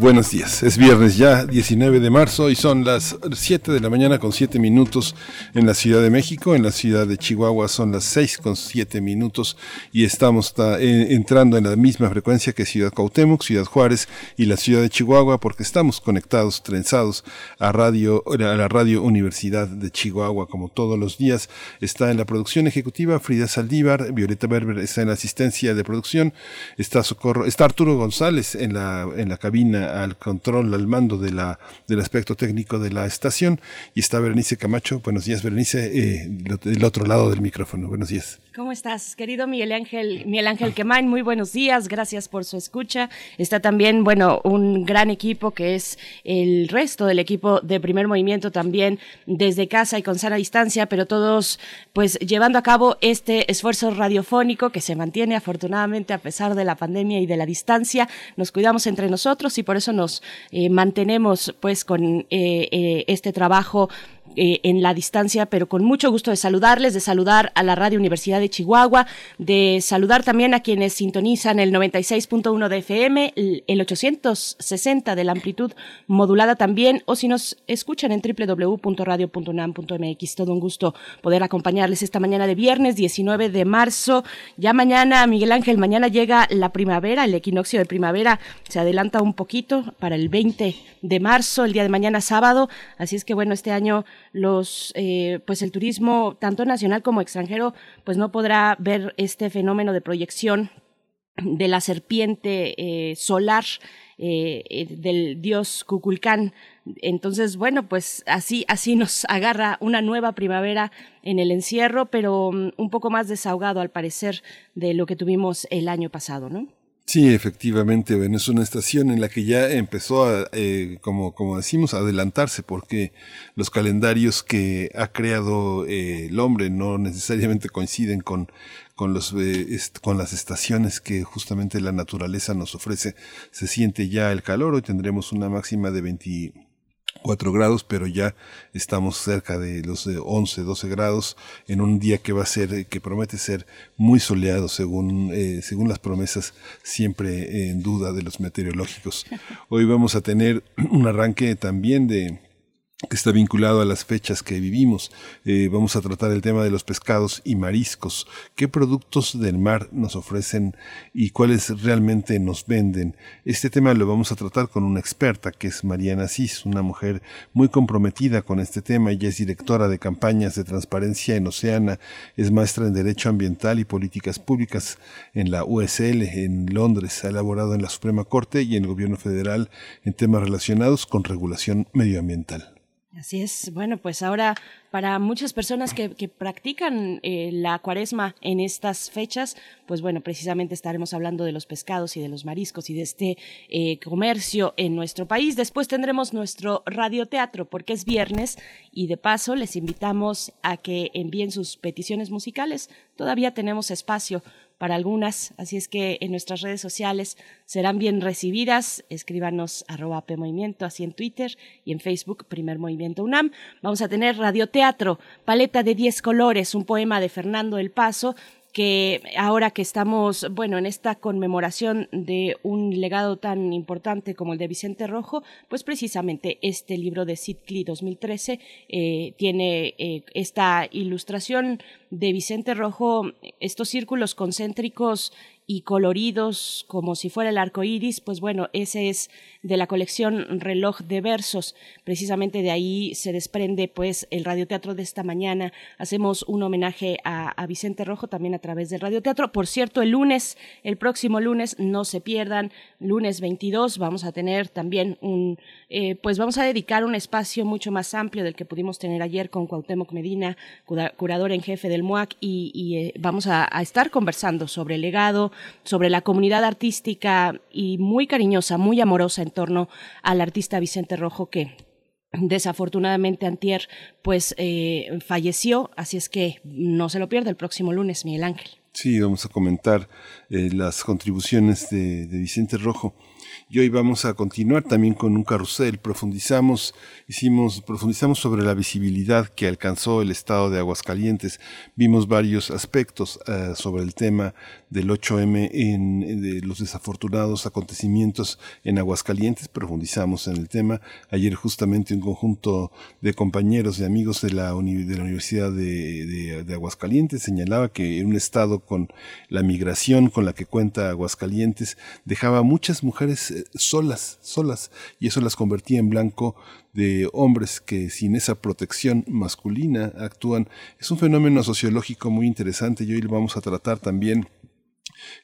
Buenos días. Es viernes ya, 19 de marzo, y son las 7 de la mañana con 7 minutos en la Ciudad de México. En la ciudad de Chihuahua son las 6 con 7 minutos y estamos eh, entrando en la misma frecuencia que Ciudad Cuauhtémoc, Ciudad Juárez y la Ciudad de Chihuahua porque estamos conectados, trenzados a, radio, a la Radio Universidad de Chihuahua como todos los días. Está en la producción ejecutiva Frida Saldívar, Violeta Berber está en la asistencia de producción, está, Socorro, está Arturo González en la, en la cabina al control, al mando de la, del aspecto técnico de la estación. Y está Berenice Camacho. Buenos días, Berenice, eh, del otro lado del micrófono. Buenos días. ¿Cómo estás, querido Miguel Ángel, Miguel Ángel Quemain? Muy buenos días, gracias por su escucha. Está también, bueno, un gran equipo que es el resto del equipo de primer movimiento también desde casa y con sana distancia, pero todos pues llevando a cabo este esfuerzo radiofónico que se mantiene afortunadamente a pesar de la pandemia y de la distancia. Nos cuidamos entre nosotros y por eso nos eh, mantenemos pues con eh, eh, este trabajo eh, en la distancia, pero con mucho gusto de saludarles, de saludar a la Radio Universidad de Chihuahua, de saludar también a quienes sintonizan el 96.1 de FM, el 860 de la amplitud modulada también, o si nos escuchan en www.radio.unam.mx. Todo un gusto poder acompañarles esta mañana de viernes 19 de marzo. Ya mañana, Miguel Ángel, mañana llega la primavera, el equinoccio de primavera se adelanta un poquito para el 20 de marzo, el día de mañana sábado. Así es que bueno, este año los, eh, pues el turismo, tanto nacional como extranjero, pues no podrá ver este fenómeno de proyección de la serpiente eh, solar eh, del dios Kukulcán. Entonces, bueno, pues así, así nos agarra una nueva primavera en el encierro, pero mm, un poco más desahogado al parecer de lo que tuvimos el año pasado, ¿no? Sí, efectivamente, bueno, es una estación en la que ya empezó a, eh, como, como decimos, a adelantarse, porque los calendarios que ha creado eh, el hombre no necesariamente coinciden con, con, los, eh, con las estaciones que justamente la naturaleza nos ofrece. Se siente ya el calor, hoy tendremos una máxima de 20 4 grados, pero ya estamos cerca de los 11, 12 grados en un día que va a ser, que promete ser muy soleado según, eh, según las promesas siempre en duda de los meteorológicos. Hoy vamos a tener un arranque también de, que está vinculado a las fechas que vivimos. Eh, vamos a tratar el tema de los pescados y mariscos. ¿Qué productos del mar nos ofrecen y cuáles realmente nos venden? Este tema lo vamos a tratar con una experta que es Mariana Cis, una mujer muy comprometida con este tema. Ella es directora de campañas de transparencia en Oceana, es maestra en Derecho Ambiental y Políticas Públicas en la USL en Londres. Ha elaborado en la Suprema Corte y en el Gobierno Federal en temas relacionados con regulación medioambiental. Así es. Bueno, pues ahora para muchas personas que, practican eh, la cuaresma en estas fechas, pues bueno, precisamente estaremos hablando de los pescados y de los mariscos y de este eh, comercio en nuestro país. Después tendremos nuestro radioteatro porque es viernes y de paso les invitamos a que envíen sus peticiones musicales. Todavía tenemos espacio para algunas, así es que en nuestras redes sociales serán bien recibidas. Escríbanos arroba PMovimiento, así en Twitter y en Facebook, Primer Movimiento UNAM. Vamos a tener radioteatro, paleta de 10 colores, un poema de Fernando El Paso que ahora que estamos, bueno, en esta conmemoración de un legado tan importante como el de Vicente Rojo, pues precisamente este libro de Citcli 2013 eh, tiene eh, esta ilustración de Vicente Rojo, estos círculos concéntricos y coloridos como si fuera el arco iris, pues bueno, ese es de la colección Reloj de Versos. Precisamente de ahí se desprende pues el radioteatro de esta mañana. Hacemos un homenaje a, Vicente Rojo también a través del radioteatro. Por cierto, el lunes, el próximo lunes, no se pierdan, lunes 22, vamos a tener también un, eh, pues vamos a dedicar un espacio mucho más amplio del que pudimos tener ayer con Cuauhtémoc Medina, curador en jefe del MOAC, y, eh, vamos a, a estar conversando sobre el legado, sobre la comunidad artística y muy cariñosa, muy amorosa en torno al artista Vicente Rojo que desafortunadamente antier pues eh, falleció, así es que no se lo pierda el próximo lunes, Miguel Ángel. Sí, vamos a comentar eh, las contribuciones de, de Vicente Rojo. Y hoy vamos a continuar también con un carrusel. Profundizamos, hicimos, profundizamos sobre la visibilidad que alcanzó el estado de Aguascalientes. Vimos varios aspectos uh, sobre el tema del 8M en los desafortunados acontecimientos en Aguascalientes. Profundizamos en el tema. Ayer justamente un conjunto de compañeros y amigos de la, de la Universidad de, de Aguascalientes señalaba que en un estado con la migración con la que cuenta Aguascalientes dejaba muchas mujeres solas, solas, y eso las convertía en blanco de hombres que sin esa protección masculina actúan. Es un fenómeno sociológico muy interesante y hoy lo vamos a tratar también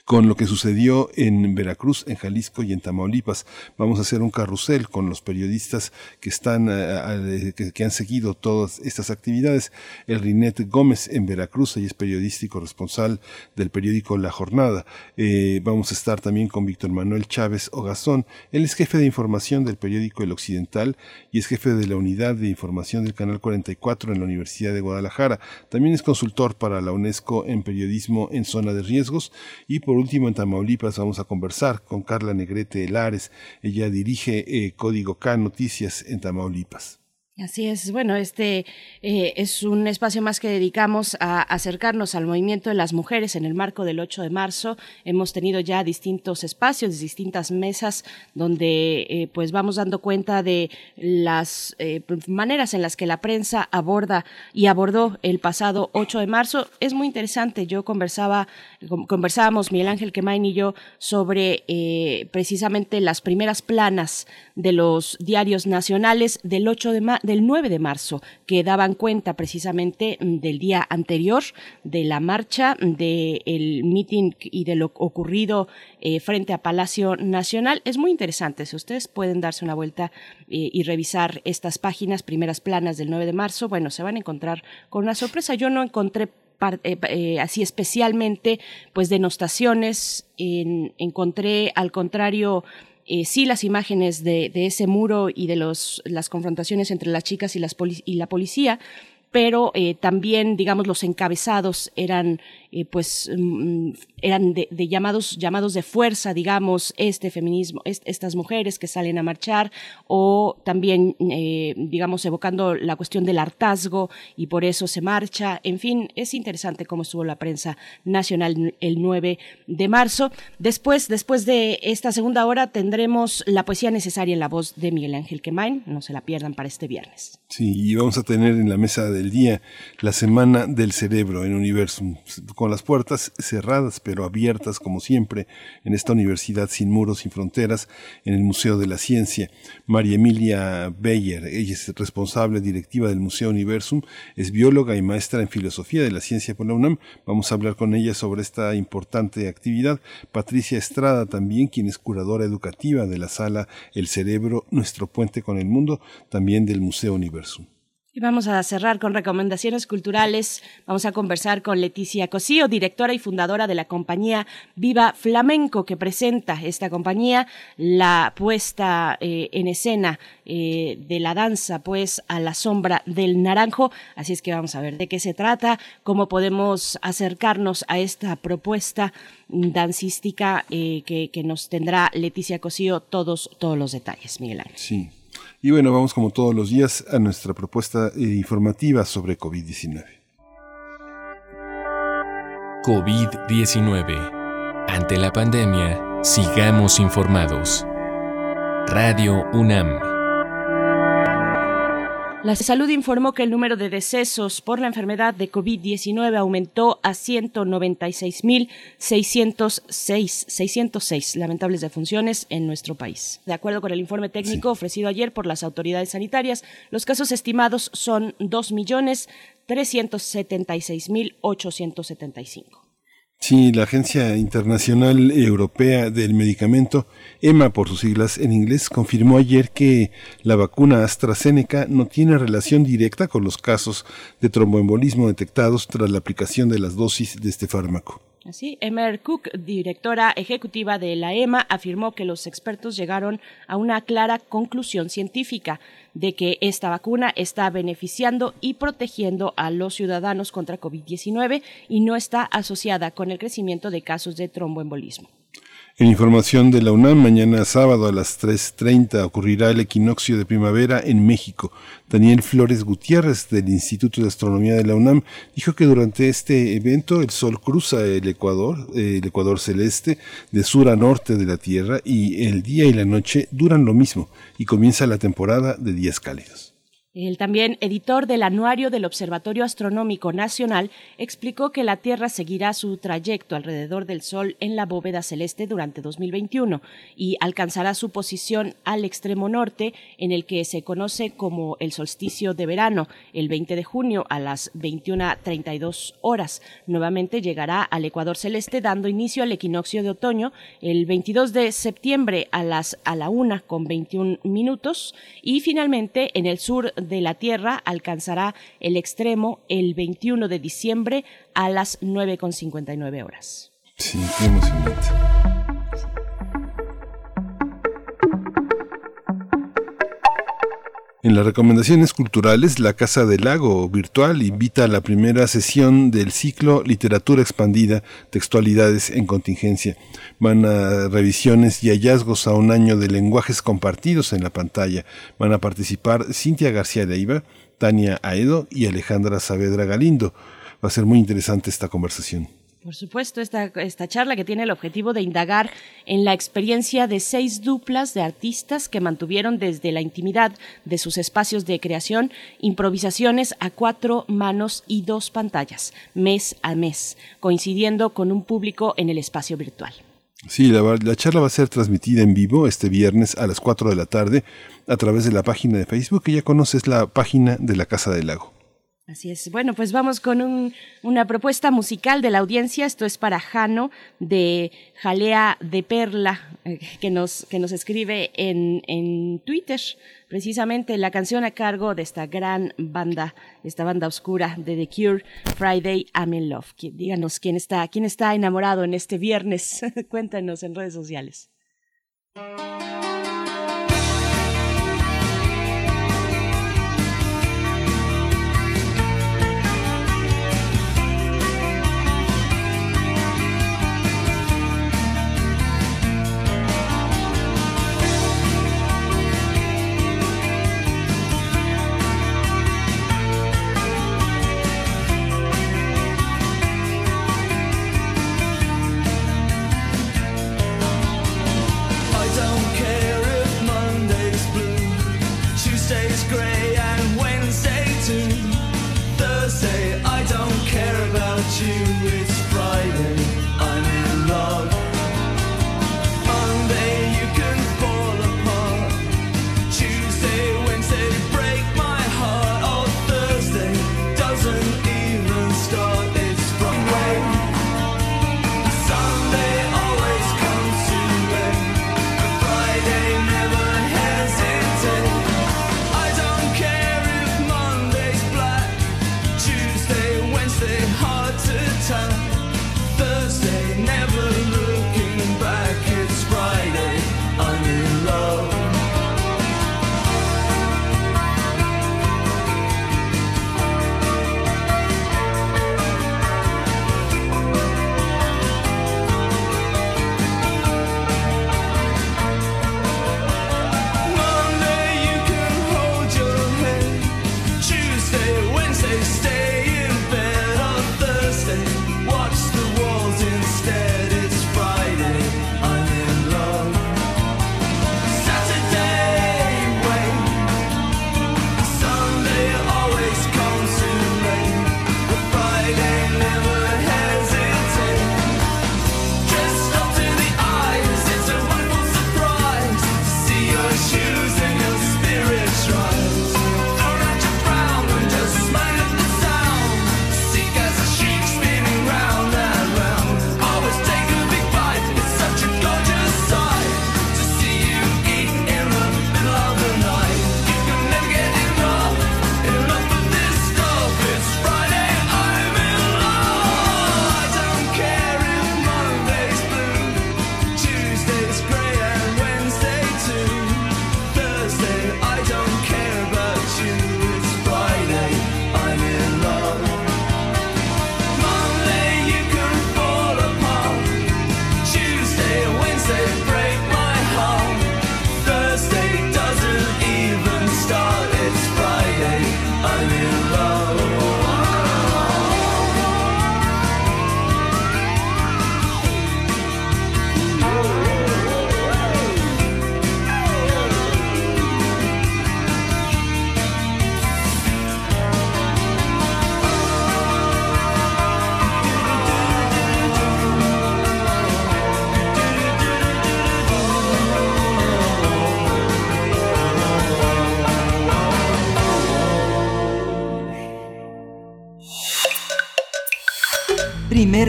con lo que sucedió en Veracruz, en Jalisco y en Tamaulipas. Vamos a hacer un carrusel con los periodistas que están, que, que, han seguido todas estas actividades. El Rinet Gómez en Veracruz, ella es periodista y corresponsal del periódico La Jornada. Eh, vamos a estar también con Víctor Manuel Chávez Ogazón. Él es jefe de información del periódico El Occidental y es jefe de la unidad de información del Canal 44 en la Universidad de Guadalajara. También es consultor para la UNESCO en periodismo en zona de riesgos y por último, en Tamaulipas vamos a conversar con Carla Negrete Lares. Ella dirige eh, Código K Noticias en Tamaulipas. Así es, bueno, este eh, es un espacio más que dedicamos a acercarnos al movimiento de las mujeres en el marco del 8 de marzo. Hemos tenido ya distintos espacios, distintas mesas donde eh, pues vamos dando cuenta de las maneras en las que la prensa aborda y abordó el pasado 8 de marzo. Es muy interesante. Yo conversaba, conversábamos Miguel Ángel Quemain y yo sobre eh, precisamente las primeras planas de los diarios nacionales del 8 de del 9 de marzo, que daban cuenta precisamente mm, del día anterior de la marcha, del de meeting y de lo ocurrido eh, frente a Palacio Nacional. Es muy interesante. Si ustedes pueden darse una vuelta eh, y revisar estas páginas, primeras planas del 9 de marzo, bueno, se van a encontrar con una sorpresa. Yo no encontré eh, eh, así especialmente pues denostaciones en, encontré al contrario eh, sí las imágenes de, ese muro y de las confrontaciones entre las chicas y, la policía, pero también, digamos, los encabezados eran eh, pues mm, eran de, llamados, llamados de fuerza, digamos, este feminismo, est estas mujeres que salen a marchar, o también, eh, digamos, evocando la cuestión del hartazgo y por eso se marcha. En fin, es interesante cómo estuvo la prensa nacional el 9 de marzo. Después, después de esta segunda hora, tendremos la poesía necesaria en la voz de Miguel Ángel Quemain. No se la pierdan para este viernes. Sí, y vamos a tener en la mesa del día la Semana del Cerebro en Universum las puertas cerradas pero abiertas como siempre en esta universidad sin muros, sin fronteras, en el Museo de la Ciencia. María Emilia Beyer, ella es responsable directiva del Museo Universum, es bióloga y maestra en filosofía de la ciencia por la UNAM. Vamos a hablar con ella sobre esta importante actividad. Patricia Estrada también, quien es curadora educativa de la sala El Cerebro, nuestro puente con el mundo, también del Museo Universum. Y vamos a cerrar con recomendaciones culturales. Vamos a conversar con Leticia Cosío, directora y fundadora de la compañía Viva Flamenco, que presenta esta compañía la puesta eh, en escena eh, de la danza, pues a la sombra del naranjo. Así es que vamos a ver de qué se trata, cómo podemos acercarnos a esta propuesta dancística eh, que, que, nos tendrá Leticia Cosío todos, todos los detalles, Miguel Ángel. Sí. Y bueno, vamos como todos los días a nuestra propuesta eh, informativa sobre COVID-19. COVID-19. Ante la pandemia, sigamos informados. Radio UNAM. La salud informó que el número de decesos por la enfermedad de COVID-19 aumentó a 196.606 606 lamentables defunciones en nuestro país. De acuerdo con el informe técnico sí. ofrecido ayer por las autoridades sanitarias, los casos estimados son 2.376.875. Sí, la Agencia Internacional Europea del Medicamento, EMA por sus siglas en inglés, confirmó ayer que la vacuna AstraZeneca no tiene relación directa con los casos de tromboembolismo detectados tras la aplicación de las dosis de este fármaco. Así, Emer Cook, directora ejecutiva de la EMA, afirmó que los expertos llegaron a una clara conclusión científica de que esta vacuna está beneficiando y protegiendo a los ciudadanos contra COVID-19 y no está asociada con el crecimiento de casos de tromboembolismo. En información de la UNAM, mañana sábado a las 3.30 ocurrirá el equinoccio de primavera en México. Daniel Flores Gutiérrez del Instituto de Astronomía de la UNAM dijo que durante este evento el Sol cruza el Ecuador, el Ecuador celeste, de sur a norte de la Tierra y el día y la noche duran lo mismo y comienza la temporada de días cálidos. El también editor del Anuario del Observatorio Astronómico Nacional explicó que la Tierra seguirá su trayecto alrededor del Sol en la bóveda celeste durante 2021 y alcanzará su posición al extremo norte en el que se conoce como el solsticio de verano el 20 de junio a las 21.32 horas. Nuevamente llegará al ecuador celeste dando inicio al equinoccio de otoño el 22 de septiembre a las a la una con 21 minutos y finalmente en el sur de la Tierra alcanzará el extremo el 21 de diciembre a las 9.59 horas. Sí, emocionante. En las recomendaciones culturales, la Casa del Lago Virtual invita a la primera sesión del ciclo Literatura Expandida, Textualidades en Contingencia. Van a revisiones y hallazgos a un año de lenguajes compartidos en la pantalla. Van a participar Cintia García Leiva, Tania Aedo y Alejandra Saavedra Galindo. Va a ser muy interesante esta conversación. Por supuesto, esta, esta charla que tiene el objetivo de indagar en la experiencia de seis duplas de artistas que mantuvieron desde la intimidad de sus espacios de creación improvisaciones a cuatro manos y dos pantallas, mes a mes, coincidiendo con un público en el espacio virtual. Sí, la, la, charla va a ser transmitida en vivo este viernes a las 4 de la tarde a través de la página de Facebook que ya conoces la página de la Casa del Lago. Así es. Bueno, pues vamos con un, una propuesta musical de la audiencia. Esto es para Jano de Jalea de Perla, eh, que, nos, que nos escribe en, en Twitter. Precisamente la canción a cargo de esta gran banda, esta banda oscura de The Cure, Friday I'm in Love. Díganos quién está, quién está enamorado en este viernes. Cuéntanos en redes sociales.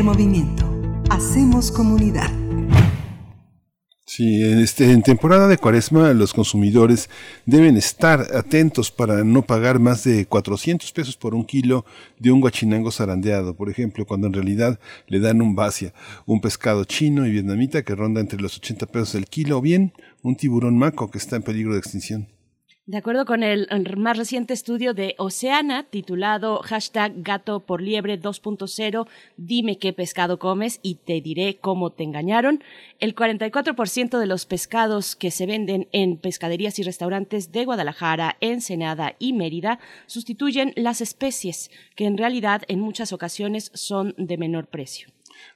Movimiento. Hacemos comunidad. Sí, en, este, en temporada de cuaresma los consumidores deben estar atentos para no pagar más de 400 pesos por un kilo de un guachinango zarandeado, por ejemplo, cuando en realidad le dan un vacia, un pescado chino y vietnamita que ronda entre los 80 pesos el kilo, o bien un tiburón maco que está en peligro de extinción. De acuerdo con el más reciente estudio de Oceana, titulado hashtag gato por liebre 2.0, dime qué pescado comes y te diré cómo te engañaron, el 44% de los pescados que se venden en pescaderías y restaurantes de Guadalajara, Ensenada y Mérida sustituyen las especies, que en realidad en muchas ocasiones son de menor precio.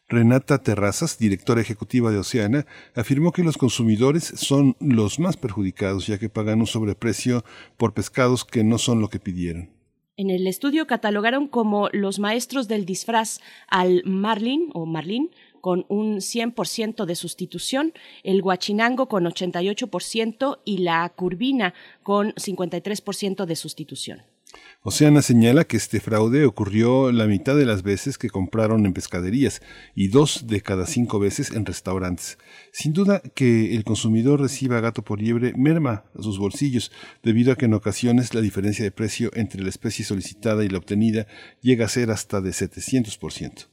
Renata Terrazas, directora ejecutiva de Oceana, afirmó que los consumidores son los más perjudicados ya que pagan un sobreprecio por pescados que no son lo que pidieron. En el estudio catalogaron como los maestros del disfraz al marlin o marlin con un 100% de sustitución, el guachinango con 88% y la curvina con 53% de sustitución. Oceana señala que este fraude ocurrió la mitad de las veces que compraron en pescaderías y dos de cada cinco veces en restaurantes. Sin duda que el consumidor reciba gato por liebre merma a sus bolsillos, debido a que en ocasiones la diferencia de precio entre la especie solicitada y la obtenida llega a ser hasta de 700%.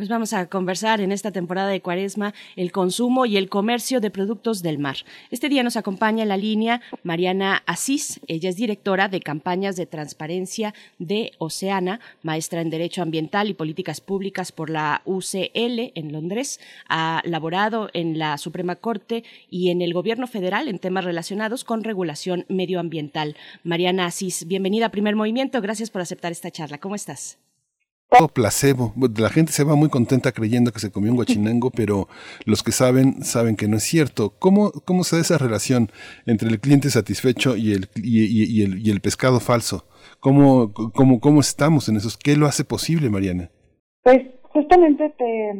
Pues vamos a conversar en esta temporada de Cuaresma el consumo y el comercio de productos del mar. Este día nos acompaña en la línea Mariana Asís. Ella es directora de campañas de transparencia de Oceana, maestra en Derecho Ambiental y Políticas Públicas por la UCL en Londres. Ha laborado en la Suprema Corte y en el Gobierno Federal en temas relacionados con regulación medioambiental. Mariana Asís, bienvenida a Primer Movimiento. Gracias por aceptar esta charla. ¿Cómo estás? Placebo. La gente se va muy contenta creyendo que se comió un guachinango, pero los que saben, saben que no es cierto. ¿Cómo, cómo se da esa relación entre el cliente satisfecho y el, y, el, y el pescado falso? ¿Cómo, cómo, ¿Cómo estamos en eso? ¿Qué lo hace posible, Mariana? Pues justamente te,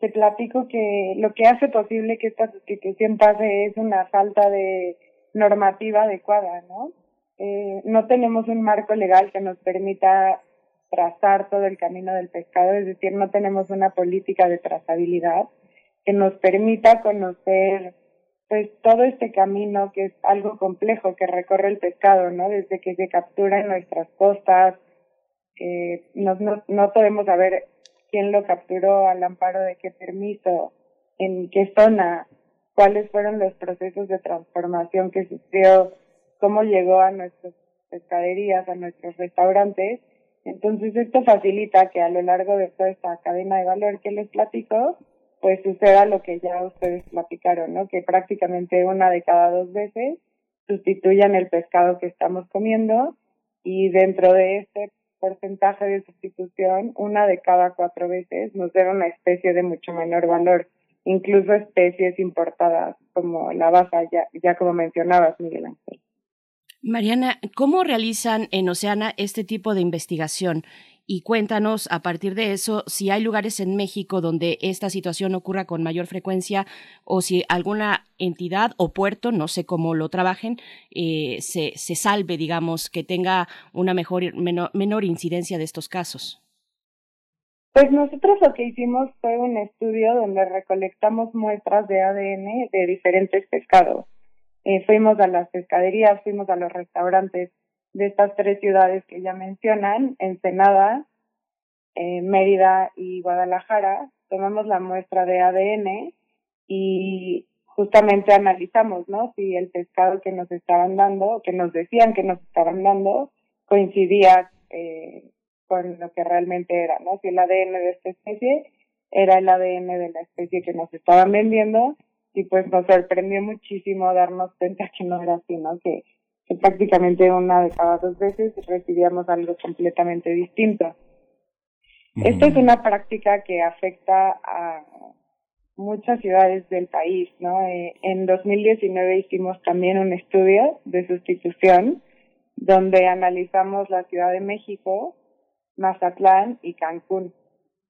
te platico que lo que hace posible que esta sustitución pase es una falta de normativa adecuada, ¿no? Eh, no tenemos un marco legal que nos permita trazar todo el camino del pescado, es decir, no tenemos una política de trazabilidad que nos permita conocer pues todo este camino que es algo complejo que recorre el pescado, ¿no? Desde que se captura en nuestras costas, eh, no, no, no podemos saber quién lo capturó, al amparo de qué permiso, en qué zona, cuáles fueron los procesos de transformación que sufrió, cómo llegó a nuestras pescaderías, a nuestros restaurantes entonces esto facilita que a lo largo de toda esta cadena de valor que les platico, pues suceda lo que ya ustedes platicaron, ¿no? Que prácticamente una de cada dos veces sustituyan el pescado que estamos comiendo y dentro de este porcentaje de sustitución, una de cada cuatro veces nos da una especie de mucho menor valor, incluso especies importadas como la baja, ya, ya como mencionabas, Miguel Ángel. Mariana, ¿cómo realizan en Oceana este tipo de investigación? Y cuéntanos a partir de eso si hay lugares en México donde esta situación ocurra con mayor frecuencia o si alguna entidad o puerto, no sé cómo lo trabajen, eh, se, se, salve, digamos, que tenga una mejor, menor, menor incidencia de estos casos. Pues nosotros lo que hicimos fue un estudio donde recolectamos muestras de ADN de diferentes pescados eh, fuimos a las pescaderías, fuimos a los restaurantes de estas tres ciudades que ya mencionan, Ensenada, eh, Mérida y Guadalajara, tomamos la muestra de ADN y justamente analizamos, ¿no? Si el pescado que nos estaban dando, que nos decían que nos estaban dando, coincidía eh, con lo que realmente era, ¿no? Si el ADN de esta especie era el ADN de la especie que nos estaban vendiendo y pues nos sorprendió muchísimo darnos cuenta que no era así, ¿no? Que, prácticamente una de cada dos veces recibíamos algo completamente distinto. Esto es una práctica que afecta a muchas ciudades del país, ¿no? Eh, en 2019 hicimos también un estudio de sustitución donde analizamos la Ciudad de México, Mazatlán y Cancún.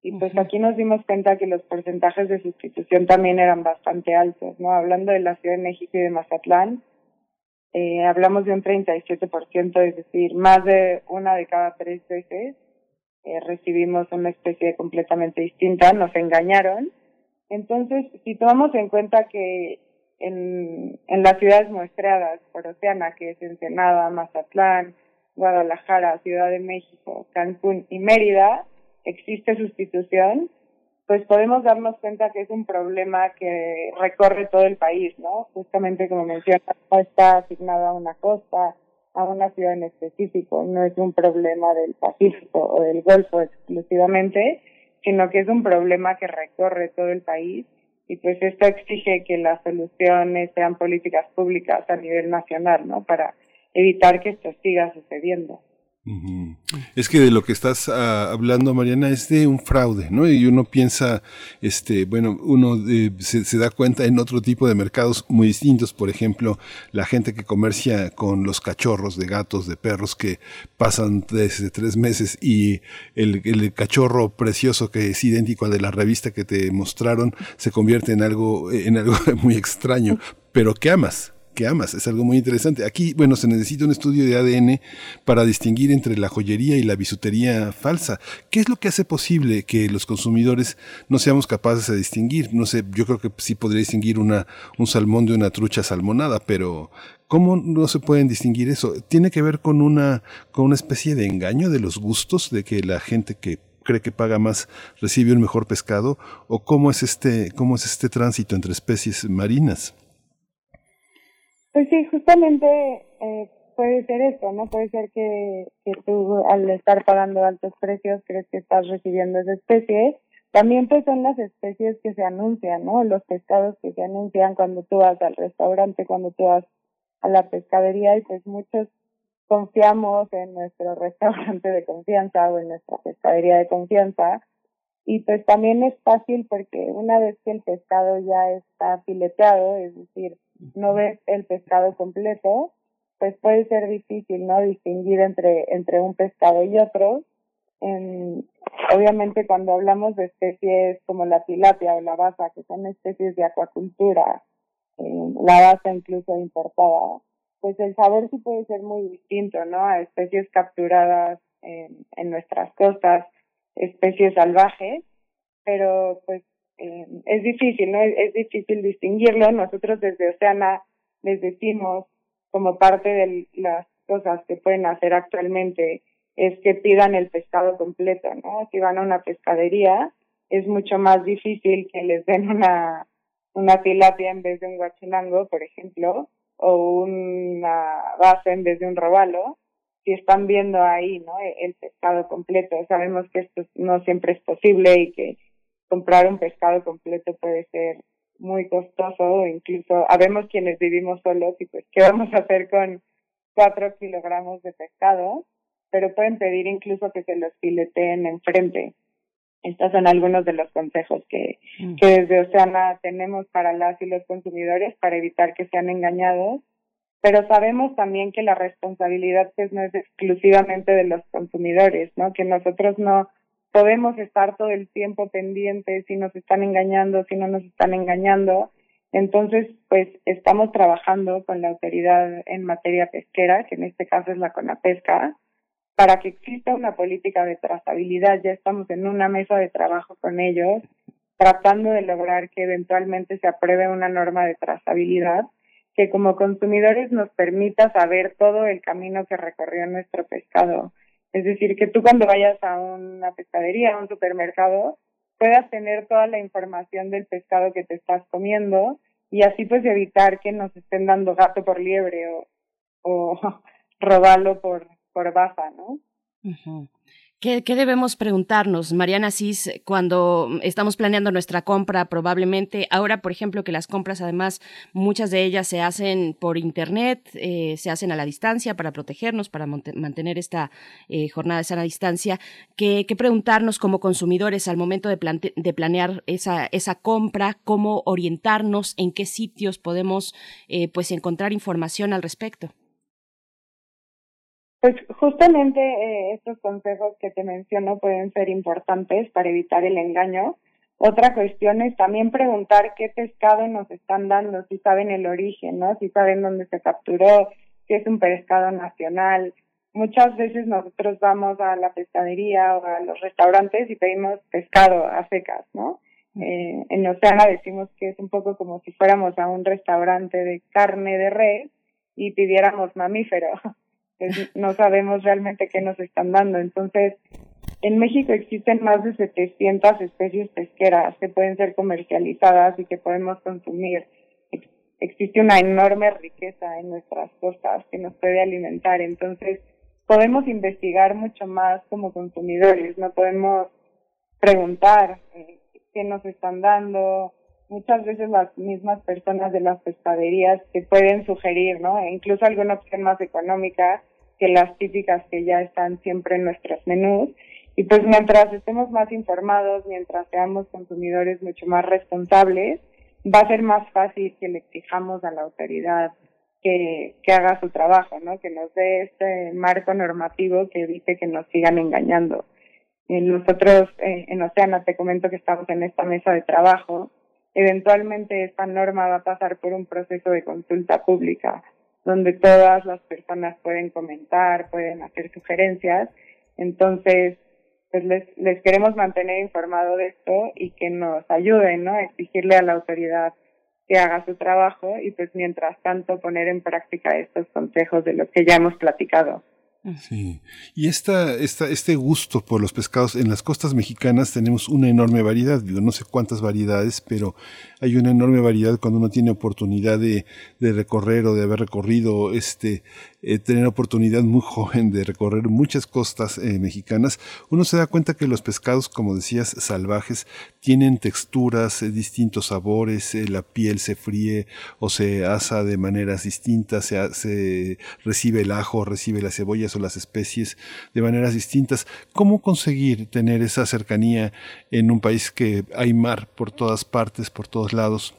Y pues aquí nos dimos cuenta que los porcentajes de sustitución también eran bastante altos, ¿no? Hablando de la Ciudad de México y de Mazatlán, eh, hablamos de un 37%, es decir, más de una de cada tres veces eh, recibimos una especie completamente distinta, nos engañaron. Entonces, si tomamos en cuenta que en, en las ciudades muestreadas por Oceana, que es Ensenada, Mazatlán, Guadalajara, Ciudad de México, Cancún y Mérida, existe sustitución, pues podemos darnos cuenta que es un problema que recorre todo el país, ¿no? Justamente como mencionas, no está asignada a una costa, a una ciudad en específico, no es un problema del Pacífico o del Golfo exclusivamente, sino que es un problema que recorre todo el país y pues esto exige que las soluciones sean políticas públicas a nivel nacional, ¿no? Para evitar que esto siga sucediendo. Es que de lo que estás ah, hablando, Mariana, es de un fraude, ¿no? Y uno piensa, este, bueno, uno eh, se, da cuenta en otro tipo de mercados muy distintos, por ejemplo, la gente que comercia con los cachorros de gatos, de perros que pasan desde tres meses y el, el cachorro precioso que es idéntico al de la revista que te mostraron se convierte en algo, en algo muy extraño, pero que amas que amas. Es algo muy interesante. Aquí, bueno, se necesita un estudio de ADN para distinguir entre la joyería y la bisutería falsa. ¿Qué es lo que hace posible que los consumidores no seamos capaces de distinguir? No sé, yo creo que sí podría distinguir una, un salmón de una trucha salmonada, pero ¿Cómo no se pueden distinguir eso? ¿Tiene que ver con una, con una especie de engaño de los gustos, de que la gente que cree que paga más recibe un mejor pescado? ¿O cómo es este, cómo es este tránsito entre especies marinas? Pues sí, justamente eh, puede ser esto, ¿no? Puede ser que, que tú al estar pagando altos precios crees que estás recibiendo esa especie. También pues son las especies que se anuncian, ¿no? Los pescados que se anuncian cuando tú vas al restaurante, cuando tú vas a la pescadería y pues muchos confiamos en nuestro restaurante de confianza o en nuestra pescadería de confianza y pues también es fácil porque una vez que el pescado ya está fileteado, es decir, no ves el pescado completo, pues puede ser difícil, ¿no? Distinguir entre, entre un pescado y otro. En, obviamente cuando hablamos de especies como la tilapia o la baza, que son especies de acuacultura, eh, la baza incluso importada, pues el sabor sí puede ser muy distinto, ¿no? A especies capturadas en, en nuestras costas especies salvajes, pero pues eh, es difícil, ¿no? Es, difícil distinguirlo. Nosotros desde Oceana les decimos, como parte de las cosas que pueden hacer actualmente, es que pidan el pescado completo, ¿no? Si van a una pescadería, es mucho más difícil que les den una, una tilapia en vez de un guachinango, por ejemplo, o una base en vez de un robalo, si están viendo ahí no el pescado completo sabemos que esto no siempre es posible y que comprar un pescado completo puede ser muy costoso incluso habemos quienes vivimos solos y pues qué vamos a hacer con cuatro kilogramos de pescado pero pueden pedir incluso que se los fileteen enfrente estos son algunos de los consejos que, mm. que desde Oceana tenemos para las y los consumidores para evitar que sean engañados pero sabemos también que la responsabilidad pues no es exclusivamente de los consumidores, ¿no? Que nosotros no podemos estar todo el tiempo pendientes si nos están engañando, si no nos están engañando. Entonces, pues estamos trabajando con la autoridad en materia pesquera, que en este caso es la CONAPESCA, para que exista una política de trazabilidad. Ya estamos en una mesa de trabajo con ellos, tratando de lograr que eventualmente se apruebe una norma de trazabilidad que como consumidores nos permita saber todo el camino que recorrió nuestro pescado. Es decir, que tú cuando vayas a una pescadería, a un supermercado, puedas tener toda la información del pescado que te estás comiendo y así pues evitar que nos estén dando gato por liebre o, o por baja, ¿no? ¿Qué, debemos preguntarnos, Mariana Cis, cuando estamos planeando nuestra compra? Probablemente ahora, por ejemplo, que las compras, además, muchas de ellas se hacen por Internet, eh, se hacen a la distancia para protegernos, para mantener esta eh, jornada de sana distancia. ¿Qué, preguntarnos como consumidores al momento de, de planear esa, esa compra? ¿Cómo orientarnos? ¿En qué sitios podemos eh, pues encontrar información al respecto? Pues justamente eh, estos consejos que te menciono pueden ser importantes para evitar el engaño. Otra cuestión es también preguntar qué pescado nos están dando, si saben el origen, ¿no? Si saben dónde se capturó, si es un pescado nacional, muchas veces nosotros vamos a la pescadería o a los restaurantes y pedimos pescado a secas, ¿no? Eh, en Oceana decimos que es un poco como si fuéramos a un restaurante de carne de res y pidiéramos mamífero. Pues no sabemos realmente qué nos están dando. Entonces, en México existen más de 700 especies pesqueras que pueden ser comercializadas y que podemos consumir. existe una enorme riqueza en nuestras costas que nos puede alimentar. Entonces, podemos investigar mucho más como consumidores, no podemos preguntar eh, qué nos están dando. Muchas veces las mismas personas de las pescaderías te pueden sugerir, ¿no? E incluso alguna opción más económica que las típicas que ya están siempre en nuestros menús. Y pues mientras estemos más informados, mientras seamos consumidores mucho más responsables, va a ser más fácil que le exijamos a la autoridad que, haga su trabajo, ¿no? Que nos dé este marco normativo que evite que nos sigan engañando. Nosotros eh, en Oceana, te comento que estamos en esta mesa de trabajo. Eventualmente esta norma va a pasar por un proceso de consulta pública donde todas las personas pueden comentar, pueden hacer sugerencias. Entonces, pues les, queremos mantener informado de esto y que nos ayuden, ¿no? exigirle a la autoridad que haga su trabajo y pues mientras tanto poner en práctica estos consejos de los que ya hemos platicado. Sí, y esta, esta, este gusto por los pescados en las costas mexicanas tenemos una enorme variedad, no sé cuántas variedades, pero hay una enorme variedad cuando uno tiene oportunidad de, de recorrer o de haber recorrido este, eh, tener oportunidad muy joven de recorrer muchas costas eh, mexicanas, uno se da cuenta que los pescados, como decías, salvajes, tienen texturas, eh, distintos sabores, la piel se fríe o se asa de maneras distintas, se, se recibe el ajo, recibe las cebollas o las especies de maneras distintas. ¿Cómo conseguir tener esa cercanía en un país que hay mar por todas partes, por todos lados?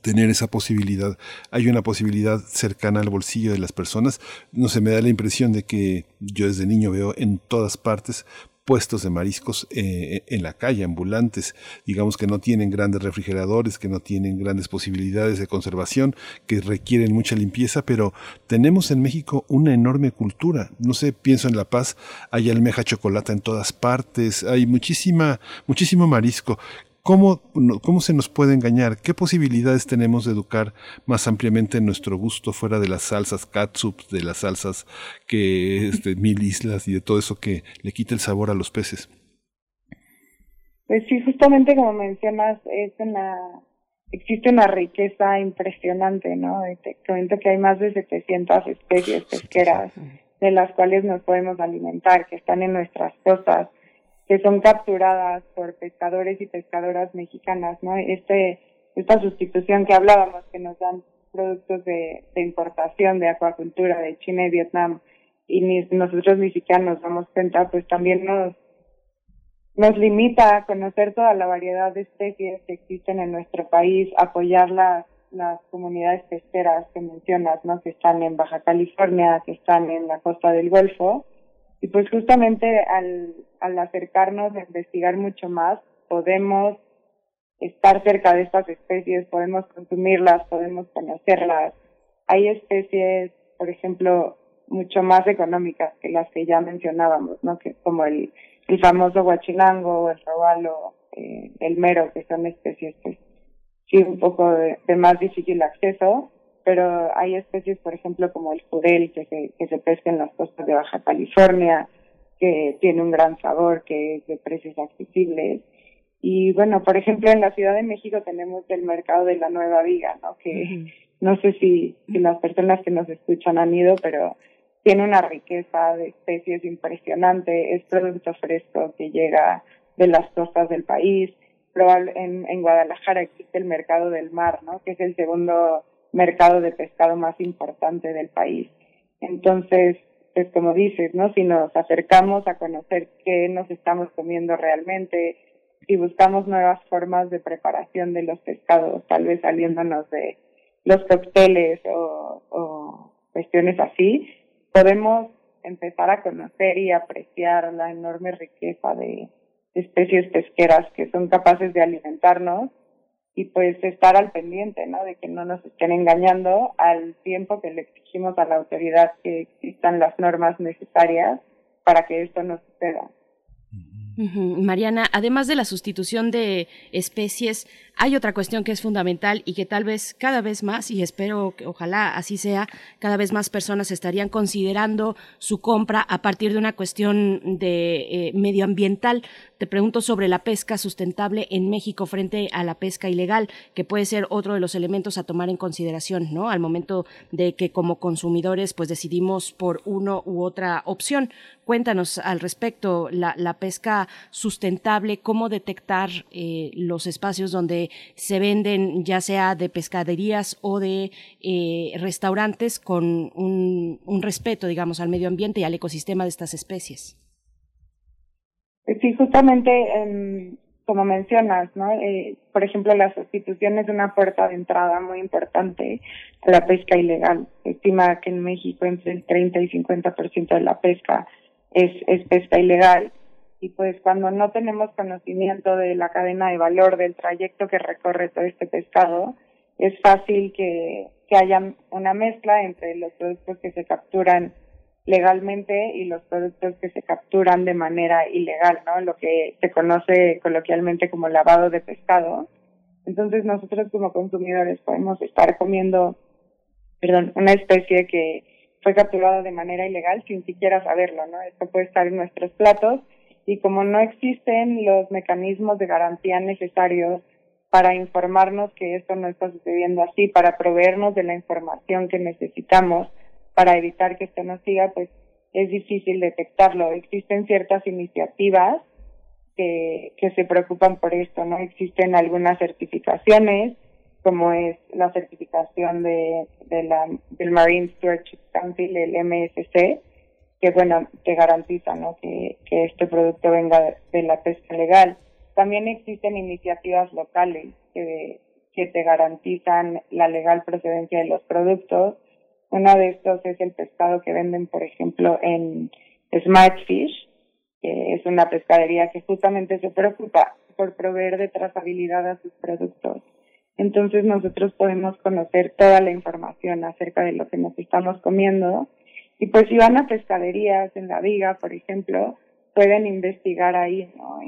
Tener esa posibilidad. Hay una posibilidad cercana al bolsillo de las personas. No se me da la impresión de que yo desde niño veo en todas partes puestos de mariscos eh, en la calle, ambulantes, digamos que no tienen grandes refrigeradores, que no tienen grandes posibilidades de conservación, que requieren mucha limpieza, pero tenemos en México una enorme cultura. No sé, pienso en La Paz, hay almeja chocolate en todas partes, hay muchísima, muchísimo marisco. ¿Cómo, ¿Cómo se nos puede engañar? ¿Qué posibilidades tenemos de educar más ampliamente nuestro gusto fuera de las salsas catsup, de las salsas que es de mil islas y de todo eso que le quita el sabor a los peces? Pues sí, justamente como mencionas, es una, existe una riqueza impresionante, ¿no? Te comento que hay más de 700 especies pesqueras de las cuales nos podemos alimentar, que están en nuestras costas que son capturadas por pescadores y pescadoras mexicanas, ¿no? Este, esta sustitución que hablábamos, que nos dan productos de, importación de acuacultura de China y Vietnam, y ni, nosotros ni siquiera nos damos cuenta, pues también nos, nos limita a conocer toda la variedad de especies que existen en nuestro país, apoyar las, las comunidades pesqueras que mencionas, ¿no? Que están en Baja California, que están en la costa del Golfo, y pues justamente al, al acercarnos a investigar mucho más, podemos estar cerca de estas especies, podemos consumirlas, podemos conocerlas. Hay especies, por ejemplo, mucho más económicas que las que ya mencionábamos, ¿no? Que como el, el famoso guachinango, el robalo, eh, el mero, que son especies, pues, sí, un poco de más difícil acceso, pero hay especies, por ejemplo, como el jurel, que se, que se pesca en las costas de Baja California, que tiene un gran sabor, que es de precios accesibles. Y bueno, por ejemplo, en la Ciudad de México tenemos el mercado de la Nueva Viga, ¿no? Que no sé si, si las personas que nos escuchan han ido, pero tiene una riqueza de especies impresionante, es producto fresco que llega de las costas del país. Probable, en, en Guadalajara existe el mercado del mar, ¿no? Que es el segundo mercado de pescado más importante del país. Entonces, pues como dices, ¿no? Si nos acercamos a conocer qué nos estamos comiendo realmente, si buscamos nuevas formas de preparación de los pescados, tal vez saliéndonos de los cócteles o, o cuestiones así, podemos empezar a conocer y apreciar la enorme riqueza de especies pesqueras que son capaces de alimentarnos y pues estar al pendiente, ¿no? De que no nos estén engañando al tiempo que le exigimos a la autoridad que existan las normas necesarias para que esto no suceda. Mariana, además de la sustitución de especies, hay otra cuestión que es fundamental y que tal vez cada vez más, y espero que ojalá así sea, cada vez más personas estarían considerando su compra a partir de una cuestión de eh, medioambiental. Te pregunto sobre la pesca sustentable en México frente a la pesca ilegal, que puede ser otro de los elementos a tomar en consideración, ¿no? Al momento de que como consumidores pues decidimos por uno u otra opción. Cuéntanos al respecto la, pesca sustentable, cómo detectar eh, los espacios donde se venden ya sea de pescaderías o de eh, restaurantes con un, respeto, digamos, al medio ambiente y al ecosistema de estas especies. Sí, justamente em, como mencionas, ¿no? Eh, por ejemplo, la sustitución es una puerta de entrada muy importante a la pesca ilegal. Se estima que en México entre el 30 y 50% de la pesca es, es pesca ilegal y pues cuando no tenemos conocimiento de la cadena de valor del trayecto que recorre todo este pescado, es fácil que, que haya una mezcla entre los productos que se capturan legalmente y los productos que se capturan de manera ilegal, ¿no? Lo que se conoce coloquialmente como lavado de pescado. Entonces nosotros como consumidores podemos estar comiendo, perdón, una especie que fue capturada de manera ilegal sin siquiera saberlo, ¿no? Esto puede estar en nuestros platos y como no existen los mecanismos de garantía necesarios para informarnos que esto no está sucediendo así, para proveernos de la información que necesitamos para evitar que esto nos siga, pues es difícil detectarlo. Existen ciertas iniciativas que, que se preocupan por esto, ¿no? Existen algunas certificaciones, como es la certificación de, de la, del Marine Stewardship Council, el MSC, que bueno, te garantiza ¿no? que, que este producto venga de, la pesca legal. También existen iniciativas locales que, que te garantizan la legal procedencia de los productos. Uno de estos es el pescado que venden, por ejemplo, en Smartfish, que es una pescadería que justamente se preocupa por proveer de trazabilidad a sus productos. Entonces nosotros podemos conocer toda la información acerca de lo que nos estamos comiendo y pues si van a pescaderías en la viga, por ejemplo, pueden investigar ahí, ¿no?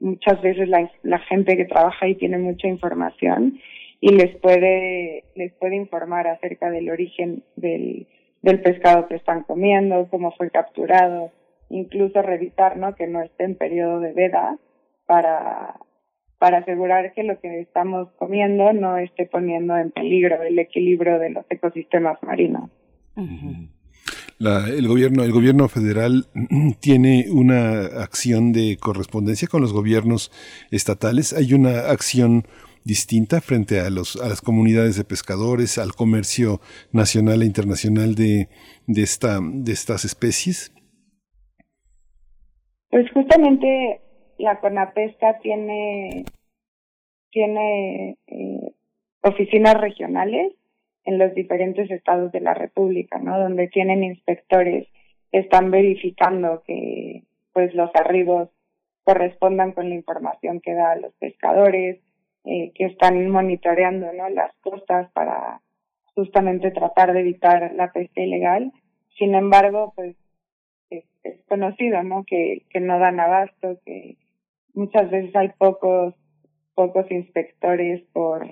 Muchas veces la, la gente que trabaja ahí tiene mucha información y les puede, les puede informar acerca del origen del, del pescado que están comiendo, cómo fue capturado, incluso revisar, ¿no? Que no esté en periodo de veda para, para asegurar que lo que estamos comiendo no esté poniendo en peligro el equilibrio de los ecosistemas marinos el gobierno, el gobierno federal tiene una acción de correspondencia con los gobiernos estatales. Hay una acción distinta frente a los a las comunidades de pescadores, al comercio nacional e internacional de, de esta de estas especies. Pues justamente la Conapesca tiene tiene eh, oficinas regionales en los diferentes estados de la República, ¿no? Donde tienen inspectores que están verificando que pues los arribos correspondan con la información que da a los pescadores, eh, que están monitoreando ¿no? las costas para justamente tratar de evitar la pesca ilegal. Sin embargo, pues es, conocido, ¿no? Que, que no dan abasto, que muchas veces hay pocos pocos inspectores por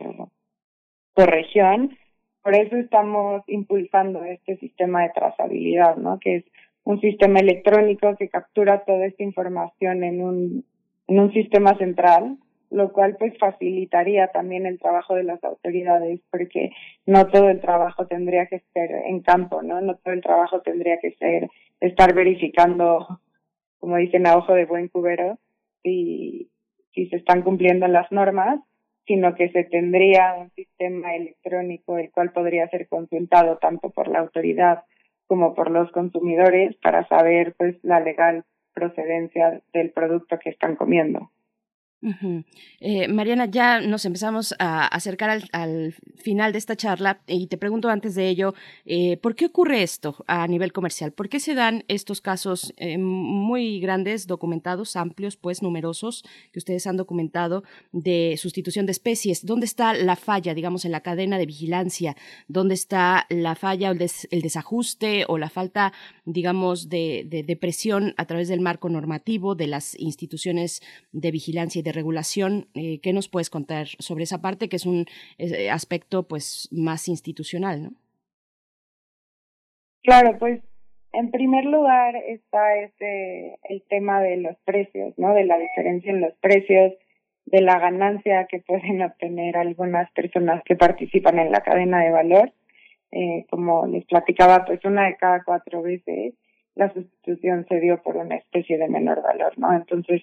por región por eso estamos impulsando este sistema de trazabilidad, ¿no? Que es un sistema electrónico que captura toda esta información en un, en un sistema central, lo cual pues facilitaría también el trabajo de las autoridades, porque no todo el trabajo tendría que ser en campo, ¿no? No todo el trabajo tendría que ser estar verificando, como dicen, a ojo de buen cubero, si, si se están cumpliendo las normas, sino que se tendría un sistema electrónico el cual podría ser consultado tanto por la autoridad como por los consumidores para saber pues la legal procedencia del producto que están comiendo. Eh, Mariana, ya nos empezamos a acercar al, final de esta charla y te pregunto antes de ello, eh, ¿por qué ocurre esto a nivel comercial? ¿Por qué se dan estos casos eh, muy grandes, documentados, amplios, pues numerosos, que ustedes han documentado de sustitución de especies? ¿Dónde está la falla, digamos, en la cadena de vigilancia? ¿Dónde está la falla o el, desajuste o la falta, digamos, de, de presión a través del marco normativo de las instituciones de vigilancia y de regulación. Eh, ¿Qué nos puedes contar sobre esa parte que es un eh, aspecto pues más institucional, no? Claro, pues en primer lugar está ese el tema de los precios, ¿no? De la diferencia en los precios, de la ganancia que pueden obtener algunas personas que participan en la cadena de valor. Eh, como les platicaba, pues una de cada cuatro veces la sustitución se dio por una especie de menor valor, ¿no? Entonces,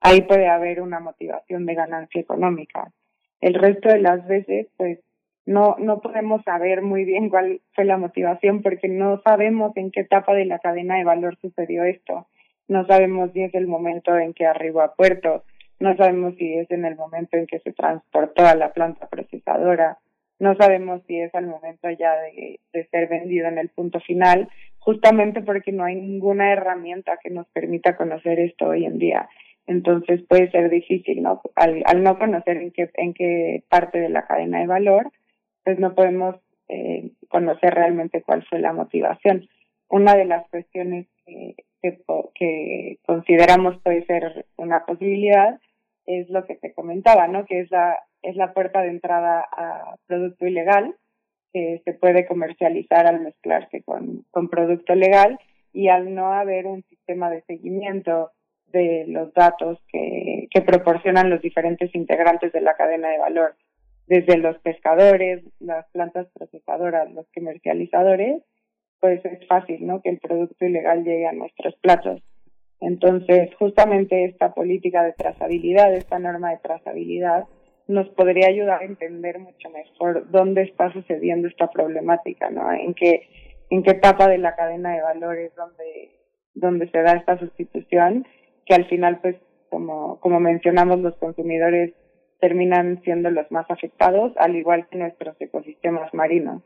ahí puede haber una motivación de ganancia económica. El resto de las veces, pues, no, no podemos saber muy bien cuál fue la motivación porque no sabemos en qué etapa de la cadena de valor sucedió esto. No sabemos si es el momento en que arribó a puerto, no sabemos si es en el momento en que se transportó a la planta procesadora, no sabemos si es al momento ya de, de ser vendido en el punto final, justamente porque no hay ninguna herramienta que nos permita conocer esto hoy en día entonces puede ser difícil, ¿no? Al, al no conocer en qué, en qué parte de la cadena de valor, pues no podemos eh, conocer realmente cuál fue la motivación. Una de las cuestiones que, que, consideramos puede ser una posibilidad es lo que te comentaba, ¿no? Que es la, es la puerta de entrada a producto ilegal, que se puede comercializar al mezclarse con, con producto legal y al no haber un sistema de seguimiento de los datos que, que proporcionan los diferentes integrantes de la cadena de valor, desde los pescadores, las plantas procesadoras, los comercializadores, pues es fácil, ¿no? Que el producto ilegal llegue a nuestros platos. Entonces, justamente esta política de trazabilidad, esta norma de trazabilidad, nos podría ayudar a entender mucho mejor dónde está sucediendo esta problemática, ¿no? En qué, en qué etapa de la cadena de valores donde, donde se da esta sustitución que al final, pues, como, como mencionamos, los consumidores terminan siendo los más afectados, al igual que nuestros ecosistemas marinos.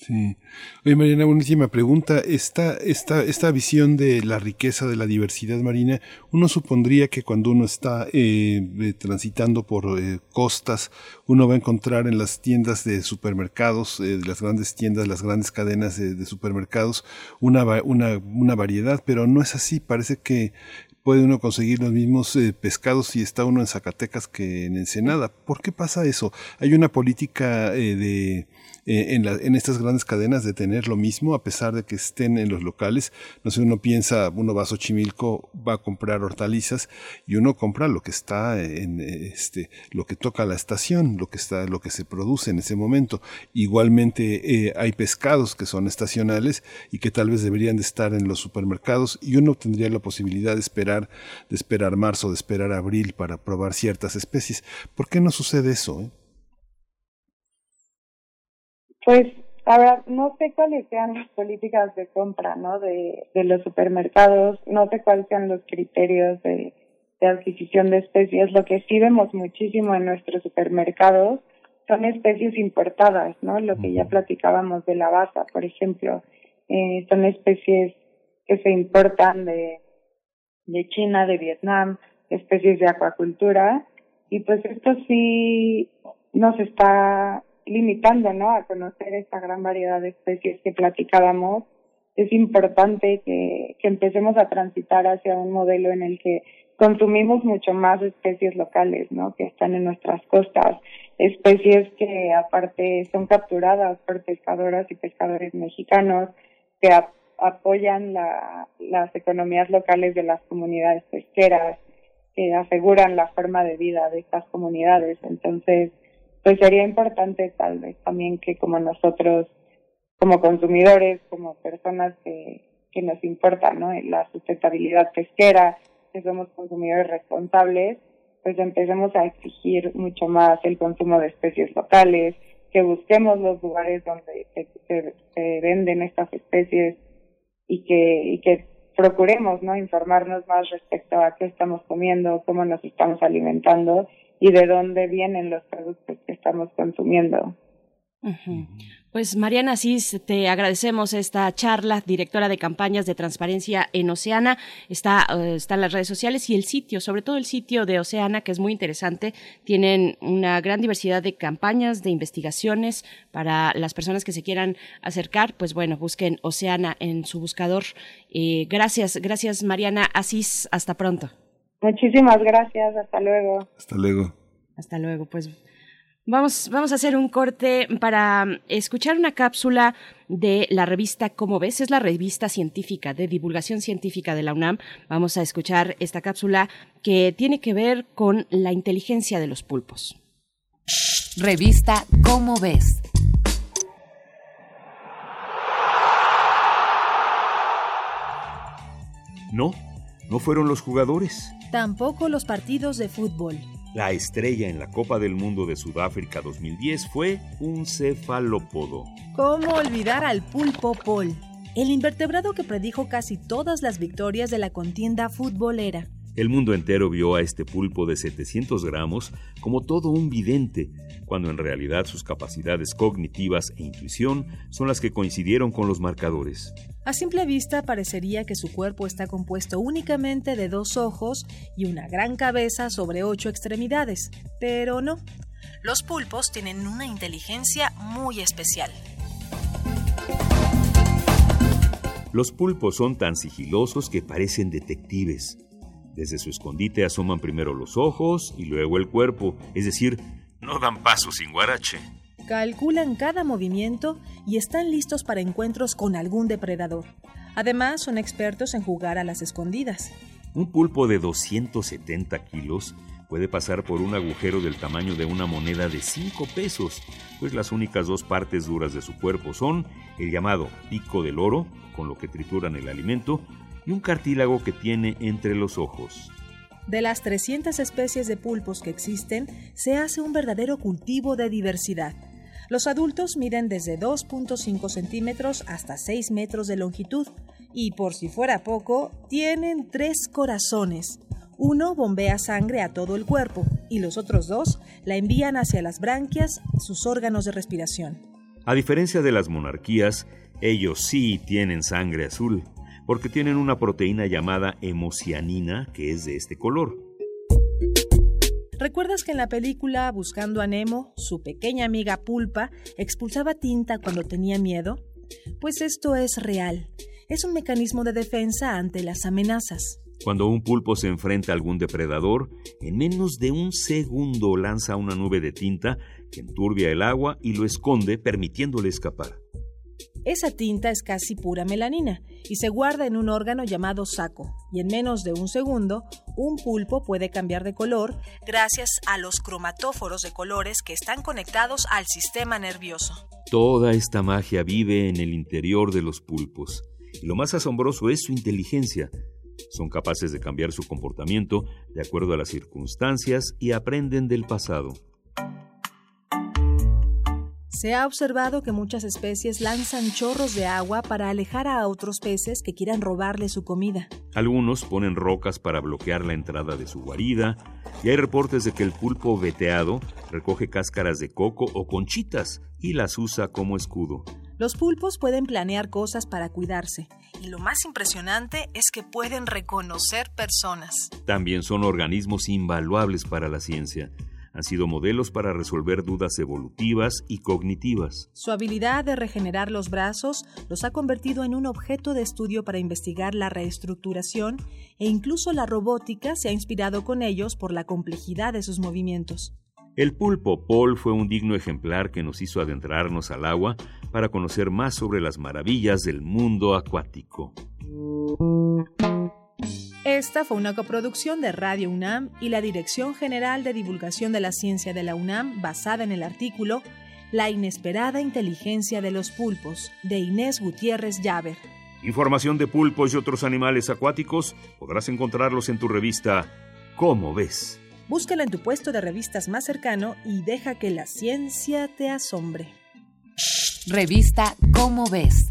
Sí. Oye, Mariana, una última pregunta. Esta, esta, esta visión de la riqueza de la diversidad marina, uno supondría que cuando uno está eh, eh, transitando por eh, costas, uno va a encontrar en las tiendas de supermercados, las grandes tiendas, las grandes cadenas de, de supermercados, una, una, una variedad, pero no es así. Parece que puede uno conseguir los mismos eh, pescados si está uno en Zacatecas que en Ensenada. ¿Por qué pasa eso? Hay una política eh, de eh, en, la, en, estas grandes cadenas de tener lo mismo a pesar de que estén en los locales. No sé, uno piensa, uno va a Xochimilco, va a comprar hortalizas y uno compra lo que está en este, lo que toca la estación, lo que está, lo que se produce en ese momento. Igualmente eh, hay pescados que son estacionales y que tal vez deberían de estar en los supermercados y uno tendría la posibilidad de esperar, de esperar marzo, de esperar abril para probar ciertas especies. ¿Por qué no sucede eso? Eh? Pues ahora no sé cuáles sean las políticas de compra, ¿no? De, de los supermercados, no sé cuáles sean los criterios de, de adquisición de especies. Lo que sí vemos muchísimo en nuestros supermercados son especies importadas, ¿no? Lo que ya platicábamos de la baza, por ejemplo, eh, son especies que se importan de, de China, de Vietnam, especies de acuacultura, y pues esto sí nos está limitando, ¿no? A conocer esta gran variedad de especies que platicábamos, es importante que, que empecemos a transitar hacia un modelo en el que consumimos mucho más especies locales, ¿no? Que están en nuestras costas, especies que aparte son capturadas por pescadoras y pescadores mexicanos, que apoyan la, las economías locales de las comunidades pesqueras, que aseguran la forma de vida de estas comunidades. Entonces, pues sería importante tal vez también que como nosotros, como consumidores, como personas que, que nos importa ¿no? la sustentabilidad pesquera, que somos consumidores responsables, pues empecemos a exigir mucho más el consumo de especies locales, que busquemos los lugares donde se, se, venden estas especies y que, y que procuremos no informarnos más respecto a qué estamos comiendo, cómo nos estamos alimentando y de dónde vienen los productos que estamos consumiendo. Pues Mariana Asís, te agradecemos esta charla, directora de campañas de transparencia en Oceana. Está, eh, en las redes sociales y el sitio, sobre todo el sitio de Oceana, que es muy interesante. Tienen una gran diversidad de campañas, de investigaciones para las personas que se quieran acercar. Pues bueno, busquen Oceana en su buscador. Eh, gracias, gracias Mariana Asís. Hasta pronto. Muchísimas gracias. Hasta luego. Hasta luego. Hasta luego. Pues Vamos, vamos a hacer un corte para escuchar una cápsula de la revista Cómo ves, es la revista científica de divulgación científica de la UNAM. Vamos a escuchar esta cápsula que tiene que ver con la inteligencia de los pulpos. Revista Cómo ves. No, no fueron los jugadores. Tampoco los partidos de fútbol. La estrella en la Copa del Mundo de Sudáfrica 2010 fue un cefalópodo. ¿Cómo olvidar al pulpo Pol? El invertebrado que predijo casi todas las victorias de la contienda futbolera. El mundo entero vio a este pulpo de 700 gramos como todo un vidente, cuando en realidad sus capacidades cognitivas e intuición son las que coincidieron con los marcadores. A simple vista parecería que su cuerpo está compuesto únicamente de dos ojos y una gran cabeza sobre ocho extremidades, pero no. Los pulpos tienen una inteligencia muy especial. Los pulpos son tan sigilosos que parecen detectives. Desde su escondite asoman primero los ojos y luego el cuerpo, es decir, no dan paso sin guarache. Calculan cada movimiento y están listos para encuentros con algún depredador. Además, son expertos en jugar a las escondidas. Un pulpo de 270 kilos puede pasar por un agujero del tamaño de una moneda de 5 pesos, pues las únicas dos partes duras de su cuerpo son el llamado pico del oro, con lo que trituran el alimento, y un cartílago que tiene entre los ojos. De las 300 especies de pulpos que existen, se hace un verdadero cultivo de diversidad. Los adultos miden desde 2.5 centímetros hasta 6 metros de longitud y, por si fuera poco, tienen tres corazones. Uno bombea sangre a todo el cuerpo y los otros dos la envían hacia las branquias, sus órganos de respiración. A diferencia de las monarquías, ellos sí tienen sangre azul porque tienen una proteína llamada hemocianina que es de este color. ¿Recuerdas que en la película Buscando a Nemo, su pequeña amiga Pulpa expulsaba tinta cuando tenía miedo? Pues esto es real. Es un mecanismo de defensa ante las amenazas. Cuando un pulpo se enfrenta a algún depredador, en menos de un segundo lanza una nube de tinta que enturbia el agua y lo esconde permitiéndole escapar. Esa tinta es casi pura melanina y se guarda en un órgano llamado saco, y en menos de un segundo, un pulpo puede cambiar de color gracias a los cromatóforos de colores que están conectados al sistema nervioso. Toda esta magia vive en el interior de los pulpos, y lo más asombroso es su inteligencia. Son capaces de cambiar su comportamiento de acuerdo a las circunstancias y aprenden del pasado. Se ha observado que muchas especies lanzan chorros de agua para alejar a otros peces que quieran robarle su comida. Algunos ponen rocas para bloquear la entrada de su guarida, y hay reportes de que el pulpo veteado recoge cáscaras de coco o conchitas y las usa como escudo. Los pulpos pueden planear cosas para cuidarse, y lo más impresionante es que pueden reconocer personas. También son organismos invaluables para la ciencia han sido modelos para resolver dudas evolutivas y cognitivas. Su habilidad de regenerar los brazos los ha convertido en un objeto de estudio para investigar la reestructuración e incluso la robótica se ha inspirado con ellos por la complejidad de sus movimientos. El pulpo Paul fue un digno ejemplar que nos hizo adentrarnos al agua para conocer más sobre las maravillas del mundo acuático. Esta fue una coproducción de Radio UNAM y la Dirección General de Divulgación de la Ciencia de la UNAM basada en el artículo La inesperada inteligencia de los pulpos de Inés Gutiérrez Llaver. Información de pulpos y otros animales acuáticos podrás encontrarlos en tu revista ¿Cómo ves? Búscala en tu puesto de revistas más cercano y deja que la ciencia te asombre. Revista ¿Cómo ves?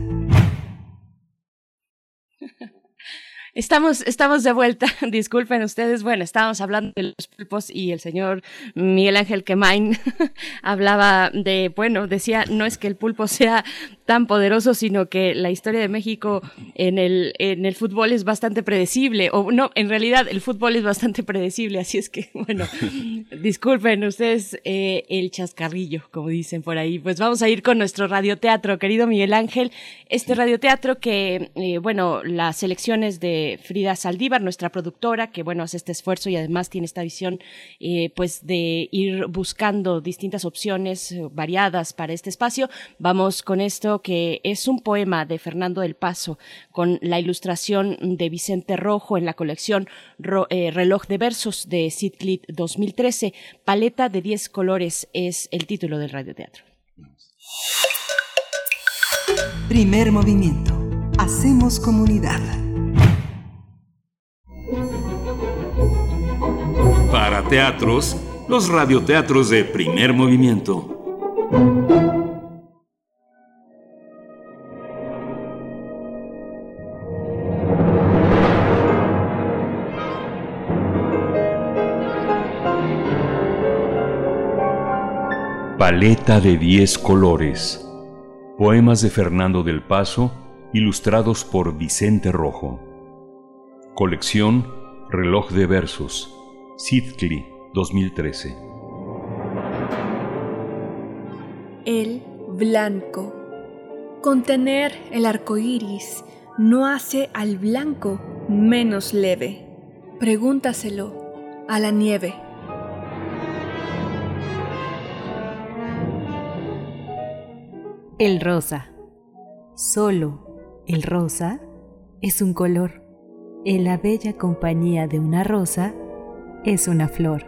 Estamos, estamos de vuelta. Disculpen ustedes. Bueno, estábamos hablando de los pulpos y el señor Miguel Ángel Quemain hablaba de, bueno, decía, no es que el pulpo sea tan poderoso, sino que la historia de México en el, en el fútbol es bastante predecible. O no, en realidad el fútbol es bastante predecible. Así es que, bueno, disculpen ustedes eh, el chascarrillo, como dicen por ahí. Pues vamos a ir con nuestro radioteatro, querido Miguel Ángel. Este radioteatro que, eh, bueno, las elecciones de Frida Saldívar, nuestra productora, que bueno, hace este esfuerzo y además tiene esta visión eh, pues de ir buscando distintas opciones eh, variadas para este espacio. Vamos con esto que es un poema de Fernando del Paso con la ilustración de Vicente Rojo en la colección eh, Reloj de Versos de Sidclit 2013. Paleta de 10 colores es el título del radioteatro. Primer movimiento. Hacemos comunidad. Para teatros, los radioteatros de primer movimiento. Paleta de 10 colores. Poemas de Fernando del Paso, ilustrados por Vicente Rojo. Colección Reloj de Versos. Sidcli 2013. El blanco. Contener el arco iris no hace al blanco menos leve. Pregúntaselo a la nieve. El rosa. Solo el rosa es un color. En la bella compañía de una rosa es una flor.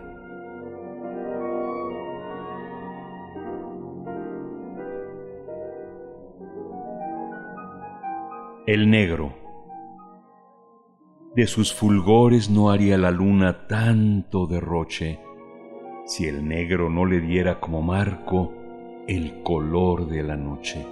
El negro. De sus fulgores no haría la luna tanto derroche si el negro no le diera como marco el color de la noche.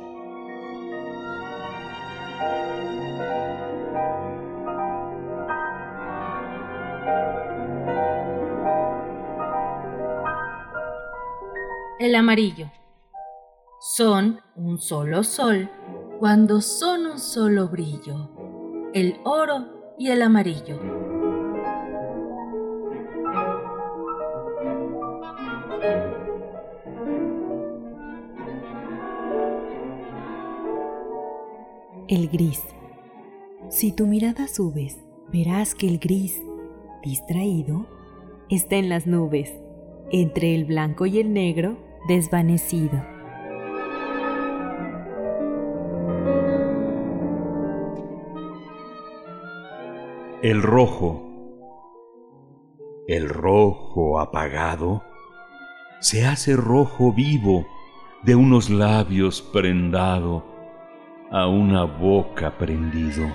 El amarillo. Son un solo sol cuando son un solo brillo, el oro y el amarillo. El gris. Si tu mirada subes, verás que el gris, distraído, está en las nubes, entre el blanco y el negro desvanecido. El rojo, el rojo apagado, se hace rojo vivo de unos labios prendado a una boca prendido.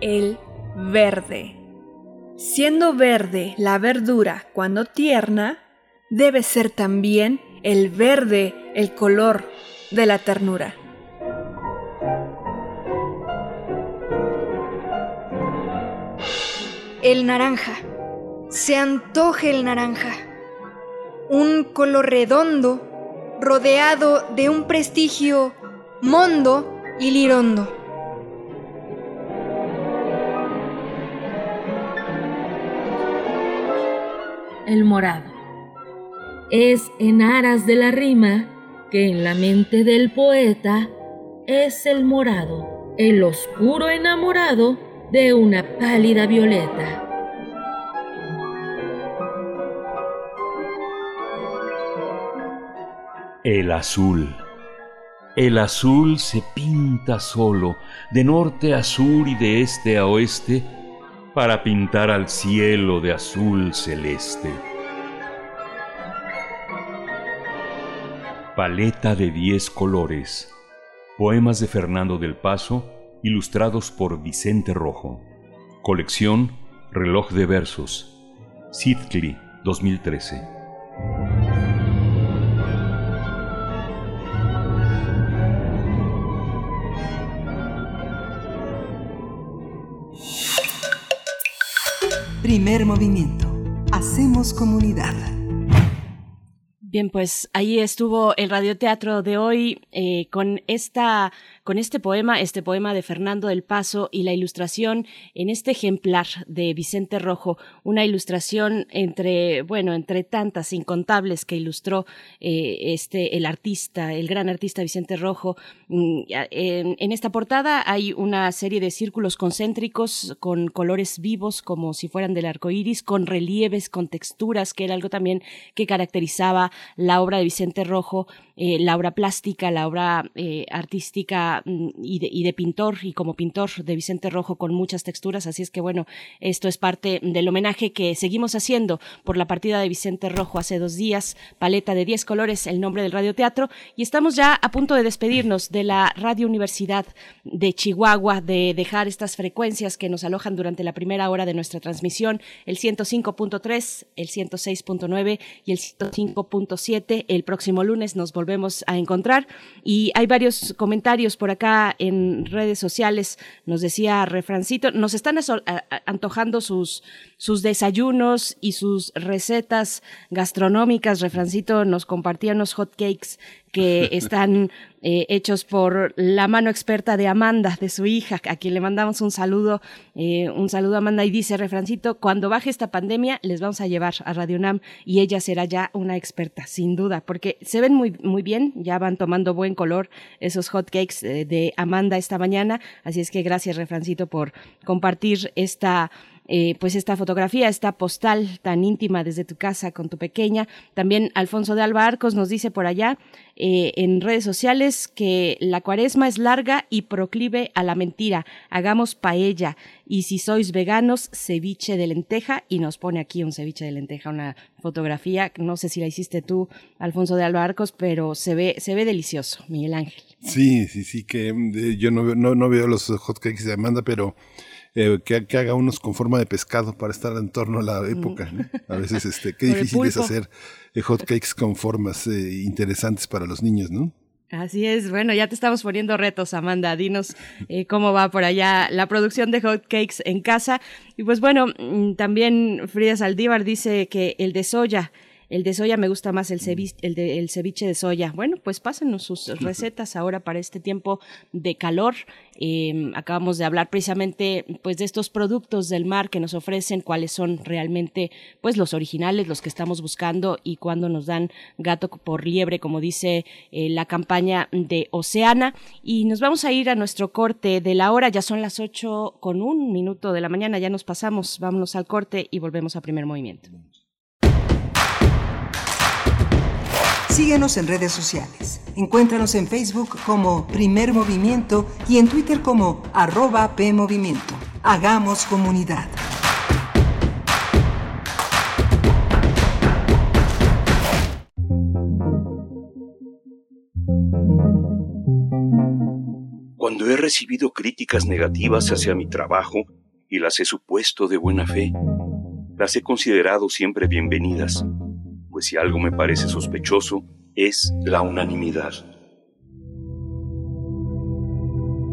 El verde. Siendo verde la verdura cuando tierna, debe ser también el verde el color de la ternura. El naranja. Se antoje el naranja. Un color redondo, rodeado de un prestigio mondo y lirondo. El morado. Es en aras de la rima que en la mente del poeta es el morado, el oscuro enamorado de una pálida violeta. El azul. El azul se pinta solo, de norte a sur y de este a oeste, para pintar al cielo de azul celeste. Paleta de 10 colores. Poemas de Fernando del Paso, ilustrados por Vicente Rojo. Colección Reloj de Versos. Sidcli, 2013. Primer movimiento. Hacemos comunidad. Bien, pues ahí estuvo el radioteatro de hoy eh, con esta con este poema, este poema de Fernando del Paso y la ilustración en este ejemplar de Vicente Rojo, una ilustración entre, bueno, entre tantas incontables que ilustró eh, este, el artista, el gran artista Vicente Rojo. Mm, en, esta portada hay una serie de círculos concéntricos con colores vivos como si fueran del arco iris, con relieves, con texturas, que era algo también que caracterizaba la obra de Vicente Rojo, eh, la obra plástica, la obra eh, artística Mm, y de, pintor y como pintor de Vicente Rojo con muchas texturas. Así es que bueno, esto es parte del homenaje que seguimos haciendo por la partida de Vicente Rojo hace dos días, paleta de 10 colores, el nombre del radioteatro. Y estamos ya a punto de despedirnos de la Radio Universidad de Chihuahua, de dejar estas frecuencias que nos alojan durante la primera hora de nuestra transmisión, el 105.3, el 106.9 y el 105.7. El próximo lunes nos volvemos a encontrar y hay varios comentarios por acá en redes sociales, nos decía Refrancito, nos están antojando sus, sus desayunos y sus recetas gastronómicas. Refrancito nos compartía unos hot cakes que están eh, hechos por la mano experta de Amanda, de su hija, a quien le mandamos un saludo, eh, un saludo a Amanda y dice, refrancito, cuando baje esta pandemia les vamos a llevar a Radio Nam y ella será ya una experta, sin duda, porque se ven muy, muy bien, ya van tomando buen color esos hot cakes eh, de Amanda esta mañana, así es que gracias refrancito por compartir esta eh, pues esta fotografía, esta postal tan íntima desde tu casa con tu pequeña. También Alfonso de Alba Arcos nos dice por allá eh, en redes sociales que la cuaresma es larga y proclive a la mentira. Hagamos paella y si sois veganos, ceviche de lenteja y nos pone aquí un ceviche de lenteja, una fotografía. No sé si la hiciste tú, Alfonso de Alba Arcos, pero se ve, se ve delicioso, Miguel Ángel. Sí, sí, sí, que eh, yo no, no, no veo los hotcakes de Amanda, pero eh, que, haga unos con forma de pescado para estar en torno a la época. A veces, este, qué difícil es hacer eh, hot cakes con formas eh, interesantes para los niños, ¿no? Así es, bueno, ya te estamos poniendo retos, Amanda. Dinos cómo va por allá la producción de hot cakes en casa. Y pues bueno, mm, también Frida Saldívar dice que el de soya el de soya me gusta más el ceviche, el, de, el ceviche de soya. Bueno, pues pásenos sus recetas ahora para este tiempo de calor. Em, acabamos de hablar precisamente pues de estos productos del mar que nos ofrecen, cuáles son realmente pues los originales, los que estamos buscando y cuando nos dan gato por liebre, como dice eh, la campaña de Oceana. Y nos vamos a ir a nuestro corte de la hora. Ya son las ocho con un minuto de la mañana. Ya nos pasamos. Vámonos al corte y volvemos a primer movimiento. Síguenos en redes sociales. Encuéntranos en Facebook como Primer Movimiento y en Twitter como arroba PMovimiento. Hagamos comunidad. Cuando he recibido críticas negativas hacia mi trabajo y las he supuesto de buena fe, las he considerado siempre bienvenidas pues si algo me parece sospechoso, es la unanimidad.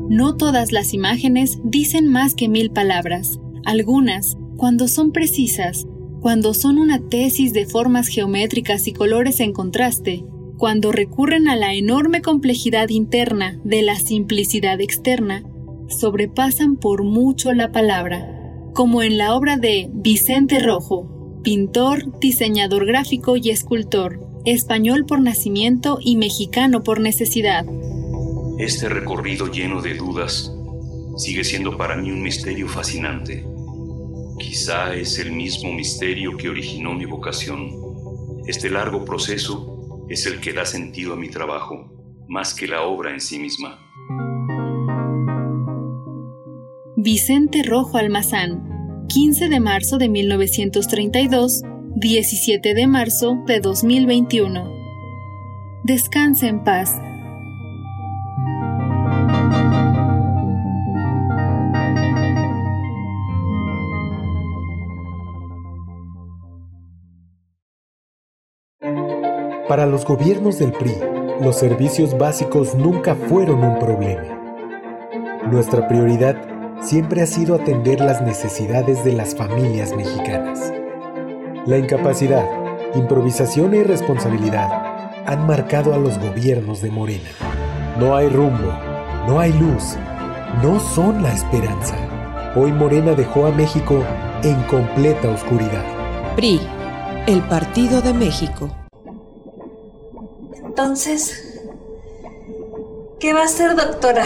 No todas las imágenes dicen más que mil palabras. Algunas, cuando son precisas, cuando son una tesis de formas geométricas y colores en contraste, cuando recurren a la enorme complejidad interna de la simplicidad externa, sobrepasan por mucho la palabra, como en la obra de Vicente Rojo, pintor, diseñador gráfico y escultor, español por nacimiento y mexicano por necesidad. Este recorrido lleno de dudas sigue siendo para mí un misterio fascinante. Quizá es el mismo misterio que originó mi vocación. Este largo proceso es el que da sentido a mi trabajo, más que la obra en sí misma. Vicente Rojo Almazán 15 de marzo de 1932, 17 de marzo de 2021. Descanse en paz. Para los gobiernos del PRI, los servicios básicos nunca fueron un problema. Nuestra prioridad siempre ha sido atender las necesidades de las familias mexicanas. La incapacidad, improvisación e irresponsabilidad han marcado a los gobiernos de Morena. No hay rumbo, no hay luz, no son la esperanza. Hoy Morena dejó a México en completa oscuridad. PRI, el Partido de México. Entonces, ¿qué va a hacer, doctora?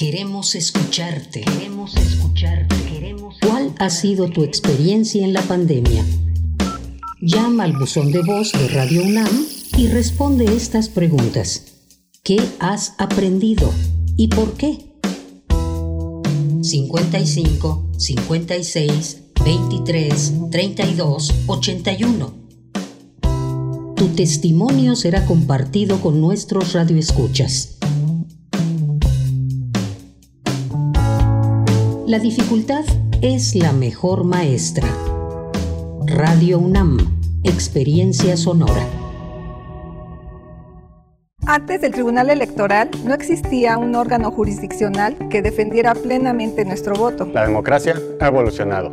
Queremos escucharte. Queremos. Queremos ¿Cuál ha sido tu experiencia en la pandemia? Llama al buzón de voz de Radio UNAM y responde estas preguntas. ¿Qué has aprendido y por qué? 55 56 23 32 81. Tu testimonio será compartido con nuestros radioescuchas. La dificultad es la mejor maestra. Radio UNAM, Experiencia Sonora. Antes del Tribunal Electoral no existía un órgano jurisdiccional que defendiera plenamente nuestro voto. La democracia ha evolucionado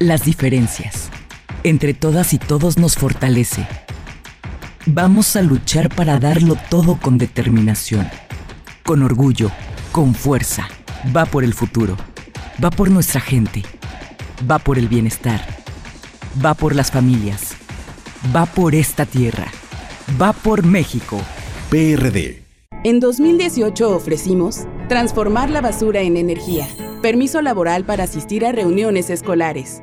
las diferencias. Entre todas y todos nos fortalece. Vamos a luchar para darlo todo con determinación, con orgullo, con fuerza. Va por el futuro, va por nuestra gente, va por el bienestar, va por las familias, va por esta tierra, va por México. PRD. En 2018 ofrecimos transformar la basura en energía, permiso laboral para asistir a reuniones escolares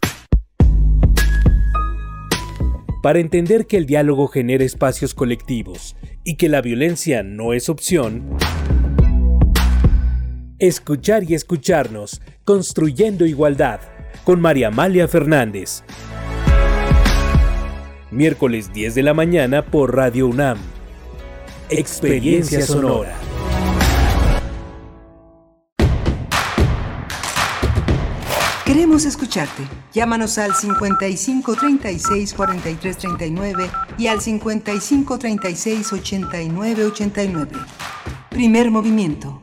Para entender que el diálogo genera espacios colectivos y que la violencia no es opción, escuchar y escucharnos, construyendo igualdad, con María Amalia Fernández. Miércoles 10 de la mañana por Radio UNAM. Experiencia Sonora. Queremos escucharte. Llámanos al 55 36 43 39 y al 55 36 89 89. Primer movimiento.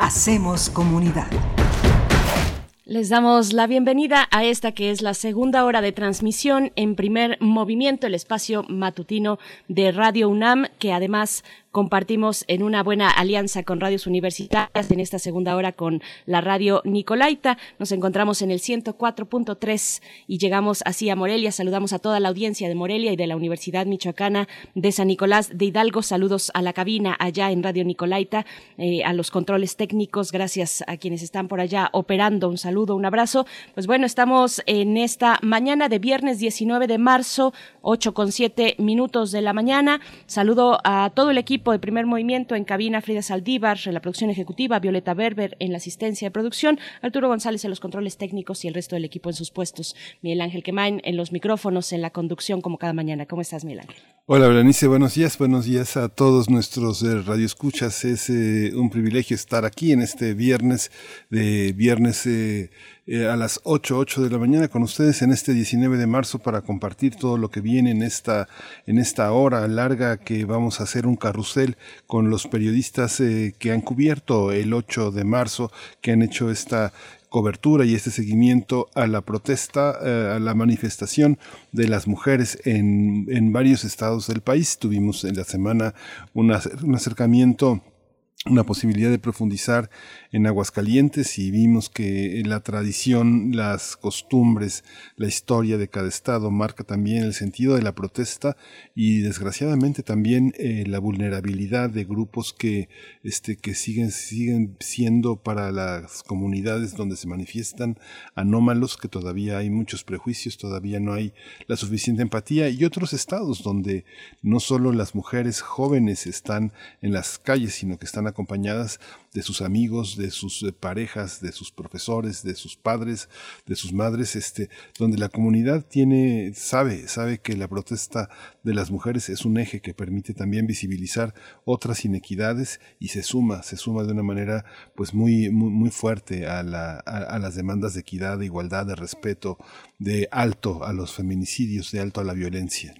Hacemos comunidad. Les damos la bienvenida a esta que es la segunda hora de transmisión en primer movimiento, el espacio matutino de Radio UNAM, que además compartimos en una buena alianza con radios universitarias en esta segunda hora con la radio Nicolaita. Nos encontramos en el 104.3 y llegamos así a Morelia. Saludamos a toda la audiencia de Morelia y de la Universidad Michoacana de San Nicolás de Hidalgo. Saludos a la cabina allá en Radio Nicolaita, eh, a los controles técnicos. Gracias a quienes están por allá operando. Un saludo, un abrazo. Pues bueno, estamos en esta mañana de viernes 19 de marzo, 8 con 7 minutos de la mañana. Saludo a todo el equipo de primer movimiento en cabina, Frida Saldívar en la producción ejecutiva, Violeta Berber en la asistencia de producción, Arturo González en los controles técnicos y el resto del equipo en sus puestos, Miguel Ángel Quemain en los micrófonos, en la conducción como cada mañana. ¿Cómo estás, Miguel Ángel? Hola, Berenice, buenos días, buenos días a todos nuestros eh, radioescuchas. Es eh, un privilegio estar aquí en este viernes de viernes eh, eh, a las 8, 8 de la mañana con ustedes en este 19 de marzo para compartir todo lo que viene en esta, en esta hora larga que vamos a hacer un carrusel con los periodistas eh, que han cubierto el 8 de marzo, que han hecho esta cobertura y este seguimiento a la protesta, eh, a la manifestación de las mujeres en, en varios estados del país. Tuvimos en la semana un acercamiento una posibilidad de profundizar en Aguascalientes y vimos que la tradición, las costumbres, la historia de cada estado marca también el sentido de la protesta y desgraciadamente también eh, la vulnerabilidad de grupos que, este, que siguen, siguen siendo para las comunidades donde se manifiestan anómalos, que todavía hay muchos prejuicios, todavía no hay la suficiente empatía y otros estados donde no solo las mujeres jóvenes están en las calles, sino que están acompañadas de sus amigos, de sus eh, parejas, de sus profesores, de sus padres, de sus madres, este, donde la comunidad tiene, sabe, sabe que la protesta de las mujeres es un eje que permite también visibilizar otras inequidades y se suma, se suma de una manera pues muy, muy, muy fuerte a, la, a, las demandas de equidad, de igualdad, de respeto, de alto a los feminicidios, de alto a la violencia.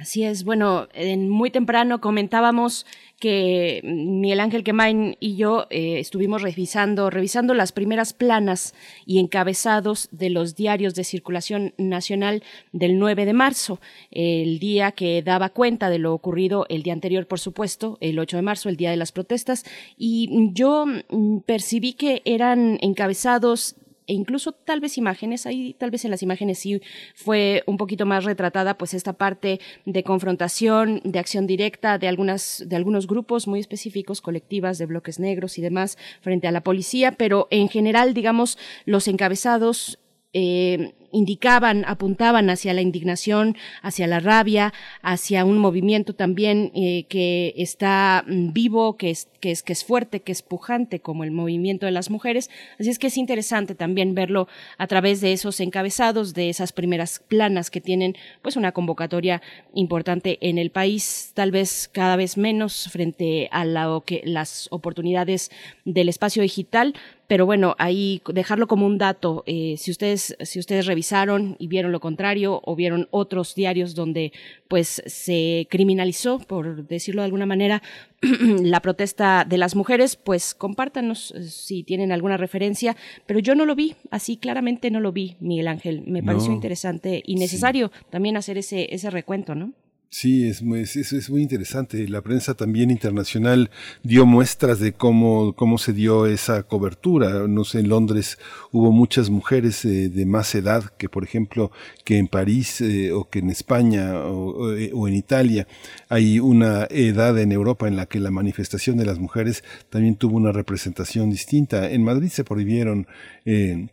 Así es, bueno, en muy temprano comentábamos que Miguel Ángel Quemain y yo eh, estuvimos revisando, revisando las primeras planas y encabezados de los diarios de circulación nacional del 9 de marzo, el día que daba cuenta de lo ocurrido el día anterior, por supuesto, el 8 de marzo, el día de las protestas, y yo mm, percibí que eran encabezados e incluso tal vez imágenes, ahí tal vez en las imágenes sí fue un poquito más retratada pues esta parte de confrontación, de acción directa de algunas de algunos grupos muy específicos, colectivas de bloques negros y demás frente a la policía, pero en general, digamos, los encabezados eh, indicaban, apuntaban hacia la indignación, hacia la rabia, hacia un movimiento también eh, que está mm, vivo, que es, que, es, que es fuerte, que es pujante, como el movimiento de las mujeres. Así es que es interesante también verlo a través de esos encabezados, de esas primeras planas que tienen pues una convocatoria importante en el país, tal vez cada vez menos frente a que, las oportunidades del espacio digital, pero bueno, ahí dejarlo como un dato. Eh, si ustedes, si ustedes revisaron y vieron lo contrario o vieron otros diarios donde pues se criminalizó, por decirlo de alguna manera, la protesta de las mujeres, pues compártanos eh, si tienen alguna referencia, pero yo no lo vi, así claramente no lo vi, Miguel Ángel. Me pareció interesante y necesario también hacer ese, ese recuento, ¿no? Sí, es muy, es, es muy interesante. La prensa también internacional dio muestras de cómo, cómo se dio esa cobertura. No sé, en Londres hubo muchas mujeres eh, de más edad que, por ejemplo, que en París eh, o que en España o, o, en Italia. Hay una edad en Europa en la que la manifestación de las mujeres también tuvo una representación distinta. En Madrid se prohibieron eh,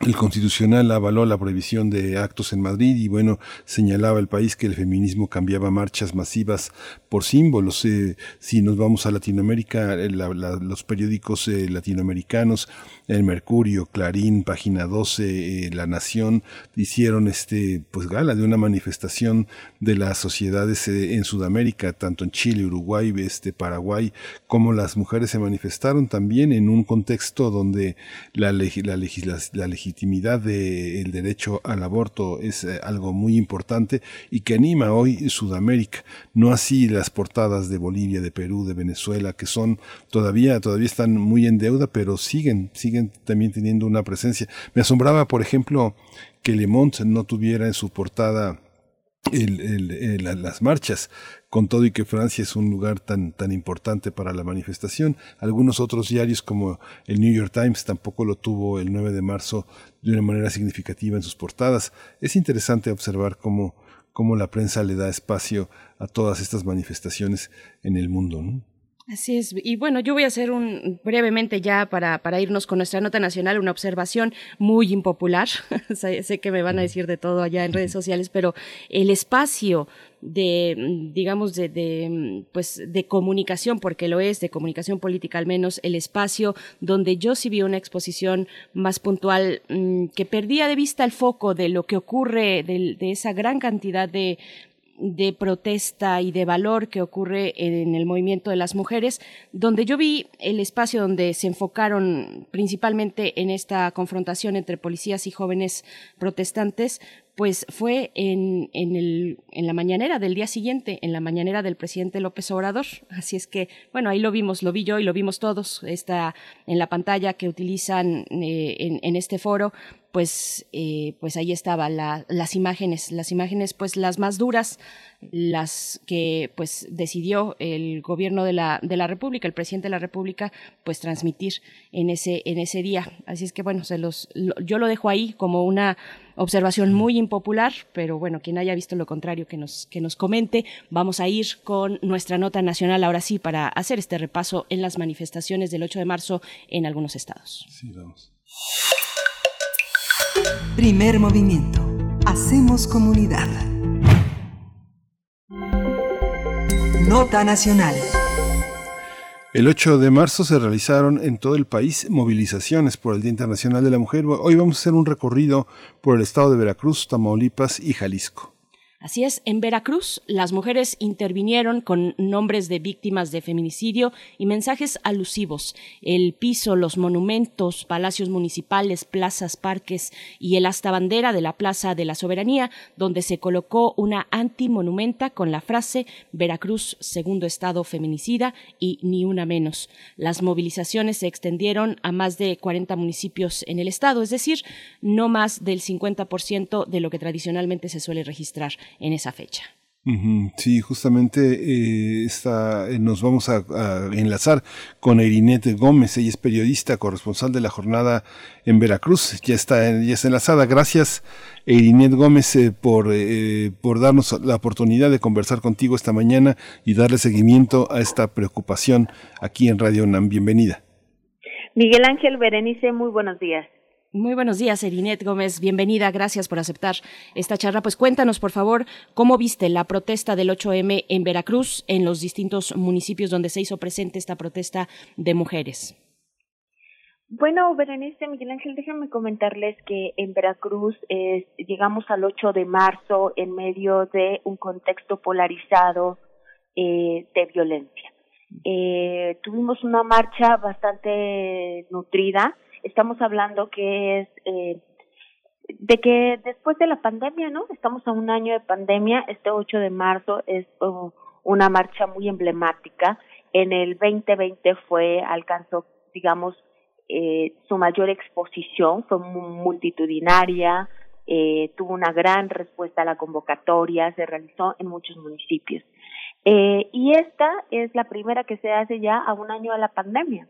el Constitucional avaló la prohibición de actos en Madrid y bueno, señalaba el país que el feminismo cambiaba marchas masivas por símbolos. Eh, si nos vamos a Latinoamérica, eh, los periódicos eh, latinoamericanos, el Mercurio, Clarín, Página 12, La Nación, hicieron este, pues gala de una manifestación de las sociedades en Sudamérica, tanto en Chile, Uruguay, este, Paraguay, como las mujeres se manifestaron también en un contexto donde la, la, legitimidad del derecho al aborto es eh, algo muy importante y que anima hoy Sudamérica, no así las portadas de Bolivia, de Perú, de Venezuela, que son todavía, todavía están muy en deuda, pero siguen, siguen también teniendo una presencia. Me asombraba, por ejemplo, que Le Monde no tuviera en su portada las marchas, con todo y que Francia es un lugar tan, tan importante para la manifestación. Algunos otros diarios como el New York Times tampoco lo tuvo el 9 de marzo de una manera significativa en sus portadas. Es interesante observar cómo, cómo la prensa le da espacio a todas estas manifestaciones en el mundo. ¿no? Así es. Y bueno, yo voy a hacer un brevemente ya para, para irnos con nuestra nota nacional, una observación muy impopular. sé, que me van a decir de todo allá en redes sociales, pero el espacio de, digamos, de, de, pues, de comunicación, porque lo es, de comunicación política al menos, el espacio donde yo sí vi una exposición más puntual mm, que perdía de vista el foco de lo que ocurre, de esa gran cantidad de, de protesta y de valor que ocurre en el movimiento de las mujeres, donde yo vi el espacio donde se enfocaron principalmente en esta confrontación entre policías y jóvenes protestantes, pues fue en, en, el, en la mañanera del día siguiente, en la mañanera del presidente López Obrador. Así es que, bueno, ahí lo vimos, lo vi yo y lo vimos todos, está en la pantalla que utilizan eh, en, en, este foro, pues, eh, pues ahí estaban las imágenes, las imágenes pues las más duras, las que pues decidió el gobierno de la, de la República, el presidente de la República, pues transmitir en ese, en ese día. Así es que bueno, se los, yo lo dejo ahí como una observación muy impopular, pero bueno, quien haya visto lo contrario que nos, que nos comente. Vamos a ir con nuestra nota nacional ahora sí para hacer este repaso en las manifestaciones del 8 de marzo en algunos estados. Sí, vamos. Primer movimiento. Hacemos comunidad. Nota nacional. El 8 de marzo se realizaron en todo el país movilizaciones por el Día Internacional de la Mujer. Hoy vamos a hacer un recorrido por el estado de Veracruz, Tamaulipas y Jalisco. Así es, en Veracruz las mujeres intervinieron con nombres de víctimas de feminicidio y mensajes alusivos. El piso, los monumentos, palacios municipales, plazas, parques y el hasta bandera de la Plaza de la Soberanía, donde se colocó una antimonumenta con la frase Veracruz, segundo estado feminicida y ni una menos. Las movilizaciones se extendieron a más de 40 municipios en el estado, es decir, no más del 50% de lo que tradicionalmente se suele registrar en esa fecha. Sí, justamente eh, eh, nos vamos a, enlazar con Erinette Gómez, ella es periodista, corresponsal de la jornada en Veracruz, ya está, ya está enlazada. Gracias, Erinette Gómez, eh, por, por darnos la oportunidad de conversar contigo esta mañana y darle seguimiento a esta preocupación aquí en Radio UNAM. Bienvenida. Miguel Ángel Berenice, muy buenos días. Muy buenos días, Erinet Gómez. Bienvenida. Gracias por aceptar esta charla. Pues cuéntanos, por favor, cómo viste la protesta del 8M en Veracruz, en los distintos municipios donde se hizo presente esta protesta de mujeres. Bueno, Berenice, Miguel Ángel, déjenme comentarles que en Veracruz llegamos al 8 de marzo en medio de un contexto polarizado eh, de violencia. Eh, tuvimos una marcha bastante nutrida estamos hablando que es eh, de que después de la pandemia, ¿no? Estamos a un año de pandemia, este 8 de marzo es uh, una marcha muy emblemática. En el 2020 fue, alcanzó, digamos, eh, su mayor exposición, fue multitudinaria, eh, tuvo una gran respuesta a la convocatoria, se realizó en muchos municipios. Eh, y esta es la primera que se hace ya a un año de la pandemia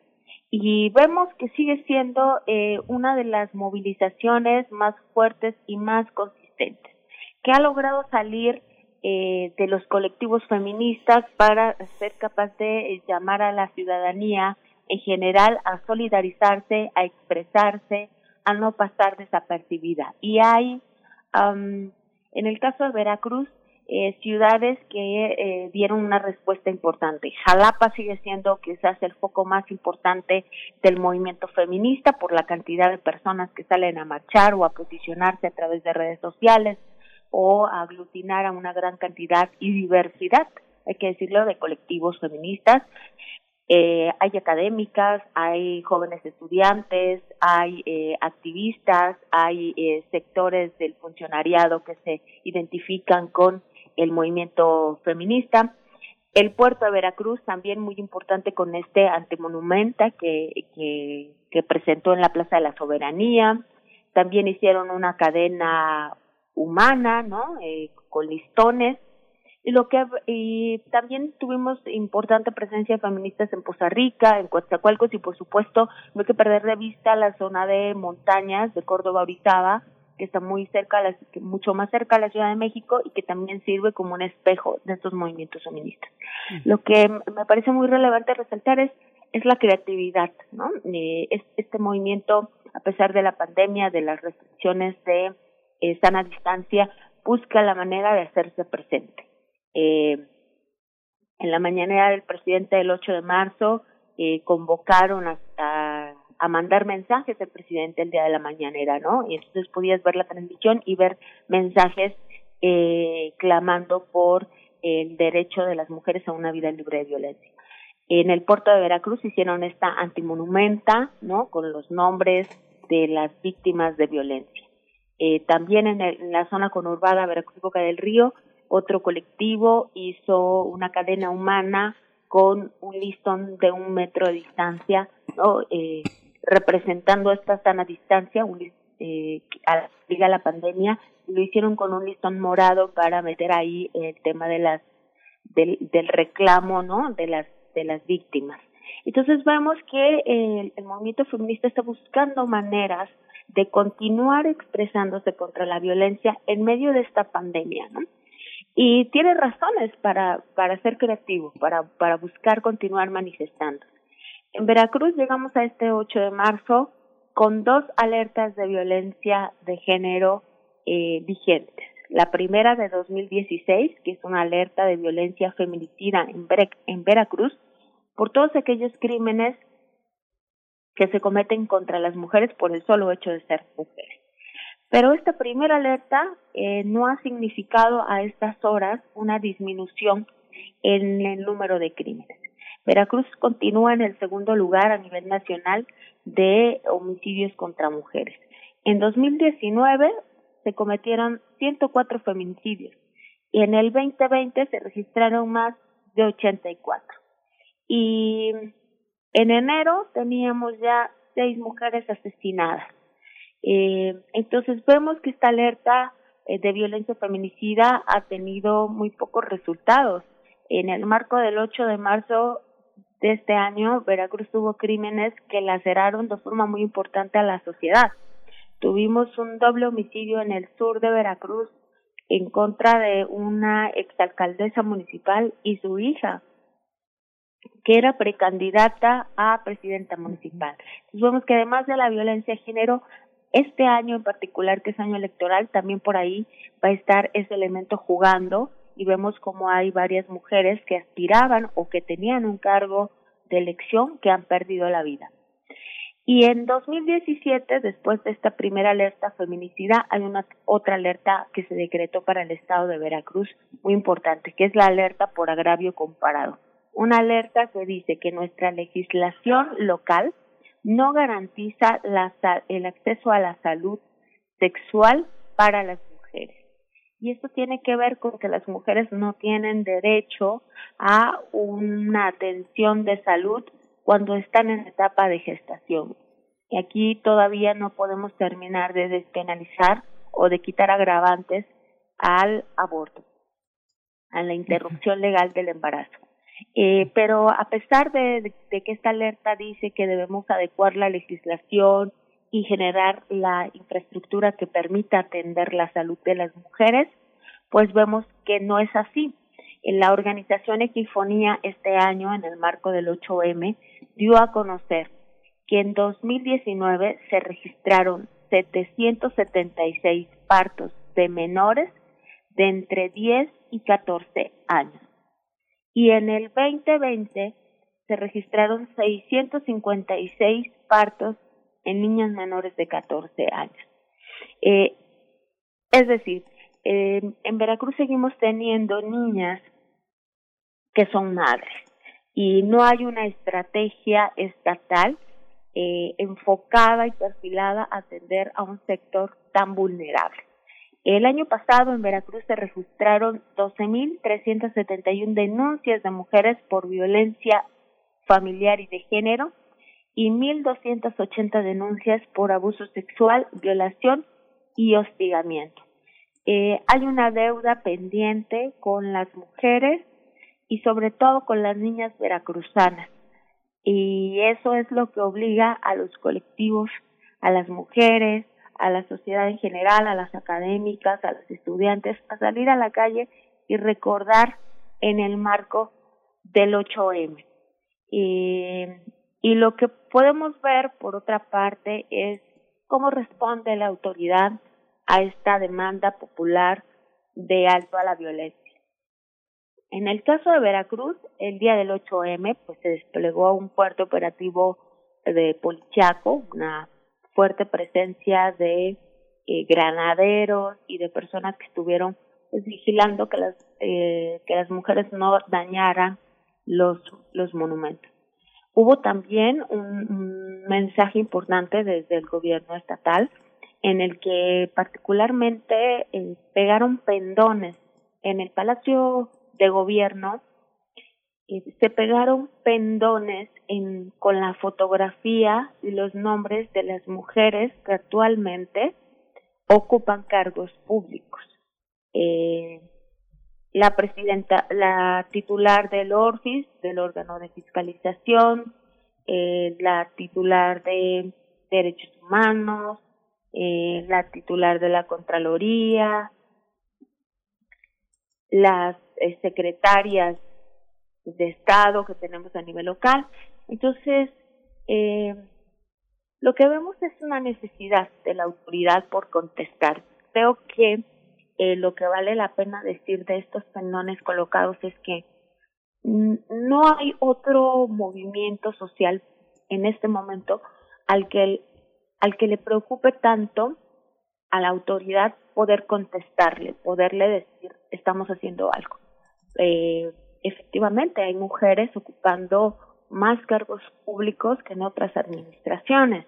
y vemos que sigue siendo eh, una de las movilizaciones más fuertes y más consistentes, que ha logrado salir eh, de los colectivos feministas para ser capaz de eh, llamar a la ciudadanía en general a solidarizarse, a expresarse, a no pasar desapercibida. Y hay, en el caso de Veracruz, eh, ciudades que eh, dieron una respuesta importante. Jalapa sigue siendo quizás el foco más importante del movimiento feminista por la cantidad de personas que salen a marchar o a posicionarse a través de redes sociales o a aglutinar a una gran cantidad y diversidad, hay que decirlo, de colectivos feministas. Eh, hay académicas, hay jóvenes estudiantes, hay eh, activistas, hay eh, sectores del funcionariado que se identifican con el movimiento feminista. El puerto de Veracruz también muy importante con este antemonumenta que, que, presentó en la Plaza de la Soberanía. También hicieron una cadena humana, ¿no? Eh, con listones. Y lo que y también tuvimos importante presencia de feministas en Poza Rica, en Coatzacoalcos y por supuesto no hay que perder de vista la zona de montañas de Córdoba Orizaba, que está muy cerca, mucho más cerca de la Ciudad de México y que también sirve como un espejo de estos movimientos feministas. Lo que me parece muy relevante resaltar es es la creatividad, ¿no? Eh, este movimiento, a pesar de la pandemia, de las restricciones de eh, sana distancia, busca la manera de hacerse presente. Eh, en la mañanera del presidente del 8 de marzo eh, convocaron a, a, mandar mensajes del presidente el día de la mañanera, ¿no? Y entonces podías ver la transmisión y ver mensajes eh, clamando por el derecho de las mujeres a una vida libre de violencia. En el puerto de Veracruz hicieron esta antimonumenta, ¿no? Con los nombres de las víctimas de violencia. Eh, también en, en, la zona conurbada Veracruz Boca del Río, otro colectivo hizo una cadena humana con un listón de un metro de distancia, ¿no? Eh, representando esta sana distancia, un, eh, a la, la pandemia, lo hicieron con un listón morado para meter ahí el tema de las del, reclamo, ¿no? De las de las víctimas. Entonces vemos que el, movimiento feminista está buscando maneras de continuar expresándose contra la violencia en medio de esta pandemia, ¿no? Y tiene razones para, para ser creativo, para, para buscar continuar manifestando. En Veracruz llegamos a este 8 de marzo con dos alertas de violencia de género eh, vigentes. La primera de 2016, que es una alerta de violencia feminicida en, en Veracruz, por todos aquellos crímenes que se cometen contra las mujeres por el solo hecho de ser mujeres. Pero esta primera alerta eh, no ha significado a estas horas una disminución en el número de crímenes. Veracruz continúa en el segundo lugar a nivel nacional de homicidios contra mujeres. En 2019 se cometieron 104 feminicidios y en el 2020 se registraron más de 84. Y en enero teníamos ya seis mujeres asesinadas. Eh, entonces vemos que esta alerta eh, de violencia feminicida ha tenido muy pocos resultados. En el marco del 8 de marzo de este año, Veracruz tuvo crímenes que laceraron de forma muy importante a la sociedad. Tuvimos un doble homicidio en el sur de Veracruz en contra de una exalcaldesa municipal y su hija que era precandidata a presidenta municipal. Entonces vemos que además de la violencia de género, este año en particular, que es año electoral, también por ahí va a estar ese elemento jugando y vemos como hay varias mujeres que aspiraban o que tenían un cargo de elección que han perdido la vida. Y en 2017, después de esta primera alerta feminicida, hay una otra alerta que se decretó para el estado de Veracruz muy importante, que es la alerta por agravio comparado una alerta que dice que nuestra legislación local no garantiza la, el acceso a la salud sexual para las. Y esto tiene que ver con que las mujeres no tienen derecho a una atención de salud cuando están en etapa de gestación. Y aquí todavía no podemos terminar de despenalizar o de quitar agravantes al aborto, a la interrupción legal del embarazo. Eh, pero a pesar de, que esta alerta dice que debemos adecuar la legislación y generar la infraestructura que permita atender la salud de las mujeres, pues vemos que no es así. En la organización Equifonía este año, en el marco del 8M, dio a conocer que en 2019 se registraron 776 partos de menores de entre 10 y 14 años y en el 2020 se registraron 656 partos en niñas menores de 14 años. Eh, es decir, eh, en Veracruz seguimos teniendo niñas que son madres y no hay una estrategia estatal eh, enfocada y perfilada a atender a un sector tan vulnerable. El año pasado en Veracruz se registraron 12.371 denuncias de mujeres por violencia familiar y de género y 1.280 denuncias por abuso sexual, violación y hostigamiento. Eh, hay una deuda pendiente con las mujeres y sobre todo con las niñas veracruzanas. Y eso es lo que obliga a los colectivos, a las mujeres, a la sociedad en general, a las académicas, a los estudiantes, a salir a la calle y recordar en el marco del 8M. Y, y lo que podemos ver, por otra parte, es cómo responde la autoridad a esta demanda popular de alto a la violencia. En el caso de Veracruz, el día del 8M, pues se desplegó un fuerte operativo de Polichaco, una fuerte presencia de eh, granaderos y de personas que estuvieron pues, vigilando que las eh, que las mujeres no dañaran los los monumentos. Hubo también un mensaje importante desde el gobierno estatal en el que particularmente eh, pegaron pendones en el Palacio de Gobierno, eh, se pegaron pendones en, con la fotografía y los nombres de las mujeres que actualmente ocupan cargos públicos. Eh, la presidenta, la titular del ORFIS, del órgano de fiscalización, eh, la titular de derechos humanos, eh, la titular de la Contraloría, las eh, secretarias de Estado que tenemos a nivel local. Entonces, eh, lo que vemos es una necesidad de la autoridad por contestar. Creo que eh, lo que vale la pena decir de estos pendones colocados es que no hay otro movimiento social en este momento al que al que le preocupe tanto a la autoridad poder contestarle, poderle decir, estamos haciendo algo. Eh, efectivamente, hay mujeres ocupando más cargos públicos que en otras administraciones,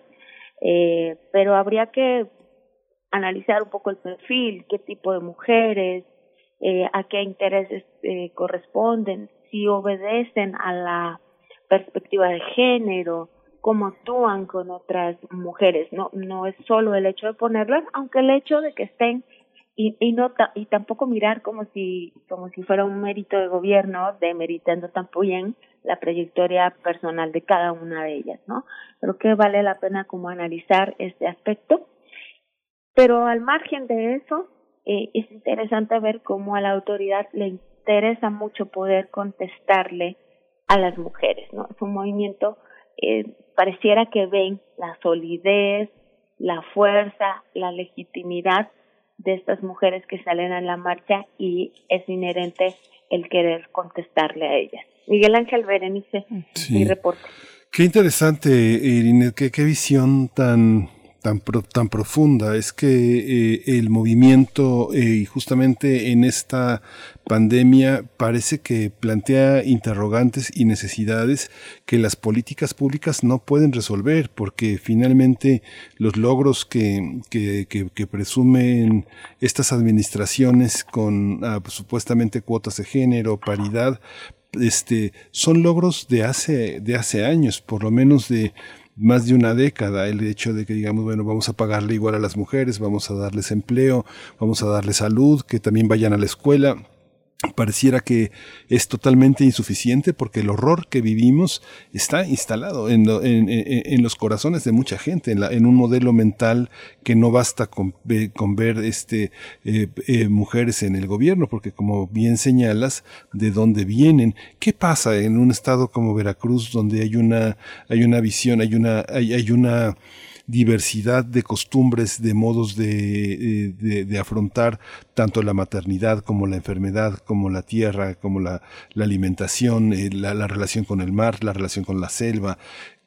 eh, pero habría que analizar un poco el perfil, qué tipo de mujeres, eh, a qué intereses eh, corresponden, si obedecen a la perspectiva de género, cómo actúan con otras mujeres. No, no es solo el hecho de ponerlas, aunque el hecho de que estén y, no y tampoco mirar como si como si fuera un mérito de gobierno demeritando también la trayectoria personal de cada una de ellas, ¿no? Creo que vale la pena como analizar este aspecto. Pero al margen de eso, eh, es interesante ver cómo a la autoridad le interesa mucho poder contestarle a las mujeres, ¿no? Es un movimiento eh, pareciera que ven la solidez, la fuerza, la legitimidad de estas mujeres que salen a la marcha y es inherente el querer contestarle a ellas. Miguel Ángel Berenice, mi reporte. Qué interesante, Irene, qué, qué visión tan tan, tan profunda es que eh, el movimiento eh, y justamente en esta pandemia parece que plantea interrogantes y necesidades que las políticas públicas no pueden resolver porque finalmente los logros que, que, que, presumen estas administraciones con ah, supuestamente cuotas de género, paridad, este, son logros de hace, de hace años, por lo menos de más de una década el hecho de que digamos, bueno, vamos a pagarle igual a las mujeres, vamos a darles empleo, vamos a darles salud, que también vayan a la escuela pareciera que es totalmente insuficiente porque el horror que vivimos está instalado en, en, los corazones de mucha gente, en, la, en, un modelo mental que no basta con, con ver este, eh, eh, mujeres en el gobierno, porque como bien señalas, de dónde vienen. ¿Qué pasa en un estado como Veracruz donde hay una, hay una visión, hay una, hay, hay una diversidad de costumbres, de modos de, eh, de, afrontar tanto la maternidad como la enfermedad, como la tierra, como la, la alimentación, eh, la, la relación con el mar, la relación con la selva,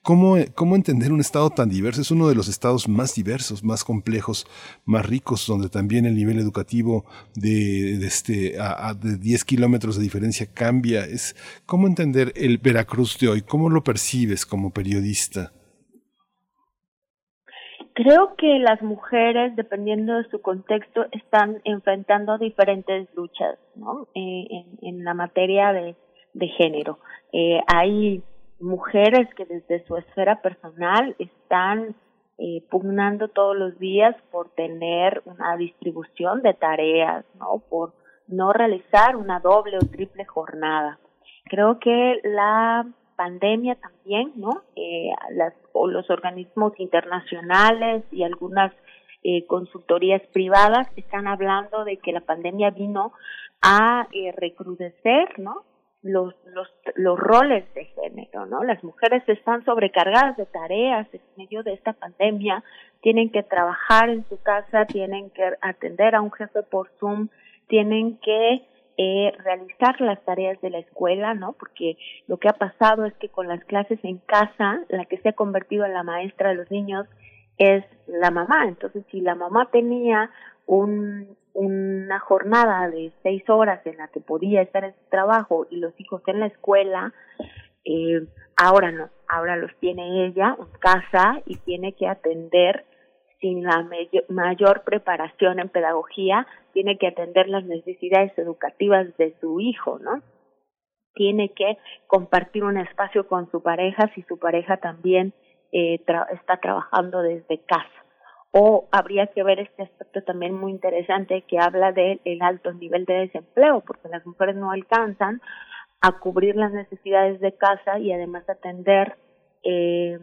¿Cómo, ¿Cómo, entender un estado tan diverso? Es uno de los estados más diversos, más complejos, más ricos, donde también el nivel educativo de, de este, a, de 10 kilómetros de diferencia cambia. Es, ¿Cómo entender el Veracruz de hoy? ¿Cómo lo percibes como periodista? Creo que las mujeres, dependiendo de su contexto, están enfrentando diferentes luchas ¿no? Eh, en, en, la materia de, género. Eh, hay mujeres que desde su esfera personal están eh, pugnando todos los días por tener una distribución de tareas, ¿no? Por no realizar una doble o triple jornada. Creo que la pandemia también, ¿no? Eh, las, o los organismos internacionales y algunas eh, consultorías privadas están hablando de que la pandemia vino a eh, recrudecer, ¿no? Los, los, los roles de género, ¿no? Las mujeres están sobrecargadas de tareas en medio de esta pandemia, tienen que trabajar en su casa, tienen que atender a un jefe por Zoom, tienen que eh, realizar las tareas de la escuela, ¿no? Porque lo que ha pasado es que con las clases en casa, la que se ha convertido en la maestra de los niños es la mamá. Entonces, si la mamá tenía un, una jornada de seis horas en la que podía estar en su trabajo y los hijos en la escuela, eh, ahora no, ahora los tiene ella en casa y tiene que atender sin la mayor preparación en pedagogía, tiene que atender las necesidades educativas de su hijo, ¿no? Tiene que compartir un espacio con su pareja si su pareja también eh, está trabajando desde casa. O habría que ver este aspecto también muy interesante que habla del alto nivel de desempleo, porque las mujeres no alcanzan a cubrir las necesidades de casa y además atender eh,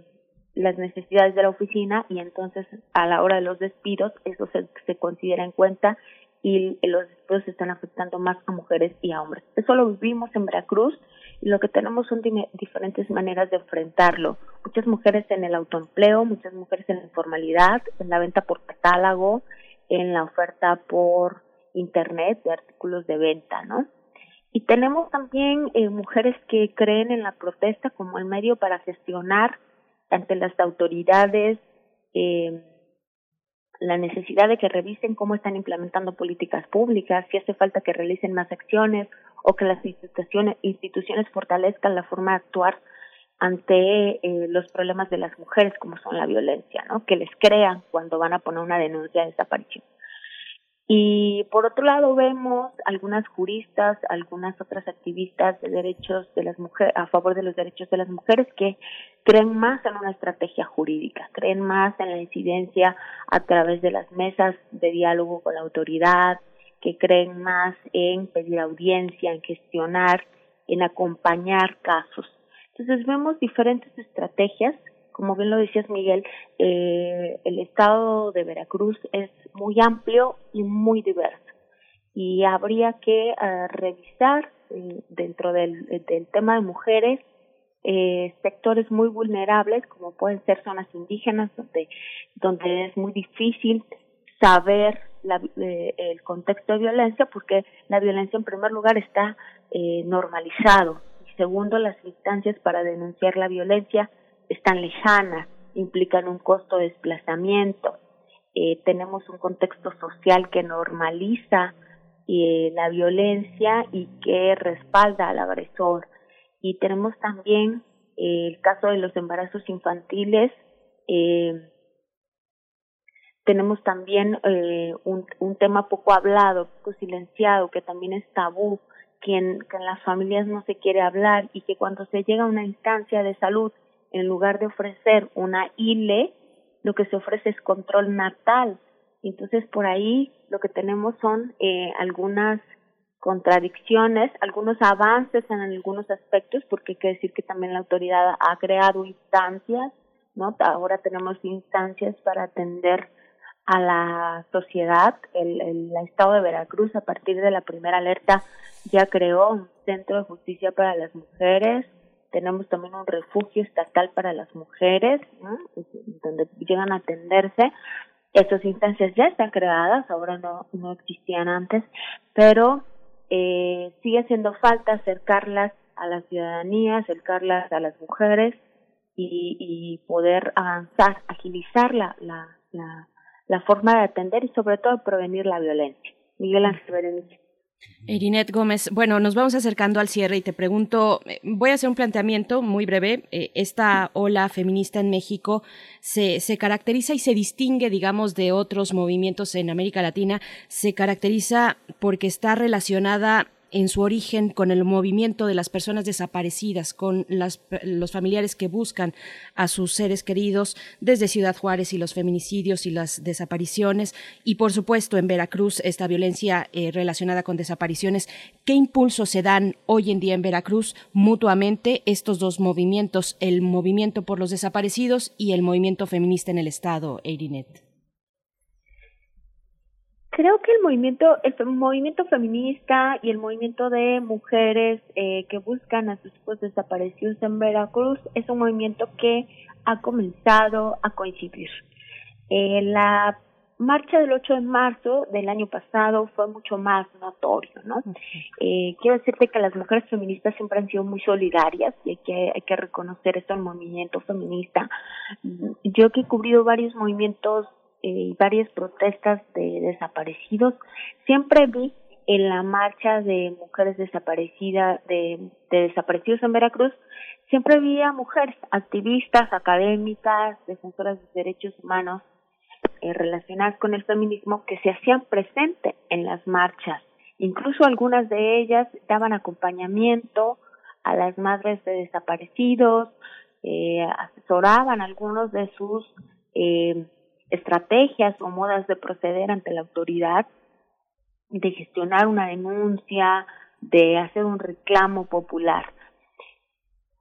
las necesidades de la oficina y entonces a la hora de los despidos eso se, se considera en cuenta y los despidos están afectando más a mujeres y a hombres. Eso lo vivimos en Veracruz y lo que tenemos son diferentes maneras de enfrentarlo. Muchas mujeres en el autoempleo, muchas mujeres en la informalidad, en la venta por catálogo, en la oferta por internet de artículos de venta, ¿no? Y tenemos también eh, mujeres que creen en la protesta como el medio para gestionar ante las autoridades eh, la necesidad de que revisen cómo están implementando políticas públicas, si hace falta que realicen más acciones o que las instituciones, fortalezcan la forma de actuar ante eh, los problemas de las mujeres como son la violencia, ¿no? Que les crean cuando van a poner una denuncia de desaparición. Y por otro lado vemos algunas juristas, algunas otras activistas de derechos de las mujeres, a favor de los derechos de las mujeres que creen más en una estrategia jurídica, creen más en la incidencia a través de las mesas de diálogo con la autoridad, que creen más en pedir audiencia, en gestionar, en acompañar casos. Entonces vemos diferentes estrategias como bien lo decías Miguel, eh, el estado de Veracruz es muy amplio y muy diverso. Y habría que eh, revisar dentro del, del, tema de mujeres eh, sectores muy vulnerables como pueden ser zonas indígenas donde donde es muy difícil saber la, eh, el contexto de violencia porque la violencia en primer lugar está eh, normalizado. Y segundo las instancias para denunciar la violencia están lejanas, implican un costo de desplazamiento. Eh, tenemos un contexto social que normaliza eh, la violencia y que respalda al agresor. Y tenemos también eh, el caso de los embarazos infantiles. Eh, tenemos también un, un tema poco hablado, poco silenciado, que también es tabú, que en, que en las familias no se quiere hablar y que cuando se llega a una instancia de salud en lugar de ofrecer una ILE, lo que se ofrece es control natal. Entonces, por ahí lo que tenemos son eh, algunas contradicciones, algunos avances en algunos aspectos, porque hay que decir que también la autoridad ha creado instancias, ¿no? Ahora tenemos instancias para atender a la sociedad. El, el, el, Estado de Veracruz, a partir de la primera alerta, ya creó un centro de justicia para las mujeres, tenemos también un refugio estatal para las mujeres, ¿no? donde llegan a atenderse. Esas instancias ya están creadas, ahora no, no existían antes, pero eh, sigue haciendo falta acercarlas a la ciudadanía, acercarlas a las mujeres y, y poder avanzar, agilizar la, la, la, la forma de atender y sobre todo prevenir la violencia. Miguel Ángel Berenice. Irinet Gómez, bueno, nos vamos acercando al cierre y te pregunto, eh, voy a hacer un planteamiento muy breve. Eh, esta ola feminista en México se, se, caracteriza y se distingue, digamos, de otros movimientos en América Latina, se caracteriza porque está relacionada en su origen con el movimiento de las personas desaparecidas, con los familiares que buscan a sus seres queridos desde Ciudad Juárez y los feminicidios y las desapariciones y por supuesto en Veracruz esta violencia eh, relacionada con desapariciones. ¿Qué impulso se dan hoy en día en Veracruz mutuamente estos dos movimientos, el movimiento por los desaparecidos y el movimiento feminista en el Estado, Eirinet? Creo que el movimiento, el movimiento feminista y el movimiento de mujeres eh, que buscan a sus hijos desaparecidos en Veracruz es un movimiento que ha comenzado a coincidir. Eh, la marcha del 8 de marzo del año pasado fue mucho más notorio, ¿no? Eh, quiero decirte que las mujeres feministas siempre han sido muy solidarias y hay que, hay que reconocer esto el movimiento feminista. Yo que he cubrido varios movimientos y eh, varias protestas de desaparecidos, siempre vi en la marcha de mujeres desaparecidas, de, desaparecidos en Veracruz, siempre vi a mujeres activistas, académicas, defensoras de derechos humanos eh, relacionadas con el feminismo que se hacían presente en las marchas. Incluso algunas de ellas daban acompañamiento a las madres de desaparecidos, eh, asesoraban algunos de sus eh, estrategias o modas de proceder ante la autoridad, de gestionar una denuncia, de hacer un reclamo popular.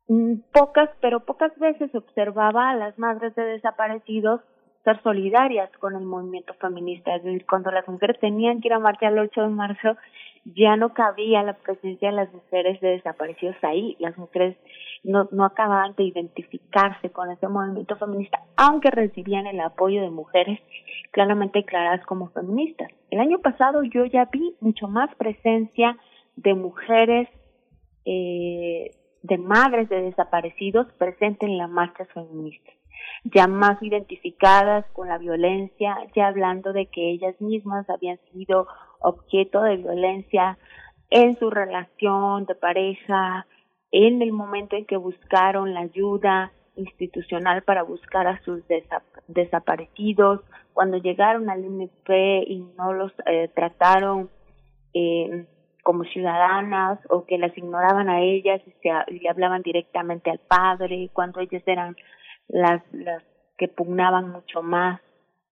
Mm, pocas, pero pocas veces observaba a las madres de desaparecidos ser solidarias con el movimiento feminista. Es decir, cuando las mujeres tenían que ir a marchar el 8 de marzo, ya no cabía la presencia de las mujeres de desaparecidos ahí. Las mujeres no, no acababan de identificarse con ese movimiento feminista, aunque recibían el apoyo de mujeres claramente declaradas como feministas. El año pasado yo ya vi mucho más presencia de mujeres, eh, de madres de desaparecidos presentes en las marchas feministas ya más identificadas con la violencia, ya hablando de que ellas mismas habían sido objeto de violencia en su relación de pareja, en el momento en que buscaron la ayuda institucional para buscar a sus desaparecidos, cuando llegaron al INP y no los eh, trataron eh, como ciudadanas o que las ignoraban a ellas y, se, y hablaban directamente al padre, cuando ellas eran las, las que pugnaban mucho más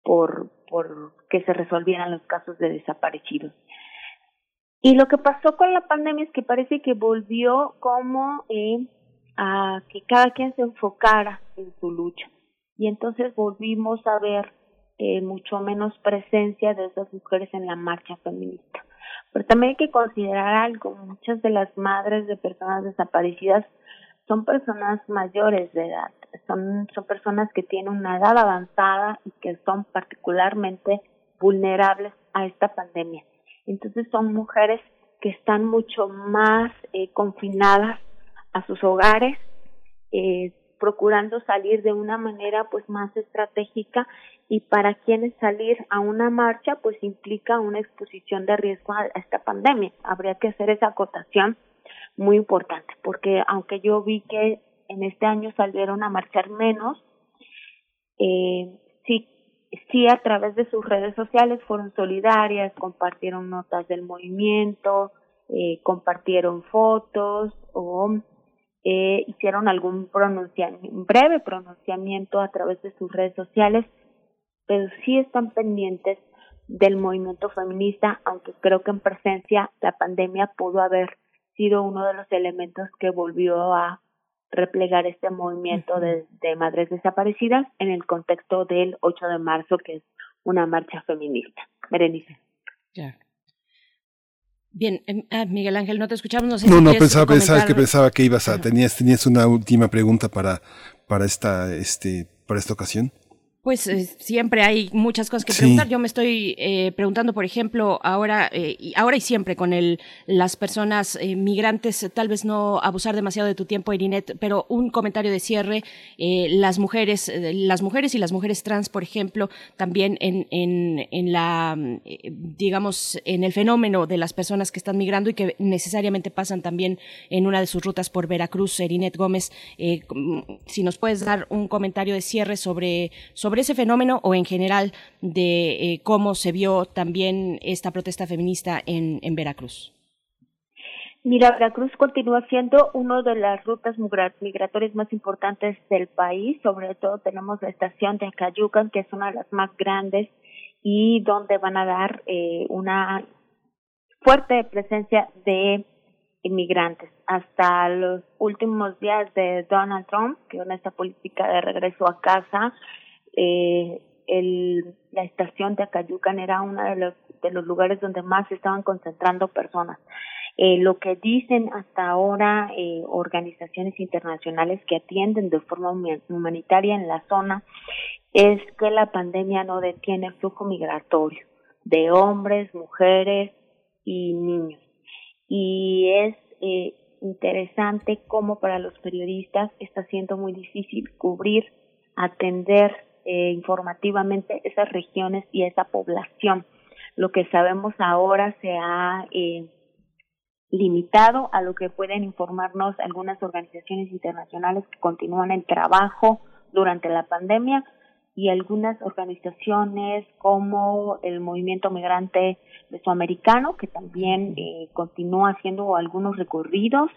por, por que se resolvieran los casos de desaparecidos. Y lo que pasó con la pandemia es que parece que volvió como eh, a que cada quien se enfocara en su lucha. Y entonces volvimos a ver eh, mucho menos presencia de esas mujeres en la marcha feminista. Pero también hay que considerar algo, muchas de las madres de personas desaparecidas son personas mayores de edad, son, son personas que tienen una edad avanzada y que son particularmente vulnerables a esta pandemia. Entonces son mujeres que están mucho más eh, confinadas a sus hogares, eh, procurando salir de una manera pues más estratégica y para quienes salir a una marcha pues implica una exposición de riesgo a esta pandemia. Habría que hacer esa acotación muy importante, porque aunque yo vi que en este año salieron a marchar menos, eh, sí, sí a través de sus redes sociales fueron solidarias, compartieron notas del movimiento, eh, compartieron fotos o eh, hicieron algún pronunciamiento, breve pronunciamiento a través de sus redes sociales, pero sí están pendientes del movimiento feminista, aunque creo que en presencia la pandemia pudo haber sido uno de los elementos que volvió a replegar este movimiento de, madres desaparecidas en el contexto del 8 de marzo, que es una marcha feminista. Berenice. Ya. Bien, em, ah, Miguel Ángel, no te escuchamos. No, sé no, no pensaba, pensaba, que pensaba que ibas a tenías tenías una última pregunta para para esta este para esta ocasión. Pues eh, siempre hay muchas cosas que preguntar. Yo me estoy eh, preguntando, por ejemplo, ahora, eh, y ahora y siempre con el, las personas migrantes, tal vez no abusar demasiado de tu tiempo, Irinet, pero un comentario de cierre. las mujeres, las mujeres y las mujeres trans, por ejemplo, también en, en, en la, digamos, en el fenómeno de las personas que están migrando y que necesariamente pasan también en una de sus rutas por Veracruz, Irinet Gómez. si nos puedes dar un comentario de cierre sobre sobre ese fenómeno o en general de eh, cómo se vio también esta protesta feminista en, Veracruz. Mira, Veracruz continúa siendo una de las rutas migratorias más importantes del país. Sobre todo tenemos la estación de Acayucan, que es una de las más grandes y donde van a dar eh, una fuerte presencia de inmigrantes. Hasta los últimos días de Donald Trump, que con esta política de regreso a casa, eh, el, la estación de Acayucan era uno de los, de los lugares donde más se estaban concentrando personas. Eh, lo que dicen hasta ahora eh, organizaciones internacionales que atienden de forma humanitaria en la zona es que la pandemia no detiene el flujo migratorio de hombres, mujeres y niños. Y es eh, interesante cómo para los periodistas está siendo muy difícil cubrir, atender eh, informativamente esas regiones y esa población. Lo que sabemos ahora se ha eh, limitado a lo que pueden informarnos algunas organizaciones internacionales que continúan el trabajo durante la pandemia y algunas organizaciones como el movimiento migrante mesoamericano que también eh, continúa haciendo algunos recorridos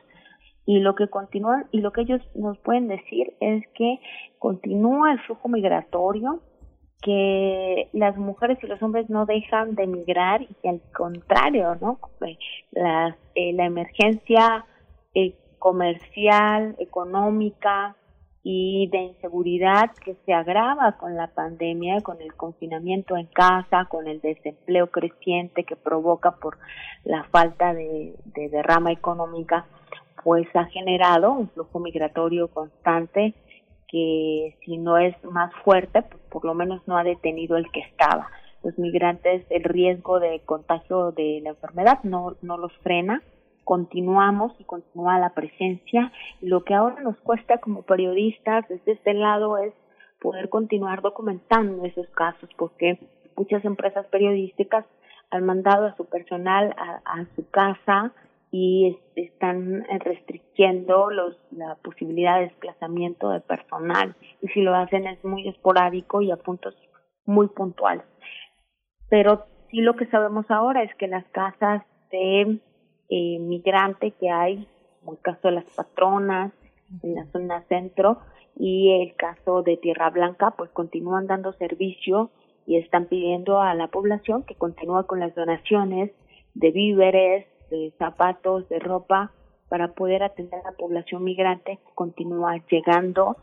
y lo que continúan y lo que ellos nos pueden decir es que continúa el flujo migratorio que las mujeres y los hombres no dejan de migrar y que al contrario, ¿no? La, eh, la emergencia eh, comercial, económica y de inseguridad que se agrava con la pandemia, con el confinamiento en casa, con el desempleo creciente que provoca por la falta de, de derrama económica, pues ha generado un flujo migratorio constante que si no es más fuerte, pues por lo menos no ha detenido el que estaba. Los migrantes, el riesgo de contagio de la enfermedad no, no los frena, continuamos y continúa la presencia. Lo que ahora nos cuesta como periodistas desde este lado es poder continuar documentando esos casos, porque muchas empresas periodísticas han mandado a su personal a, a su casa y están restringiendo los, la posibilidad de desplazamiento de personal y si lo hacen es muy esporádico y a puntos muy puntuales. Pero sí lo que sabemos ahora es que las casas de eh, migrante que hay, como el caso de las patronas en la zona centro y el caso de Tierra Blanca, pues continúan dando servicio y están pidiendo a la población que continúe con las donaciones de víveres, de zapatos, de ropa, para poder atender a la población migrante que continúa llegando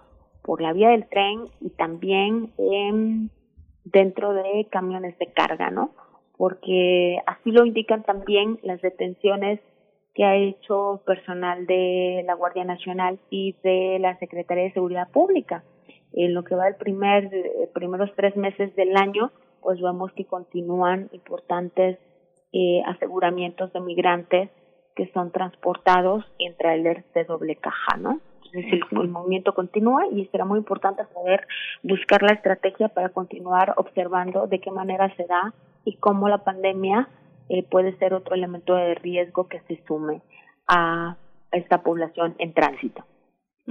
por la vía del tren y también dentro de camiones de carga, ¿no? Porque así lo indican también las detenciones que ha hecho personal de la Guardia Nacional y de la Secretaría de Seguridad Pública. En lo que va el primer, primeros tres meses del año, pues vemos que continúan importantes eh, aseguramientos de migrantes que son transportados en trailers de doble caja, ¿no? Entonces el, el, movimiento continúa y será muy importante poder buscar la estrategia para continuar observando de qué manera se da y cómo la pandemia eh, puede ser otro elemento de riesgo que se sume a esta población en tránsito.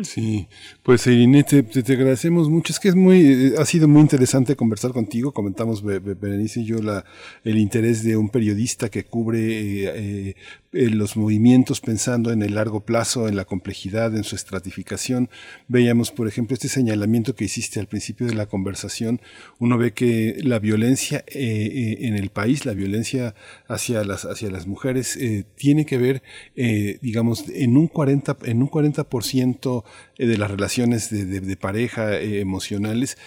Sí, pues Irene, te, te, agradecemos mucho. Es que es muy, eh, ha sido muy interesante conversar contigo. Comentamos Berenice y yo la, el interés de un periodista que cubre eh, eh, los movimientos pensando en el largo plazo, en la complejidad, en su estratificación. Veíamos, por ejemplo, este señalamiento que hiciste al principio de la conversación. Uno ve que la violencia en el país, la violencia hacia las, hacia las mujeres, tiene que ver, digamos, en un 40, en un 40% eh, de las relaciones de, pareja eh, emocionales,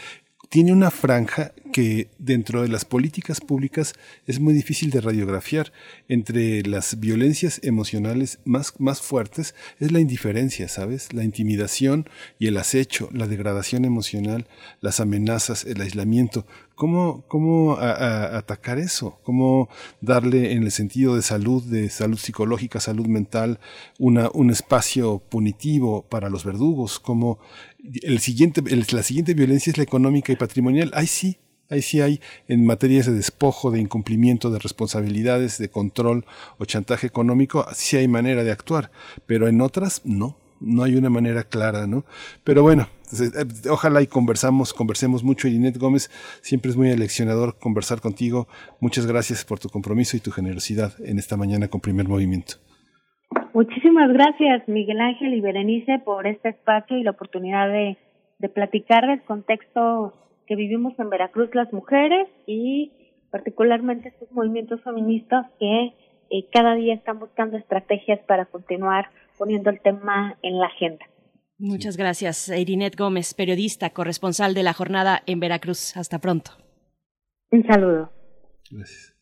tiene una franja que dentro de las políticas públicas es muy difícil de radiografiar. Entre las violencias emocionales más, más fuertes es la indiferencia, ¿sabes? La intimidación y el acecho, la degradación emocional, las amenazas, el aislamiento. ¿Cómo, cómo atacar eso? ¿Cómo darle en el sentido de salud, de salud psicológica, salud mental, un espacio punitivo para los verdugos? ¿Cómo el siguiente, la siguiente violencia es la económica y patrimonial? Ahí sí, ahí sí hay en materias de despojo, de incumplimiento de responsabilidades, de control o chantaje económico, sí hay manera de actuar, pero en otras no no hay una manera clara, ¿no? Pero bueno, eh, ojalá y conversamos, conversemos mucho. Ginette Gómez, siempre es muy aleccionador conversar contigo. Muchas gracias por tu compromiso y tu generosidad en esta mañana con Primer Movimiento. Muchísimas gracias, Miguel Ángel y Berenice, por este espacio y la oportunidad de, de platicar del contexto que vivimos en Veracruz las mujeres y particularmente estos movimientos feministas que eh, cada día están buscando estrategias para continuar poniendo el tema en la agenda. Muchas gracias, Irinet Gómez, periodista, corresponsal de la jornada en Veracruz. Hasta pronto. Un saludo. Gracias.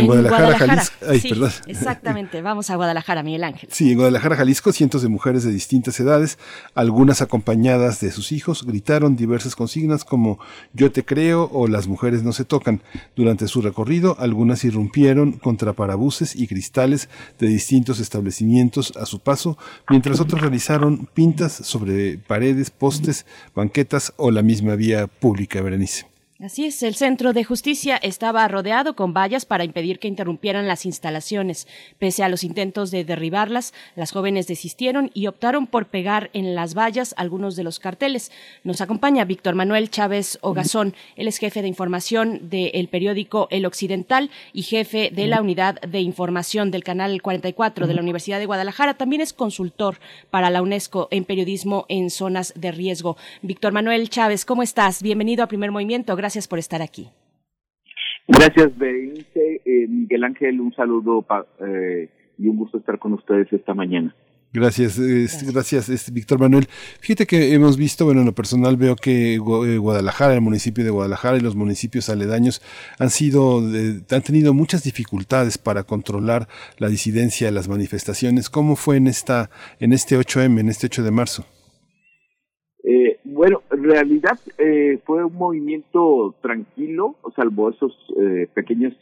En, Guadalajara, Jalisco. Ay, sí, perdón. Exactamente, vamos a Guadalajara, Miguel Ángel. Sí, en Guadalajara, Jalisco, cientos de mujeres de distintas edades, algunas acompañadas de sus hijos, gritaron diversas consignas como Yo te creo o Las mujeres no se tocan. Durante su recorrido, algunas irrumpieron contra parabuses y cristales de distintos establecimientos a su paso, mientras otras realizaron pintas sobre paredes, postes, banquetas o la misma vía pública, Berenice. Así es, el Centro de Justicia estaba rodeado con vallas para impedir que interrumpieran las instalaciones. Pese a los intentos de derribarlas, las jóvenes desistieron y optaron por pegar en las vallas algunos de los carteles. Nos acompaña Víctor Manuel Chávez Ogazón. Él es jefe de información del periódico El Occidental y jefe de la unidad de información del Canal 44 de la Universidad de Guadalajara. También es consultor para la UNESCO en periodismo en zonas de riesgo. Víctor Manuel Chávez, ¿cómo estás? Bienvenido a Primer Movimiento. Gracias por estar aquí. Gracias, Berenice. Eh, Miguel Ángel, un saludo eh, y un gusto estar con ustedes esta mañana. Gracias, gracias, gracias Víctor Manuel. Fíjate que hemos visto, bueno, en lo personal veo que Guadalajara, el municipio de Guadalajara y los municipios aledaños han sido, han tenido muchas dificultades para controlar la disidencia, las manifestaciones. ¿Cómo fue en esta, en este 8M, en este 8 de marzo? Eh, realidad eh, fue un movimiento tranquilo, salvo esos eh, pequeñas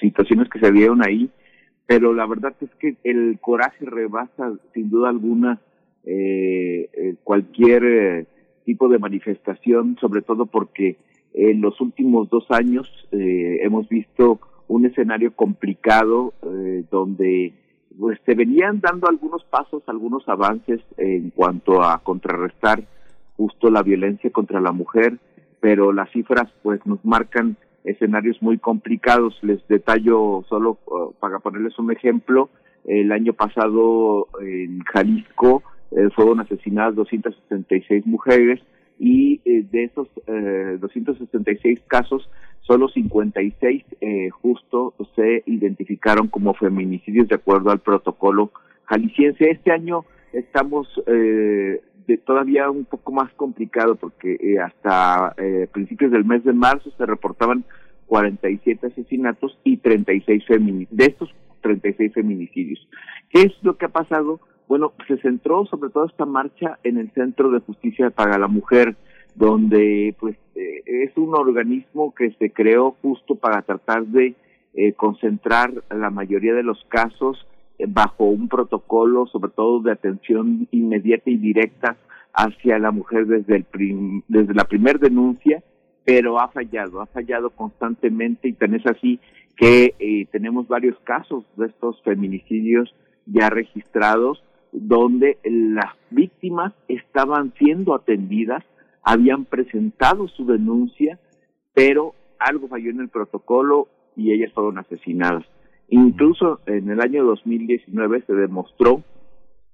situaciones que se dieron ahí, pero la verdad es que el coraje rebasa sin duda alguna cualquier tipo de manifestación, sobre todo porque en los últimos dos años hemos visto un escenario complicado donde pues se venían dando algunos pasos, algunos avances en cuanto a contrarrestar justo la violencia contra la mujer, pero las cifras pues nos marcan escenarios muy complicados. Les detallo solo uh, para ponerles un ejemplo, el año pasado en Jalisco eh, fueron asesinadas 276 mujeres y eh, de esos eh, 266 casos solo 56 eh, justo se identificaron como feminicidios de acuerdo al protocolo jalisciense. Este año estamos eh, de, todavía un poco más complicado porque eh, hasta eh, principios del mes de marzo se reportaban 47 asesinatos y 36 feminicidios, de estos 36 feminicidios. ¿Qué es lo que ha pasado? Bueno, se centró sobre todo esta marcha en el Centro de Justicia para la Mujer, donde pues eh, es un organismo que se creó justo para tratar de eh, concentrar la mayoría de los casos bajo un protocolo, sobre todo de atención inmediata y directa hacia la mujer desde el desde la primer denuncia, pero ha fallado, ha fallado constantemente y tan es así que tenemos varios casos de estos feminicidios ya registrados donde las víctimas estaban siendo atendidas habían presentado su denuncia, pero algo falló en el protocolo y ellas fueron asesinadas. Incluso en el año 2019 se demostró,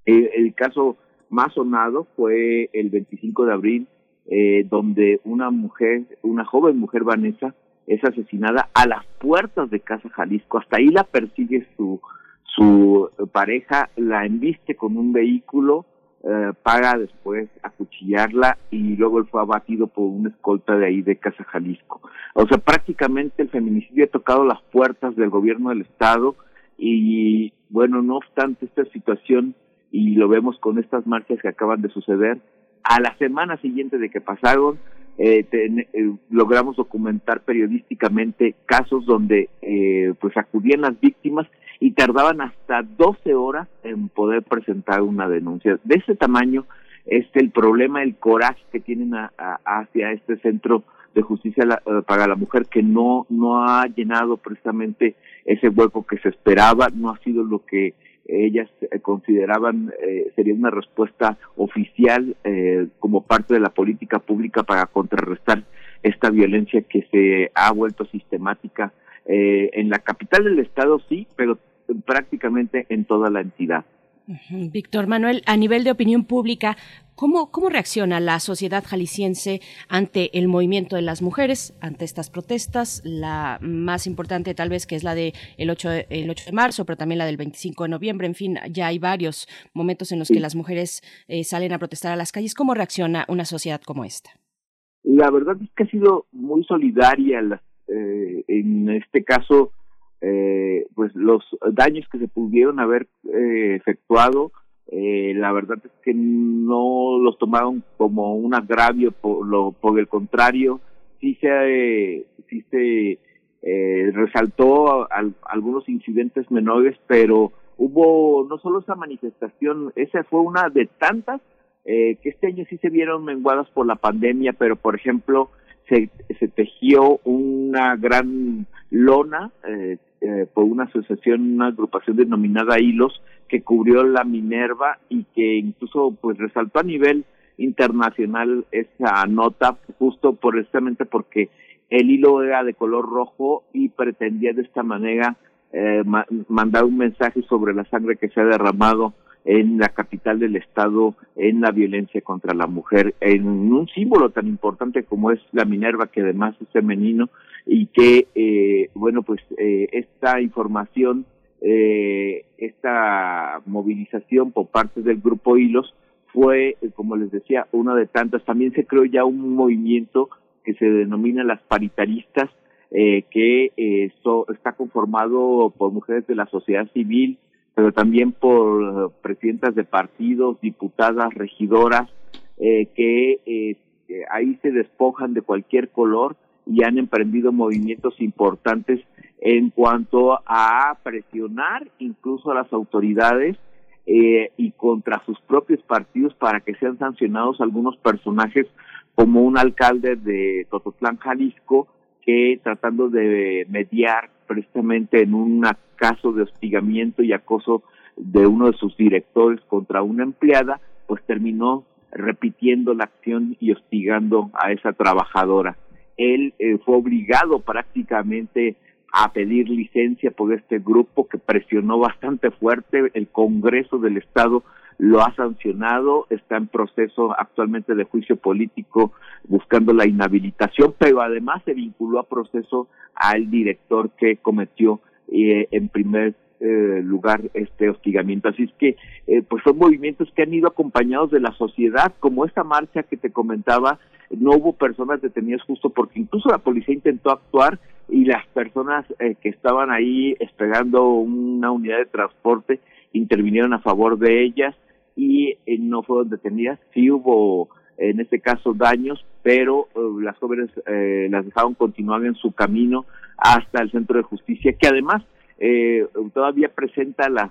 eh, el caso más sonado fue el 25 de abril, eh, donde una mujer, una joven mujer Vanessa, es asesinada a las puertas de Casa Jalisco. Hasta ahí la persigue su, su pareja, la embiste con un vehículo, eh, paga después acuchillarla y luego él fue abatido por una escolta de ahí de Casa Jalisco. O sea, prácticamente el feminicidio ha tocado las puertas del gobierno del Estado y bueno, no obstante esta situación y lo vemos con estas marchas que acaban de suceder, a la semana siguiente de que pasaron, eh, eh, logramos documentar periodísticamente casos donde eh, pues acudían las víctimas y tardaban hasta 12 horas en poder presentar una denuncia. De ese tamaño es el problema, el coraje que tienen hacia este centro de justicia eh, para la mujer que no no ha llenado precisamente ese hueco que se esperaba, no ha sido lo que ellas eh, consideraban eh, sería una respuesta oficial como parte de la política pública para contrarrestar esta violencia que se ha vuelto sistemática eh, en la capital del estado sí, pero prácticamente en toda la entidad. Víctor Manuel, a nivel de opinión pública, ¿cómo, ¿cómo reacciona la sociedad jalisciense ante el movimiento de las mujeres, ante estas protestas? La más importante tal vez que es la de el 8, el 8 de marzo, pero también la del 25 de noviembre. En fin, ya hay varios momentos en los que las mujeres eh, salen a protestar a las calles. ¿Cómo reacciona una sociedad como esta? La verdad es que ha sido muy solidaria eh, en este caso eh, pues los daños que se pudieron haber eh, efectuado, eh, la verdad es que no los tomaron como un agravio, por, lo, por el contrario, sí se, sí se resaltó algunos incidentes menores, pero hubo no solo esa manifestación, esa fue una de tantas que este año sí se vieron menguadas por la pandemia, pero por ejemplo, se, se tejió una gran lona eh, eh, por una asociación, una agrupación denominada Hilos, que cubrió la Minerva y que incluso pues resaltó a nivel internacional esa nota justo precisamente porque el hilo era de color rojo y pretendía de esta manera eh, mandar un mensaje sobre la sangre que se ha derramado en la capital del estado en la violencia contra la mujer, en un símbolo tan importante como es la Minerva, que además es femenino, y que, eh, bueno, pues eh, esta información, eh, esta movilización por parte del grupo Hilos fue, como les decía, una de tantas. También se creó ya un movimiento que se denomina las paritaristas, que está conformado por mujeres de la sociedad civil, pero también por presidentas de partidos, diputadas, regidoras, que ahí se despojan de cualquier color y han emprendido movimientos importantes en cuanto a presionar incluso a las autoridades eh, y contra sus propios partidos para que sean sancionados algunos personajes como un alcalde de Tototlán, Jalisco, que tratando de mediar precisamente en un caso de hostigamiento y acoso de uno de sus directores contra una empleada, pues terminó repitiendo la acción y hostigando a esa trabajadora él eh, fue obligado prácticamente a pedir licencia por este grupo que presionó bastante fuerte. El Congreso del Estado lo ha sancionado, está en proceso actualmente de juicio político buscando la inhabilitación, pero además se vinculó a proceso al director que cometió eh, en primer eh, lugar este hostigamiento. Así es que, pues son movimientos que han ido acompañados de la sociedad, como esta marcha que te comentaba, no hubo personas detenidas justo porque incluso la policía intentó actuar y las personas eh, que estaban ahí esperando una unidad de transporte intervinieron a favor de ellas y eh, no fueron detenidas. Sí hubo en este caso daños, pero eh, las jóvenes las dejaron continuar en su camino hasta el centro de justicia, que además todavía presenta las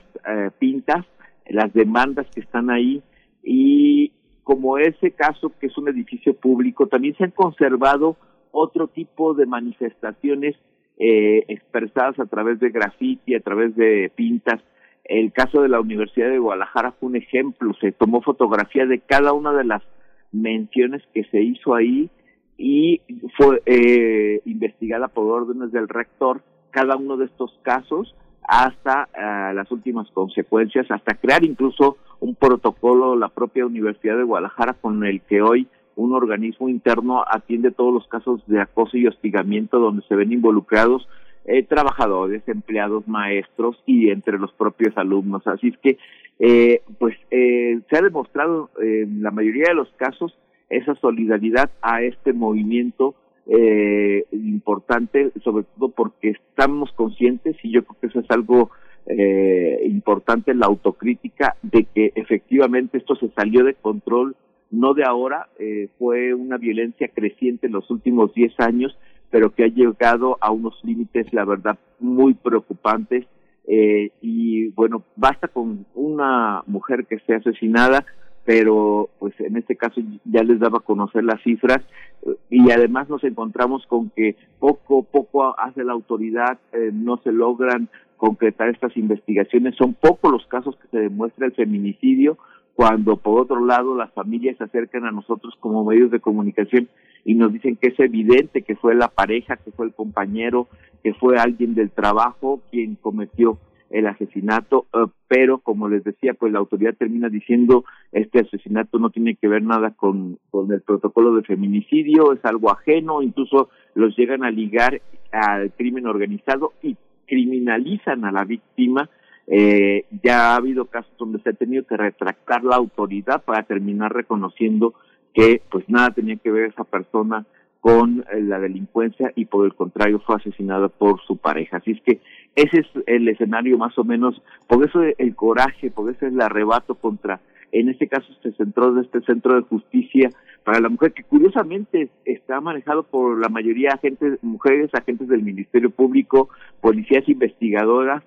pintas, las demandas que están ahí y como ese caso que es un edificio público, también se han conservado otro tipo de manifestaciones eh, expresadas a través de graffiti, a través de pintas. El caso de la Universidad de Guadalajara fue un ejemplo, se tomó fotografía de cada una de las menciones que se hizo ahí y fue eh, investigada por órdenes del rector cada uno de estos casos hasta eh, las últimas consecuencias, hasta crear incluso un protocolo la propia Universidad de Guadalajara con el que hoy un organismo interno atiende todos los casos de acoso y hostigamiento donde se ven involucrados eh, trabajadores, empleados, maestros y entre los propios alumnos. Así es que, eh, pues, eh, se ha demostrado en la mayoría de los casos esa solidaridad a este movimiento eh, importante, sobre todo porque estamos conscientes y yo creo que eso es algo eh, importante la autocrítica de que efectivamente esto se salió de control, no de ahora, eh, fue una violencia creciente en los últimos 10 años, pero que ha llegado a unos límites, la verdad, muy preocupantes. Eh, y bueno, basta con una mujer que esté asesinada, pero pues en este caso ya les daba a conocer las cifras y además nos encontramos con que poco poco hace la autoridad, eh, no se logran concretar estas investigaciones. Son pocos los casos que se demuestra el feminicidio, cuando por otro lado las familias se acercan a nosotros como medios de comunicación y nos dicen que es evidente que fue la pareja, que fue el compañero, que fue alguien del trabajo quien cometió el asesinato, eh, pero como les decía, pues la autoridad termina diciendo este asesinato no tiene que ver nada con, con el protocolo de feminicidio, es algo ajeno, incluso los llegan a ligar al crimen organizado y criminalizan a la víctima. Eh, ya ha habido casos donde se ha tenido que retractar la autoridad para terminar reconociendo que pues nada tenía que ver esa persona con eh, la delincuencia y por el contrario fue asesinada por su pareja. Así es que ese es el escenario más o menos, por eso el coraje, por eso el arrebato contra, en este caso se centró de este centro de justicia para la mujer, que curiosamente está manejado por la mayoría agentes, mujeres, agentes del Ministerio Público, policías investigadoras,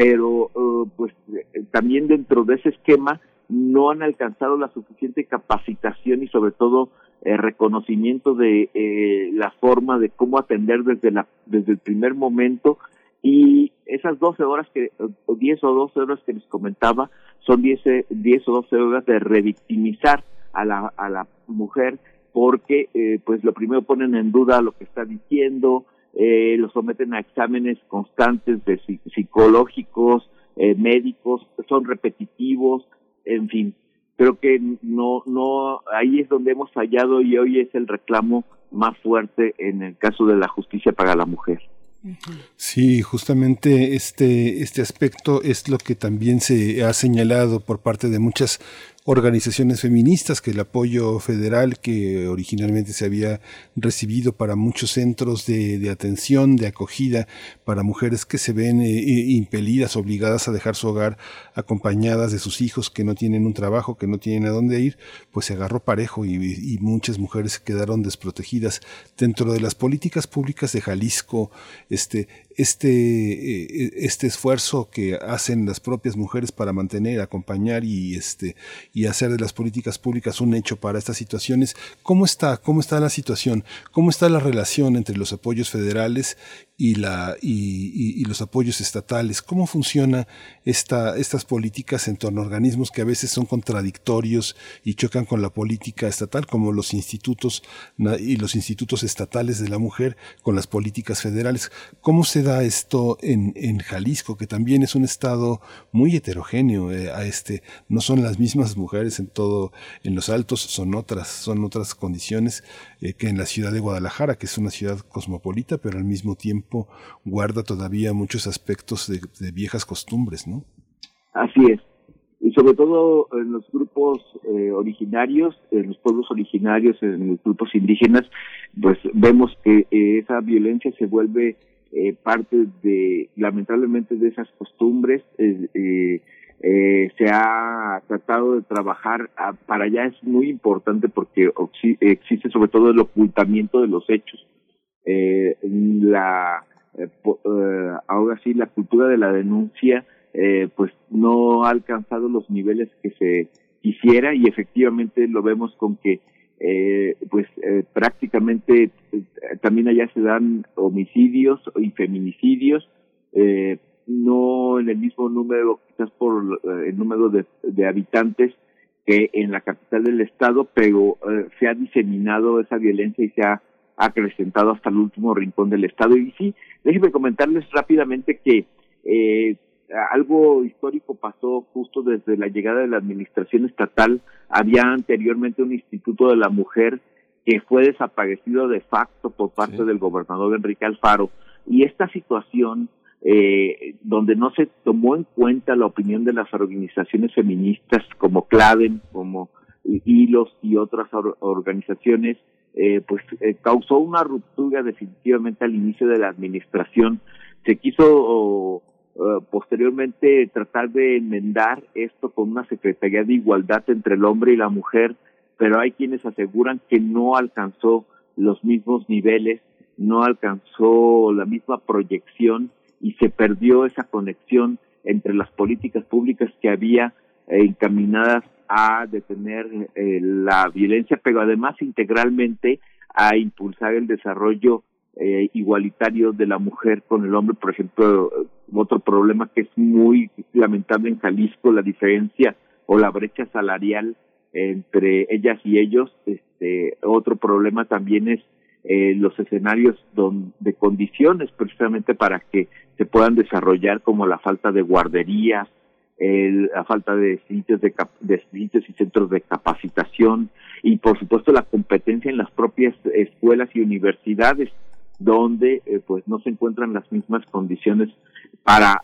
pero eh, pues eh, también dentro de ese esquema no han alcanzado la suficiente capacitación y sobre todo eh, reconocimiento de eh, la forma de cómo atender desde la desde el primer momento. Y esas 12 horas que o 10 o 12 horas que les comentaba son 10 10 o 12 horas de revictimizar a la a la mujer porque eh, pues lo primero ponen en duda lo que está diciendo eh, lo someten a exámenes constantes de psicológicos eh, médicos son repetitivos en fin creo que no, no, ahí es donde hemos fallado y hoy es el reclamo más fuerte en el caso de la justicia para la mujer. Sí, justamente este, este aspecto es lo que también se ha señalado por parte de muchas organizaciones feministas, que el apoyo federal que originalmente se había recibido para muchos centros de, atención, de acogida para mujeres que se ven eh, impelidas, obligadas a dejar su hogar acompañadas de sus hijos que no tienen un trabajo, que no tienen a dónde ir, pues se agarró parejo y, y muchas mujeres quedaron desprotegidas. Dentro de las políticas públicas de Jalisco, este, este, eh, este esfuerzo que hacen las propias mujeres para mantener, acompañar y, este, y hacer de las políticas públicas un hecho para estas situaciones. ¿Cómo está, cómo está la situación? ¿Cómo está la relación entre los apoyos federales y, la, y, los apoyos estatales. ¿Cómo funciona esta, estas políticas en torno a organismos que a veces son contradictorios y chocan con la política estatal, como los institutos y los institutos estatales de la mujer con las políticas federales? ¿Cómo se da esto en, en Jalisco, que también es un estado muy heterogéneo? Eh, a este, no son las mismas mujeres en todo, en los altos, son otras, son otras condiciones eh, que en la ciudad de Guadalajara, que es una ciudad cosmopolita, pero al mismo tiempo guarda todavía muchos aspectos de, viejas costumbres, ¿no? Así es. Y sobre todo en los grupos eh, originarios, en los pueblos originarios, en los grupos indígenas, pues vemos que eh, esa violencia se vuelve eh, parte de, lamentablemente, de esas costumbres. se ha tratado de trabajar, ah, para allá es muy importante porque existe sobre todo el ocultamiento de los hechos eh, la eh, eh, ahora sí la cultura de la denuncia eh, pues no ha alcanzado los niveles que se quisiera y efectivamente lo vemos con que eh, pues eh, prácticamente también allá se dan homicidios y feminicidios eh, no en el mismo número quizás por el número de, de habitantes que en la capital del estado pero se ha diseminado esa violencia y se ha acrecentado hasta el último rincón del Estado. Y sí, déjenme comentarles rápidamente que eh, algo histórico pasó justo desde la llegada de la administración estatal. Había anteriormente un Instituto de la Mujer que fue desaparecido de facto por parte del gobernador Enrique Alfaro. Y esta situación, eh, donde no se tomó en cuenta la opinión de las organizaciones feministas como Claven, como Hilos y otras organizaciones, eh, pues eh, causó una ruptura definitivamente al inicio de la administración. Se quiso posteriormente tratar de enmendar esto con una Secretaría de Igualdad entre el hombre y la mujer, pero hay quienes aseguran que no alcanzó los mismos niveles, no alcanzó la misma proyección y se perdió esa conexión entre las políticas públicas que había encaminadas a detener eh, la violencia, pero además integralmente a impulsar el desarrollo eh, igualitario de la mujer con el hombre. Por ejemplo, otro problema que es muy lamentable en Jalisco, la diferencia o la brecha salarial entre ellas y ellos. Este, otro problema también es eh, los escenarios de condiciones precisamente para que se puedan desarrollar como la falta de guarderías, la falta de sitios de, de sitios y centros de capacitación y por supuesto la competencia en las propias escuelas y universidades donde eh, pues no se encuentran las mismas condiciones para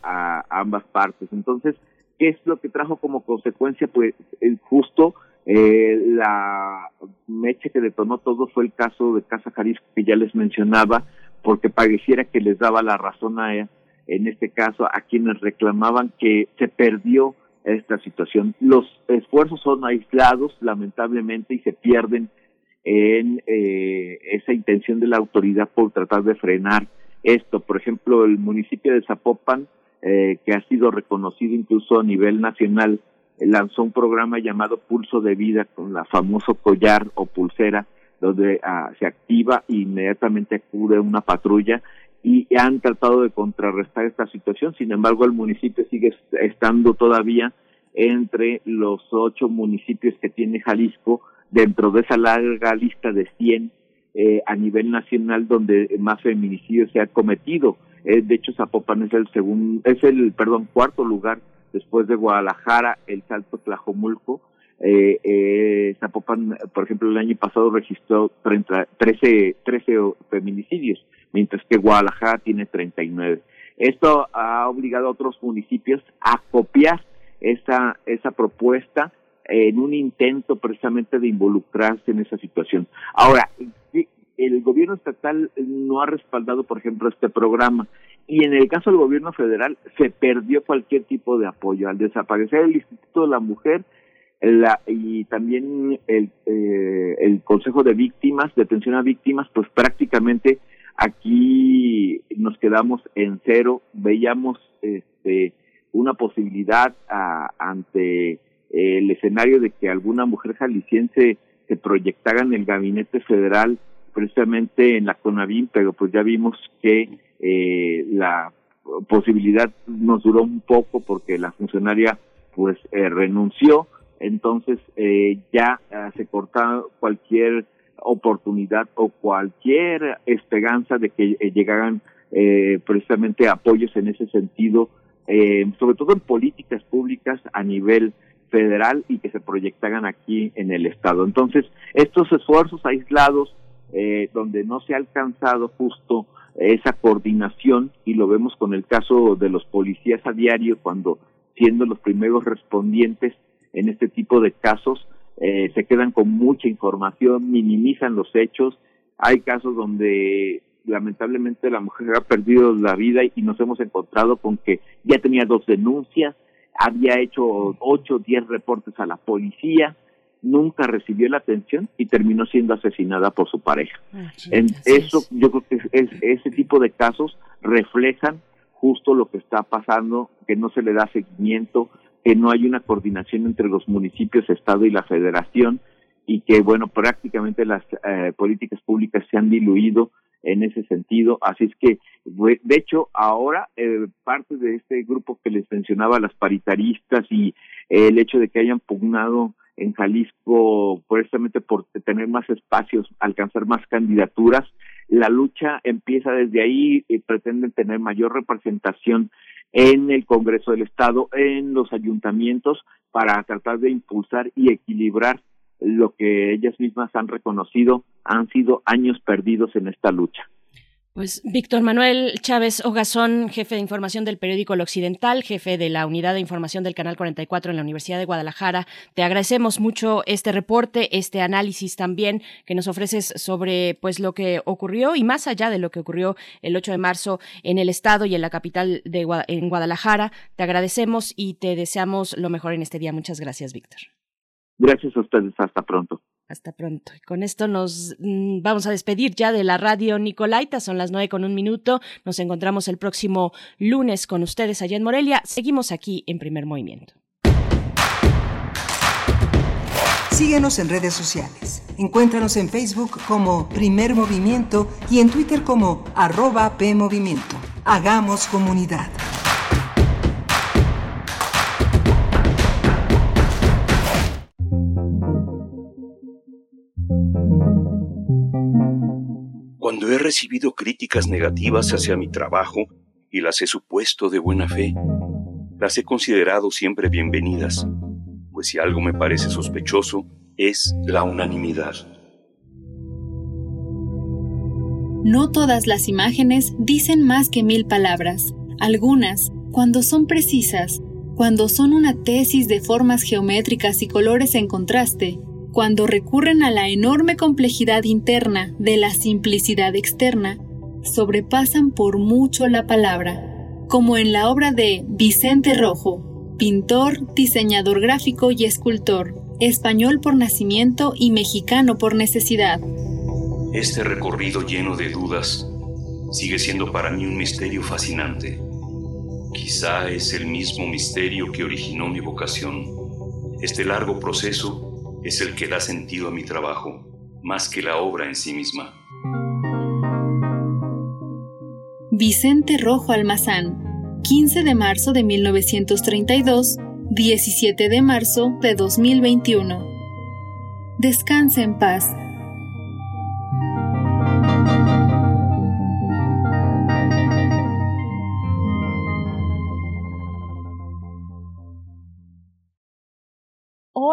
ambas partes. Entonces qué es lo que trajo como consecuencia pues justo eh, la mecha que detonó todo fue el caso de Casa Jalisco que ya les mencionaba, porque pareciera que les daba la razón a, en este caso a quienes reclamaban que se perdió esta situación. Los esfuerzos son aislados, lamentablemente, y se pierden en eh, esa intención de la autoridad por tratar de frenar esto. Por ejemplo, el municipio de Zapopan, eh, que ha sido reconocido incluso a nivel nacional lanzó un programa llamado Pulso de Vida con la famoso collar o pulsera donde ah, se activa e inmediatamente acude una patrulla y han tratado de contrarrestar esta situación. Sin embargo, el municipio sigue estando todavía entre los ocho municipios que tiene Jalisco dentro de esa larga lista de 100 eh, a nivel nacional donde más feminicidios se ha cometido. Eh, de hecho, Zapopan es el segundo, es el, perdón, cuarto lugar después de Guadalajara, el Salto Tlajomulco, eh, eh, Zapopan, por ejemplo, el año pasado registró 30, 13, 13 feminicidios, mientras que Guadalajara tiene 39. Esto ha obligado a otros municipios a copiar esa, esa propuesta en un intento precisamente de involucrarse en esa situación. Ahora, el gobierno estatal no ha respaldado, por ejemplo, este programa y en el caso del gobierno federal se perdió cualquier tipo de apoyo. Al desaparecer el Instituto de la Mujer la, y también el, eh, el Consejo de Víctimas, de Atención a Víctimas, pues prácticamente aquí nos quedamos en cero. Veíamos este, una posibilidad ante el escenario de que alguna mujer jalisciense se proyectara en el gabinete federal precisamente en la CONAVIM, pero pues ya vimos que eh, la posibilidad nos duró un poco porque la funcionaria pues eh, renunció, entonces eh, ya eh, se cortaba cualquier oportunidad o cualquier esperanza de que eh, llegaran eh, precisamente apoyos en ese sentido, sobre todo en políticas públicas a nivel federal y que se proyectaran aquí en el Estado. Entonces, estos esfuerzos aislados eh, donde no se ha alcanzado justo esa coordinación y lo vemos con el caso de los policías a diario cuando siendo los primeros respondientes en este tipo de casos eh, se quedan con mucha información, minimizan los hechos, hay casos donde lamentablemente la mujer ha perdido la vida y nos hemos encontrado con que ya tenía dos denuncias, había hecho ocho o diez reportes a la policía, nunca recibió la atención y terminó siendo asesinada por su pareja. Ah, en eso yo creo que es, ese tipo de casos reflejan justo lo que está pasando, que no se le da seguimiento, que no hay una coordinación entre los municipios, Estado y la Federación y que, bueno, prácticamente las eh, políticas públicas se han diluido en ese sentido. Así es que, de hecho, ahora eh, parte de este grupo que les mencionaba, las paritaristas y el hecho de que hayan pugnado en Jalisco precisamente por tener más espacios, alcanzar más candidaturas. La lucha empieza desde ahí y pretenden tener mayor representación en el Congreso del Estado, en los ayuntamientos, para tratar de impulsar y equilibrar lo que ellas mismas han reconocido han sido años perdidos en esta lucha. Pues Víctor Manuel Chávez Ogazón, jefe de información del periódico El Occidental, jefe de la unidad de información del Canal 44 en la Universidad de Guadalajara, te agradecemos mucho este reporte, este análisis también que nos ofreces sobre pues lo que ocurrió y más allá de lo que ocurrió el 8 de marzo en el estado y en la capital de en Guadalajara. Te agradecemos y te deseamos lo mejor en este día. Muchas gracias, Víctor. Gracias a ustedes. Hasta pronto. Hasta pronto. Con esto nos mm, vamos a despedir ya de la radio Nicolaita. Son las nueve con un minuto. Nos encontramos el próximo lunes con ustedes allá en Morelia. Seguimos aquí en Primer Movimiento. Síguenos en redes sociales. Encuéntranos en Facebook como Primer Movimiento y en Twitter como arroba PMovimiento. Hagamos comunidad. Recibido críticas negativas hacia mi trabajo y las he supuesto de buena fe, las he considerado siempre bienvenidas, pues si algo me parece sospechoso, es la unanimidad. No todas las imágenes dicen más que mil palabras. Algunas, cuando son precisas, cuando son una tesis de formas geométricas y colores en contraste, cuando recurren a la enorme complejidad interna de la simplicidad externa, sobrepasan por mucho la palabra, como en la obra de Vicente Rojo, pintor, diseñador gráfico y escultor, español por nacimiento y mexicano por necesidad. Este recorrido lleno de dudas sigue siendo para mí un misterio fascinante. Quizá es el mismo misterio que originó mi vocación. Este largo proceso es el que da sentido a mi trabajo, más que la obra en sí misma. Vicente Rojo Almazán, 15 de marzo de 1932, 17 de marzo de 2021. Descansa en paz.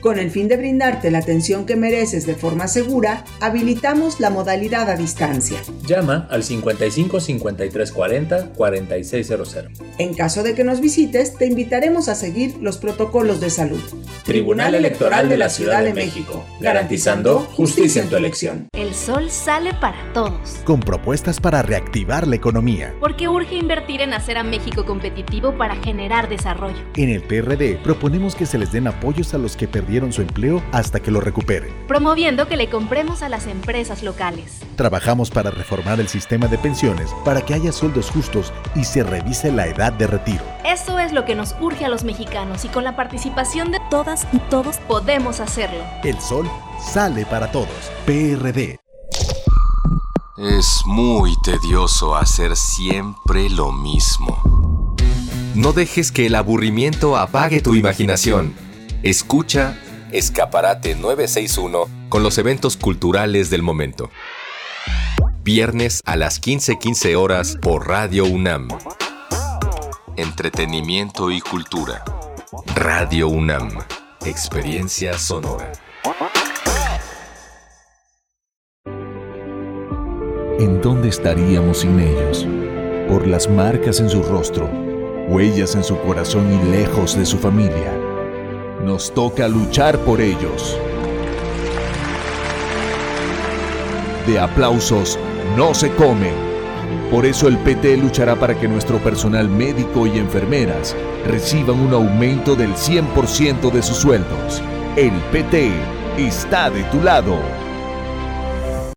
Con el fin de brindarte la atención que mereces de forma segura, habilitamos la modalidad a distancia. Llama al 55 53 40 4600. En caso de que nos visites, te invitaremos a seguir los protocolos de salud. Tribunal Electoral de la Ciudad de México, garantizando justicia en tu elección. El sol sale para todos. Con propuestas para reactivar la economía. Porque urge invertir en hacer a México competitivo para generar desarrollo. En el PRD proponemos que se les den apoyos a los que perdieron su empleo hasta que lo recuperen. Promoviendo que le compremos a las empresas locales. Trabajamos para reformar el sistema de pensiones para que haya sueldos justos y se revise la edad de retiro. Eso es lo que nos urge a los mexicanos y con la participación de todas y todos podemos hacerlo. El sol sale para todos. PRD. Es muy tedioso hacer siempre lo mismo. No dejes que el aburrimiento apague tu imaginación. Escucha Escaparate 961 con los eventos culturales del momento. Viernes a las 15:15 horas por Radio UNAM. Entretenimiento y cultura. Radio UNAM. Experiencia sonora. ¿En dónde estaríamos sin ellos? Por las marcas en su rostro, huellas en su corazón y lejos de su familia. Nos toca luchar por ellos. De aplausos no se comen. Por eso el PT luchará para que nuestro personal médico y enfermeras reciban un aumento del 100% de sus sueldos. El PT está de tu lado.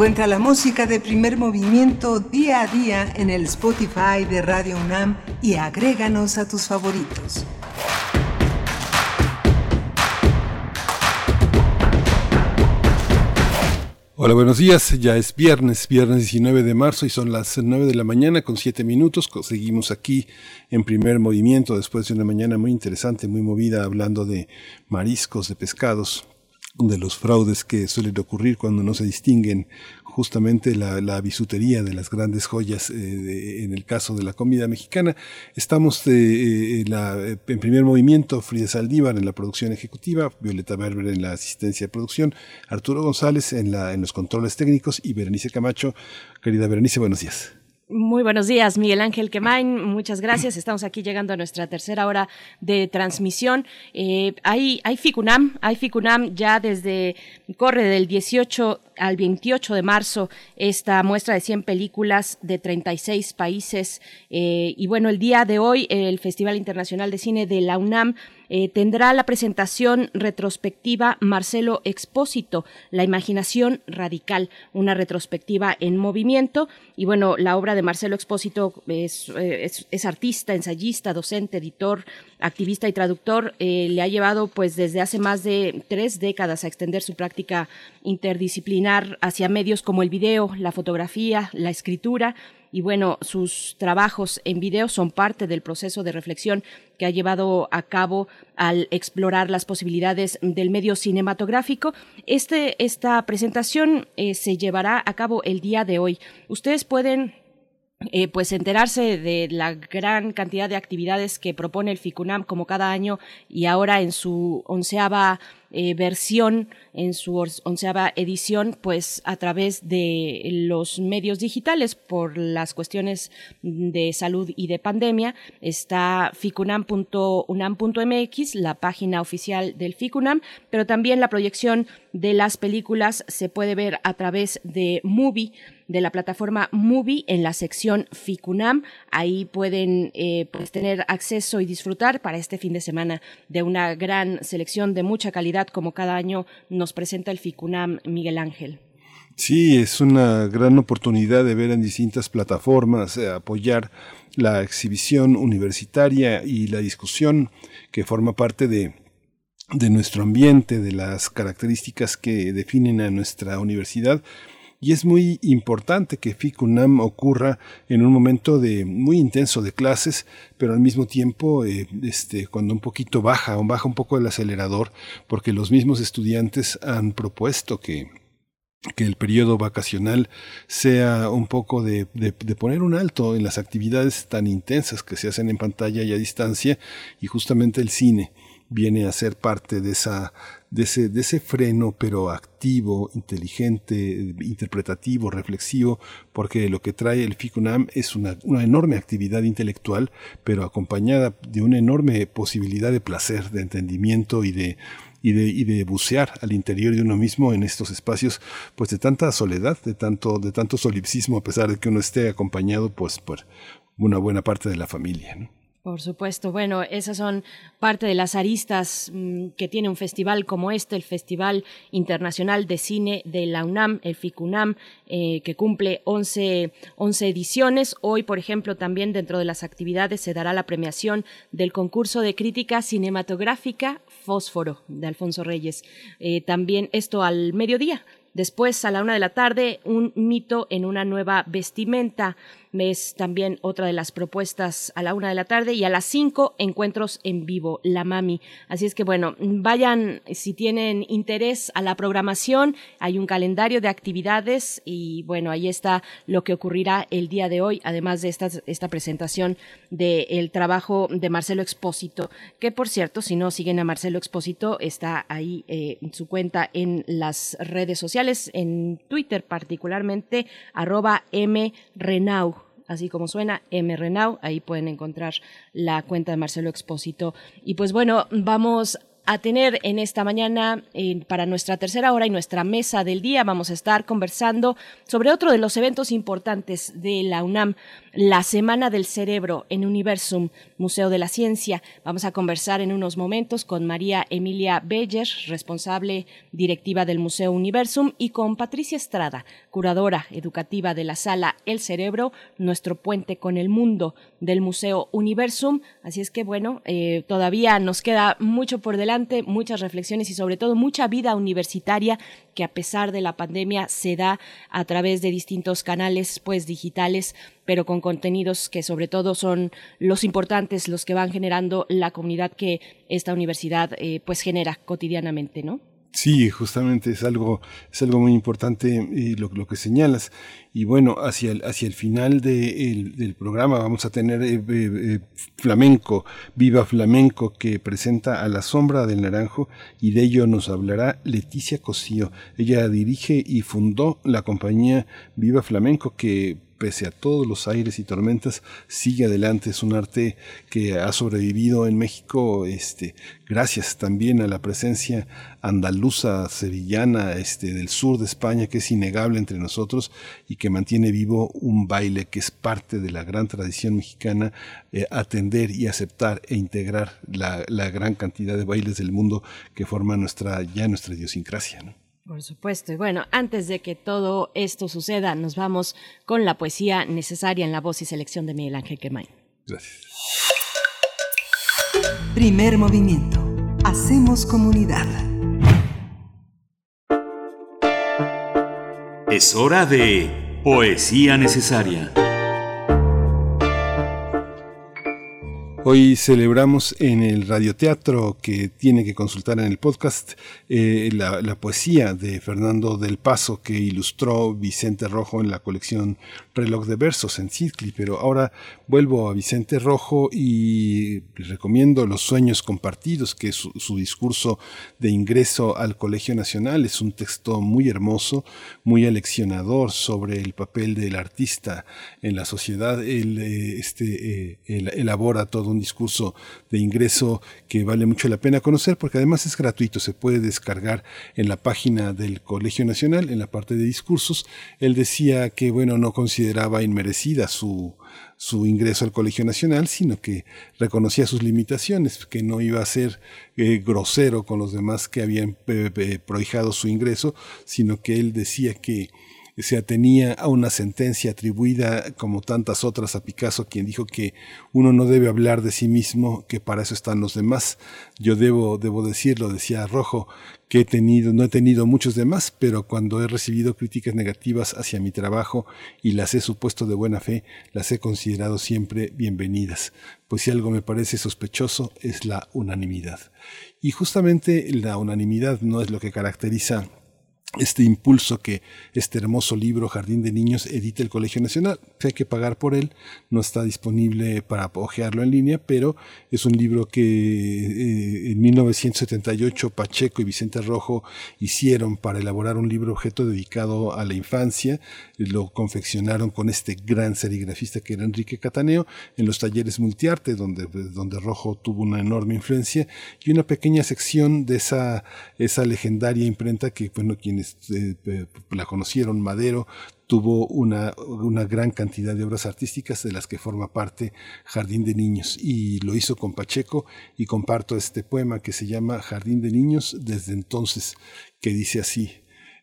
Encuentra la música de primer movimiento día a día en el Spotify de Radio UNAM y agréganos a tus favoritos. Hola, buenos días. Ya es viernes, viernes 19 de marzo y son las 9 de la mañana con 7 minutos. Seguimos aquí en primer movimiento después de una mañana muy interesante, muy movida, hablando de mariscos, de pescados, de los fraudes que suelen ocurrir cuando no se distinguen justamente la, bisutería de las grandes joyas eh, en el caso de la comida mexicana. Estamos eh, eh, en primer movimiento, Frida Saldívar en la producción ejecutiva, Violeta Berber en la asistencia de producción, Arturo González en, la, en los controles técnicos y Berenice Camacho. Querida Berenice, buenos días. Muy buenos días, Miguel Ángel Quemain. Muchas gracias. Estamos aquí llegando a nuestra tercera hora de transmisión. Eh, hay, hay FICUNAM, hay FICUNAM ya desde, corre del 18 al 28 de marzo esta muestra de 100 películas de 36 países. Eh, y bueno, el día de hoy el Festival Internacional de Cine de la UNAM eh, tendrá la presentación retrospectiva Marcelo Expósito, La imaginación radical, una retrospectiva en movimiento. Y bueno, la obra de Marcelo Expósito es, eh, artista, ensayista, docente, editor, activista y traductor. Le ha llevado pues desde hace más de tres décadas a extender su práctica hacia medios como el video, la fotografía, la escritura y bueno, sus trabajos en video son parte del proceso de reflexión que ha llevado a cabo al explorar las posibilidades del medio cinematográfico. Este, esta presentación eh, se llevará a cabo el día de hoy. Ustedes pueden eh, pues enterarse de la gran cantidad de actividades que propone el FICUNAM como cada año y ahora en su onceava eh, versión, en su onceava edición, pues a través de los medios digitales por las cuestiones de salud y de pandemia. Está ficunam.unam.mx, la página oficial del FICUNAM, pero también la proyección de las películas se puede ver a través de Movie de la plataforma Movie en la sección FICUNAM. Ahí pueden eh, pues, tener acceso y disfrutar para este fin de semana de una gran selección de mucha calidad como cada año nos presenta el FICUNAM Miguel Ángel. Sí, es una gran oportunidad de ver en distintas plataformas, eh, apoyar la exhibición universitaria y la discusión que forma parte de, de nuestro ambiente, de las características que definen a nuestra universidad y es muy importante que FICUNAM ocurra en un momento de muy intenso de clases, pero al mismo tiempo eh, este, cuando un poquito baja, o baja un poco el acelerador, porque los mismos estudiantes han propuesto que que el periodo vacacional sea un poco de, de, poner un alto en las actividades tan intensas que se hacen en pantalla y a distancia y justamente el cine viene a ser parte de esa de ese, de ese freno, pero activo, inteligente, interpretativo, reflexivo, porque lo que trae el FICUNAM es una, una enorme actividad intelectual, pero acompañada de una enorme posibilidad de placer, de entendimiento y de, y de, y de bucear al interior de uno mismo en estos espacios pues de tanta soledad, de tanto, de tanto solipsismo, a pesar de que uno esté acompañado pues por una buena parte de la familia. Por supuesto, bueno, esas son parte de las aristas mm, que tiene un festival como este, el Festival Internacional de Cine de la UNAM, el FICUNAM, eh, que cumple 11, 11, ediciones. Hoy, por ejemplo, también dentro de las actividades se dará la premiación del concurso de crítica cinematográfica Fósforo de Alfonso Reyes. Eh, también esto al mediodía. Después, a la una de la tarde, un mito en una nueva vestimenta es también otra de las propuestas a la una de la tarde y a las cinco encuentros en vivo, la mami. Así es que bueno, vayan si tienen interés a la programación, hay un calendario de actividades y bueno, ahí está lo que ocurrirá el día de hoy, además de esta, esta presentación del trabajo de Marcelo Expósito, que por cierto, si no siguen a Marcelo Expósito, está ahí eh, su cuenta en las redes sociales, en Twitter particularmente, arroba mrenau así como suena, mrenau, ahí pueden encontrar la cuenta de Marcelo Expósito. Y pues bueno, vamos a tener en esta mañana para nuestra tercera hora y nuestra mesa del día. Vamos a estar conversando sobre otro de los eventos importantes de la UNAM, la Semana del Cerebro en Universum, Museo de la Ciencia. Vamos a conversar en unos momentos con María Emilia Beller, responsable directiva del Museo Universum, y con Patricia Estrada, curadora educativa de la sala El Cerebro, nuestro puente con el mundo del Museo Universum. Así es que bueno, eh, todavía nos queda mucho por delante, muchas reflexiones y sobre todo mucha vida universitaria que a pesar de la pandemia se da a través de distintos canales pues digitales pero con contenidos que sobre todo son los importantes, los que van generando la comunidad que esta universidad eh, pues genera cotidianamente, ¿no? Sí, justamente es algo, es algo muy importante y lo, lo, que señalas. Y bueno, hacia el, hacia el final de, el, del programa vamos a tener eh, eh, Flamenco, Viva Flamenco, que presenta a la sombra del naranjo y de ello nos hablará Leticia Cosío. Ella dirige y fundó la compañía Viva Flamenco que pese a todos los aires y tormentas, sigue adelante. Es un arte que ha sobrevivido en México, este, gracias también a la presencia andaluza, sevillana, este, del sur de España, que es innegable entre nosotros y que mantiene vivo un baile que es parte de la gran tradición mexicana, eh, atender y aceptar e integrar la, la, gran cantidad de bailes del mundo que forman nuestra, ya nuestra idiosincrasia. ¿no? Por supuesto. Y bueno, antes de que todo esto suceda, nos vamos con la poesía necesaria en la voz y selección de Miguel Ángel Quemain. Gracias. Primer movimiento. Hacemos comunidad. Es hora de poesía necesaria. Hoy celebramos en el radioteatro que tiene que consultar en el podcast eh, la, la, poesía de Fernando del Paso que ilustró Vicente Rojo en la colección Reloj de Versos en Cicli, pero ahora vuelvo a Vicente Rojo y les recomiendo Los Sueños Compartidos, que es su, discurso de ingreso al Colegio Nacional. Es un texto muy hermoso, muy aleccionador sobre el papel del artista en la sociedad. Él eh, este, eh, él elabora todo un discurso de ingreso que vale mucho la pena conocer porque además es gratuito, se puede descargar en la página del Colegio Nacional, en la parte de discursos. Él decía que, bueno, no consideraba inmerecida su, su ingreso al Colegio Nacional, sino que reconocía sus limitaciones, que no iba a ser eh, grosero con los demás que habían eh, prohijado su ingreso, sino que él decía que se atenía a una sentencia atribuida, como tantas otras, a Picasso, quien dijo que uno no debe hablar de sí mismo, que para eso están los demás. Yo debo, debo decirlo, decía Rojo, que he tenido, no he tenido muchos demás, pero cuando he recibido críticas negativas hacia mi trabajo y las he supuesto de buena fe, las he considerado siempre bienvenidas. Pues si algo me parece sospechoso es la unanimidad. Y justamente la unanimidad no es lo que caracteriza este impulso que este hermoso libro Jardín de Niños edita el Colegio Nacional. Hay que pagar por él, no está disponible para ojearlo en línea, pero es un libro que eh, en 1978 Pacheco y Vicente Rojo hicieron para elaborar un libro objeto dedicado a la infancia. Lo confeccionaron con este gran serigrafista que era Enrique Cataneo en los talleres multiarte, donde, donde Rojo tuvo una enorme influencia, y una pequeña sección de esa, esa legendaria imprenta que, bueno, quien eh, la conocieron, Madero, tuvo una, una, gran cantidad de obras artísticas de las que forma parte Jardín de Niños y lo hizo con Pacheco y comparto este poema que se llama Jardín de Niños desde entonces, que dice así.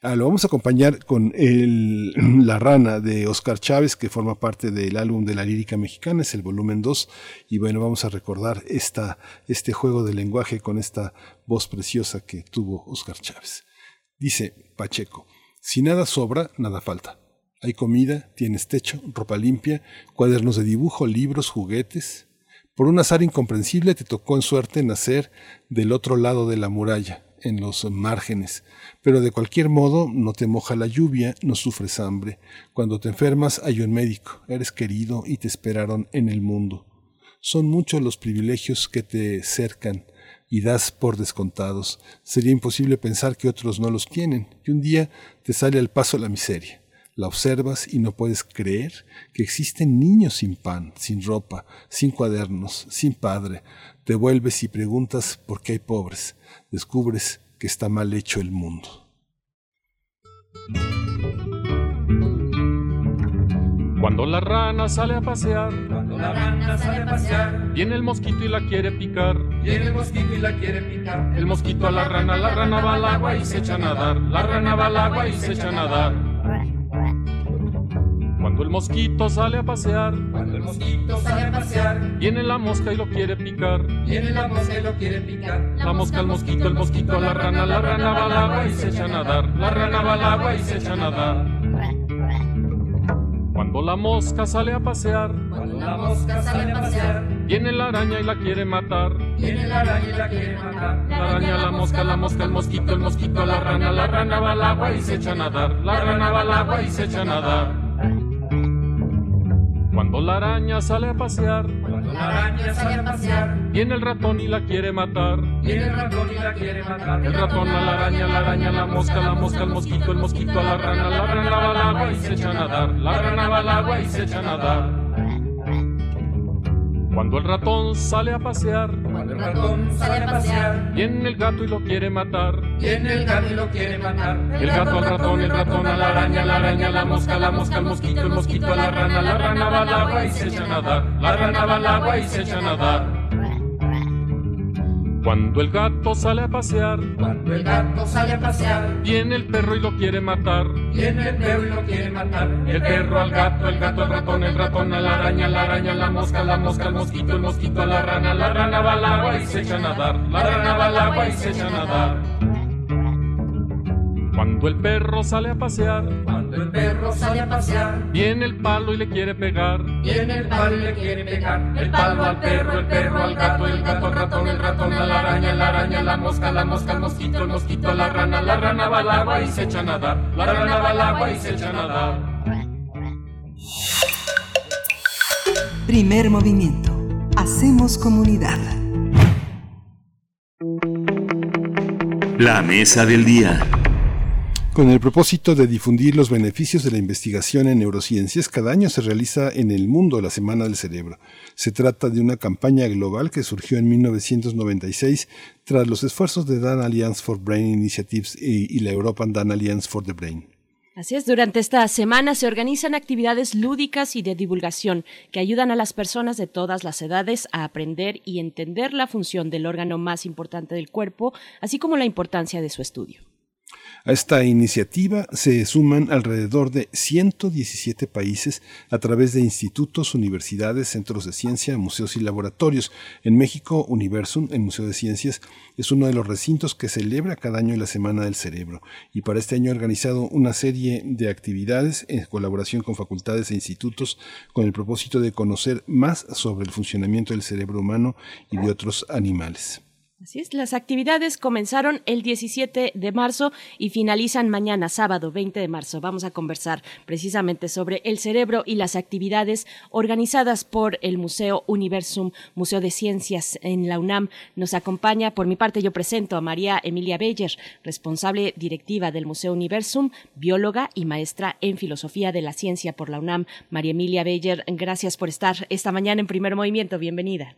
Ah, lo vamos a acompañar con el, La Rana de Oscar Chávez, que forma parte del álbum de la lírica mexicana, es el volumen 2, y bueno, vamos a recordar esta, este juego de lenguaje con esta voz preciosa que tuvo Oscar Chávez. Dice Pacheco, si nada sobra, nada falta. Hay comida, tienes techo, ropa limpia, cuadernos de dibujo, libros, juguetes. Por un azar incomprensible te tocó en suerte nacer del otro lado de la muralla, en los márgenes. Pero de cualquier modo no te moja la lluvia, no sufres hambre. Cuando te enfermas hay un médico, eres querido y te esperaron en el mundo. Son muchos los privilegios que te cercan, y das por descontados. Sería imposible pensar que otros no los tienen, y un día te sale al paso la miseria. La observas y no puedes creer que existen niños sin pan, sin ropa, sin cuadernos, sin padre. Te vuelves y preguntas por qué hay pobres. Descubres que está mal hecho el mundo. Cuando la rana sale a pasear, cuando la rana sale a pasear, viene el mosquito y la quiere picar. Viene el mosquito y la quiere picar. El mosquito a la rana, la rana va al agua y se echa a nadar. La rana va al agua y se echa a nadar. Cuando el mosquito sale a pasear, cuando el mosquito sale a pasear, viene la mosca y lo quiere picar. Viene la mosca y lo quiere picar. La mosca al mosquito, el mosquito a la rana, la rana va al agua y se echa a nadar. La rana va al agua y se echa a nadar. Cuando la mosca sale a pasear, cuando la mosca sale a pasear, viene la araña y la quiere matar. Viene la araña y la quiere matar. La araña, la mosca, la mosca, el mosquito, el mosquito, la rana, la rana va al agua y se echa a nadar. La rana va al agua y se echa a nadar. Cuando la araña sale a pasear, cuando la araña sale a pasear, viene el ratón y la quiere matar. Viene el ratón y la quiere matar. El ratón a la araña, la araña, la mosca, la mosca, el mosquito, el mosquito a la rana, la rana va al agua y se echa a nadar. La rana va al agua y se echa a nadar. Cuando el ratón sale a pasear, el ratón sale a pasear, viene el gato y lo quiere matar. Viene el gato y lo quiere matar. El gato al ratón, el ratón a la araña, la araña, la mosca, la mosca, el mosquito, el mosquito a la rana, la rana va al agua y se echa a nadar. La rana va al agua y se echa a nadar. Cuando el gato sale a pasear, cuando el gato sale a pasear, viene el perro y lo quiere matar. Viene el perro y lo quiere matar. El perro al gato, el gato al ratón, el ratón a la araña, la araña, la mosca, la mosca, el mosquito, el mosquito a la rana, la rana va al agua y se echa a nadar. La rana va al agua y se echa a nadar. Cuando el perro sale a pasear, cuando el perro sale a pasear, viene el palo y le quiere pegar. Viene el palo y le quiere pegar. El palo al perro, el perro al gato, el gato al ratón, el ratón a la araña, la araña, la mosca, la mosca, el mosquito, el mosquito a la rana, la rana va al agua y se echa a nadar. La rana va al agua y se echa a nadar. Primer movimiento. Hacemos comunidad. La mesa del día. Con el propósito de difundir los beneficios de la investigación en neurociencias, cada año se realiza en el mundo la Semana del Cerebro. Se trata de una campaña global que surgió en 1996 tras los esfuerzos de Dan Alliance for Brain Initiatives y, la European Dan Alliance for the Brain. Así es, durante esta semana se organizan actividades lúdicas y de divulgación que ayudan a las personas de todas las edades a aprender y entender la función del órgano más importante del cuerpo, así como la importancia de su estudio. A esta iniciativa se suman alrededor de 117 países a través de institutos, universidades, centros de ciencia, museos y laboratorios. En México, Universum, el Museo de Ciencias, es uno de los recintos que celebra cada año la Semana del Cerebro y para este año ha organizado una serie de actividades en colaboración con facultades e institutos con el propósito de conocer más sobre el funcionamiento del cerebro humano y de otros animales. Así es, las actividades comenzaron el 17 de marzo y finalizan mañana, sábado 20 de marzo. Vamos a conversar precisamente sobre el cerebro y las actividades organizadas por el Museo Universum, Museo de Ciencias en la UNAM. Nos acompaña, por mi parte, yo presento a María Emilia Beller, responsable directiva del Museo Universum, bióloga y maestra en Filosofía de la Ciencia por la UNAM. María Emilia Beller, gracias por estar esta mañana en primer movimiento. Bienvenida.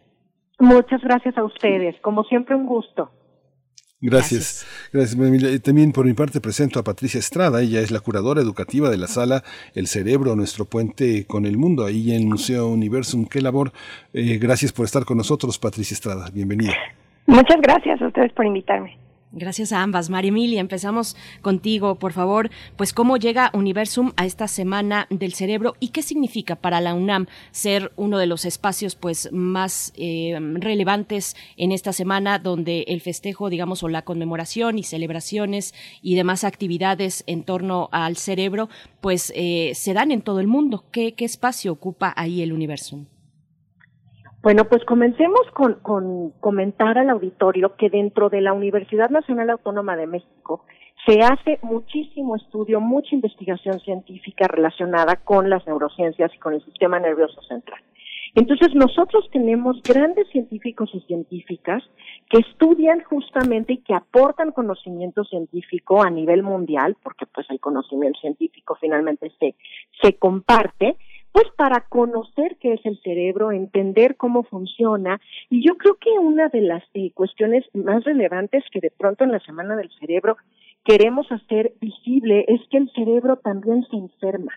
Muchas gracias a ustedes. Como siempre, un gusto. Gracias. Gracias. También por mi parte presento a Patricia Estrada. Ella es la curadora educativa de la sala El Cerebro, nuestro puente con el mundo, ahí en el Museo Universum. Qué labor. Eh, gracias por estar con nosotros, Patricia Estrada. Bienvenida. Muchas gracias a ustedes por invitarme. Gracias a ambas. María Emilia, empezamos contigo, por favor. Pues, ¿cómo llega Universum a esta Semana del Cerebro y qué significa para la UNAM ser uno de los espacios pues, más eh, relevantes en esta semana donde el festejo, digamos, o la conmemoración y celebraciones y demás actividades en torno al cerebro, pues eh, se dan en todo el mundo? ¿Qué, ¿Qué espacio ocupa ahí el Universum? Bueno, pues comencemos con, con comentar al auditorio que dentro de la Universidad Nacional Autónoma de México se hace muchísimo estudio, mucha investigación científica relacionada con las neurociencias y con el sistema nervioso central. Entonces nosotros tenemos grandes científicos y científicas que estudian justamente y que aportan conocimiento científico a nivel mundial, porque pues el conocimiento científico finalmente se, se comparte, pues para conocer qué es el cerebro, entender cómo funciona. Y yo creo que una de las eh, cuestiones más relevantes que de pronto en la Semana del Cerebro queremos hacer visible es que el cerebro también se enferma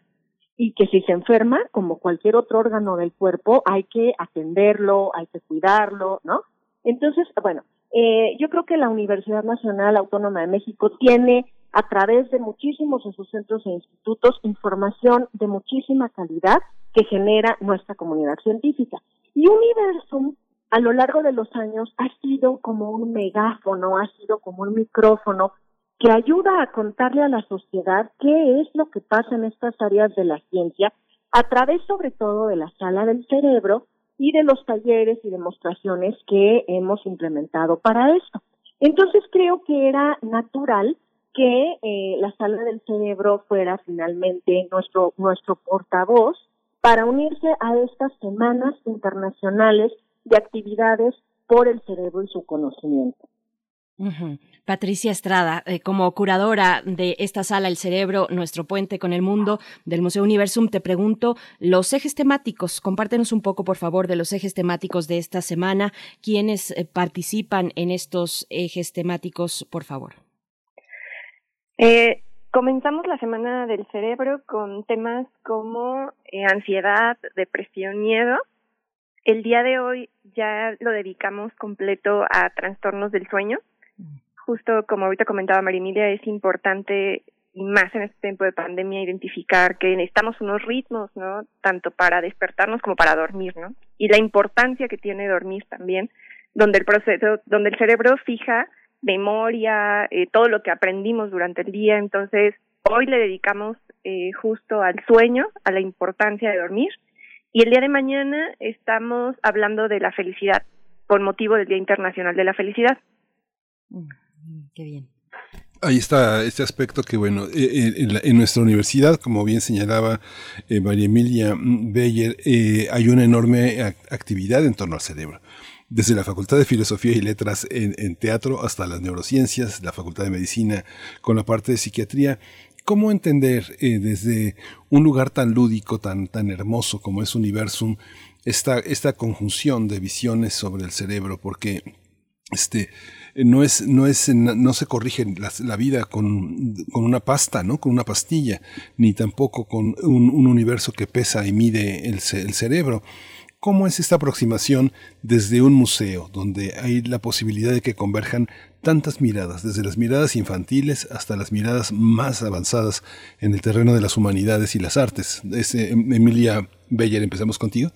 y que si se enferma, como cualquier otro órgano del cuerpo, hay que atenderlo, hay que cuidarlo, ¿no? Entonces, bueno, eh, yo creo que la Universidad Nacional Autónoma de México tiene a través de muchísimos de sus centros e institutos información de muchísima calidad que genera nuestra comunidad científica. Y Universum a lo largo de los años ha sido como un megáfono, ha sido como un micrófono que ayuda a contarle a la sociedad qué es lo que pasa en estas áreas de la ciencia a través sobre todo de la sala del cerebro y de los talleres y demostraciones que hemos implementado para esto. Entonces creo que era natural que eh, la sala del cerebro fuera finalmente nuestro, nuestro portavoz para unirse a estas semanas internacionales de actividades por el cerebro y su conocimiento. Patricia Estrada, eh, como curadora de esta sala El Cerebro, nuestro puente con el mundo del Museo Universum, te pregunto los ejes temáticos. Compártenos un poco, por favor, de los ejes temáticos de esta semana. ¿Quiénes eh, participan en estos ejes temáticos, por favor? Eh, comenzamos la Semana del Cerebro con temas como eh, ansiedad, depresión, miedo. El día de hoy ya lo dedicamos completo a trastornos del sueño. Justo como ahorita comentaba María Emilia, es importante y más en este tiempo de pandemia identificar que necesitamos unos ritmos, ¿no? Tanto para despertarnos como para dormir, ¿no? Y la importancia que tiene dormir también, donde el proceso, donde el cerebro fija memoria, eh, todo lo que aprendimos durante el día. Entonces, hoy le dedicamos eh, justo al sueño, a la importancia de dormir. Y el día de mañana estamos hablando de la felicidad, por motivo del Día Internacional de la Felicidad. Mm, qué bien. Ahí está este aspecto que, bueno, eh, en, nuestra universidad, como bien señalaba María Emilia Beyer, hay una enorme actividad en torno al cerebro desde la Facultad de Filosofía y Letras en, teatro hasta las neurociencias, la Facultad de Medicina con la parte de psiquiatría. ¿Cómo entender eh, desde un lugar tan lúdico, tan, tan hermoso como es Universum, esta, esta conjunción de visiones sobre el cerebro? Porque este, no es, no es, no se corrige la, vida con, con, una pasta, ¿no? Con una pastilla, ni tampoco con un, universo que pesa y mide el, el cerebro. ¿Cómo es esta aproximación desde un museo, donde hay la posibilidad de que converjan tantas miradas, desde las miradas infantiles hasta las miradas más avanzadas en el terreno de las humanidades y las artes? Em, Emilia Beller, empezamos contigo.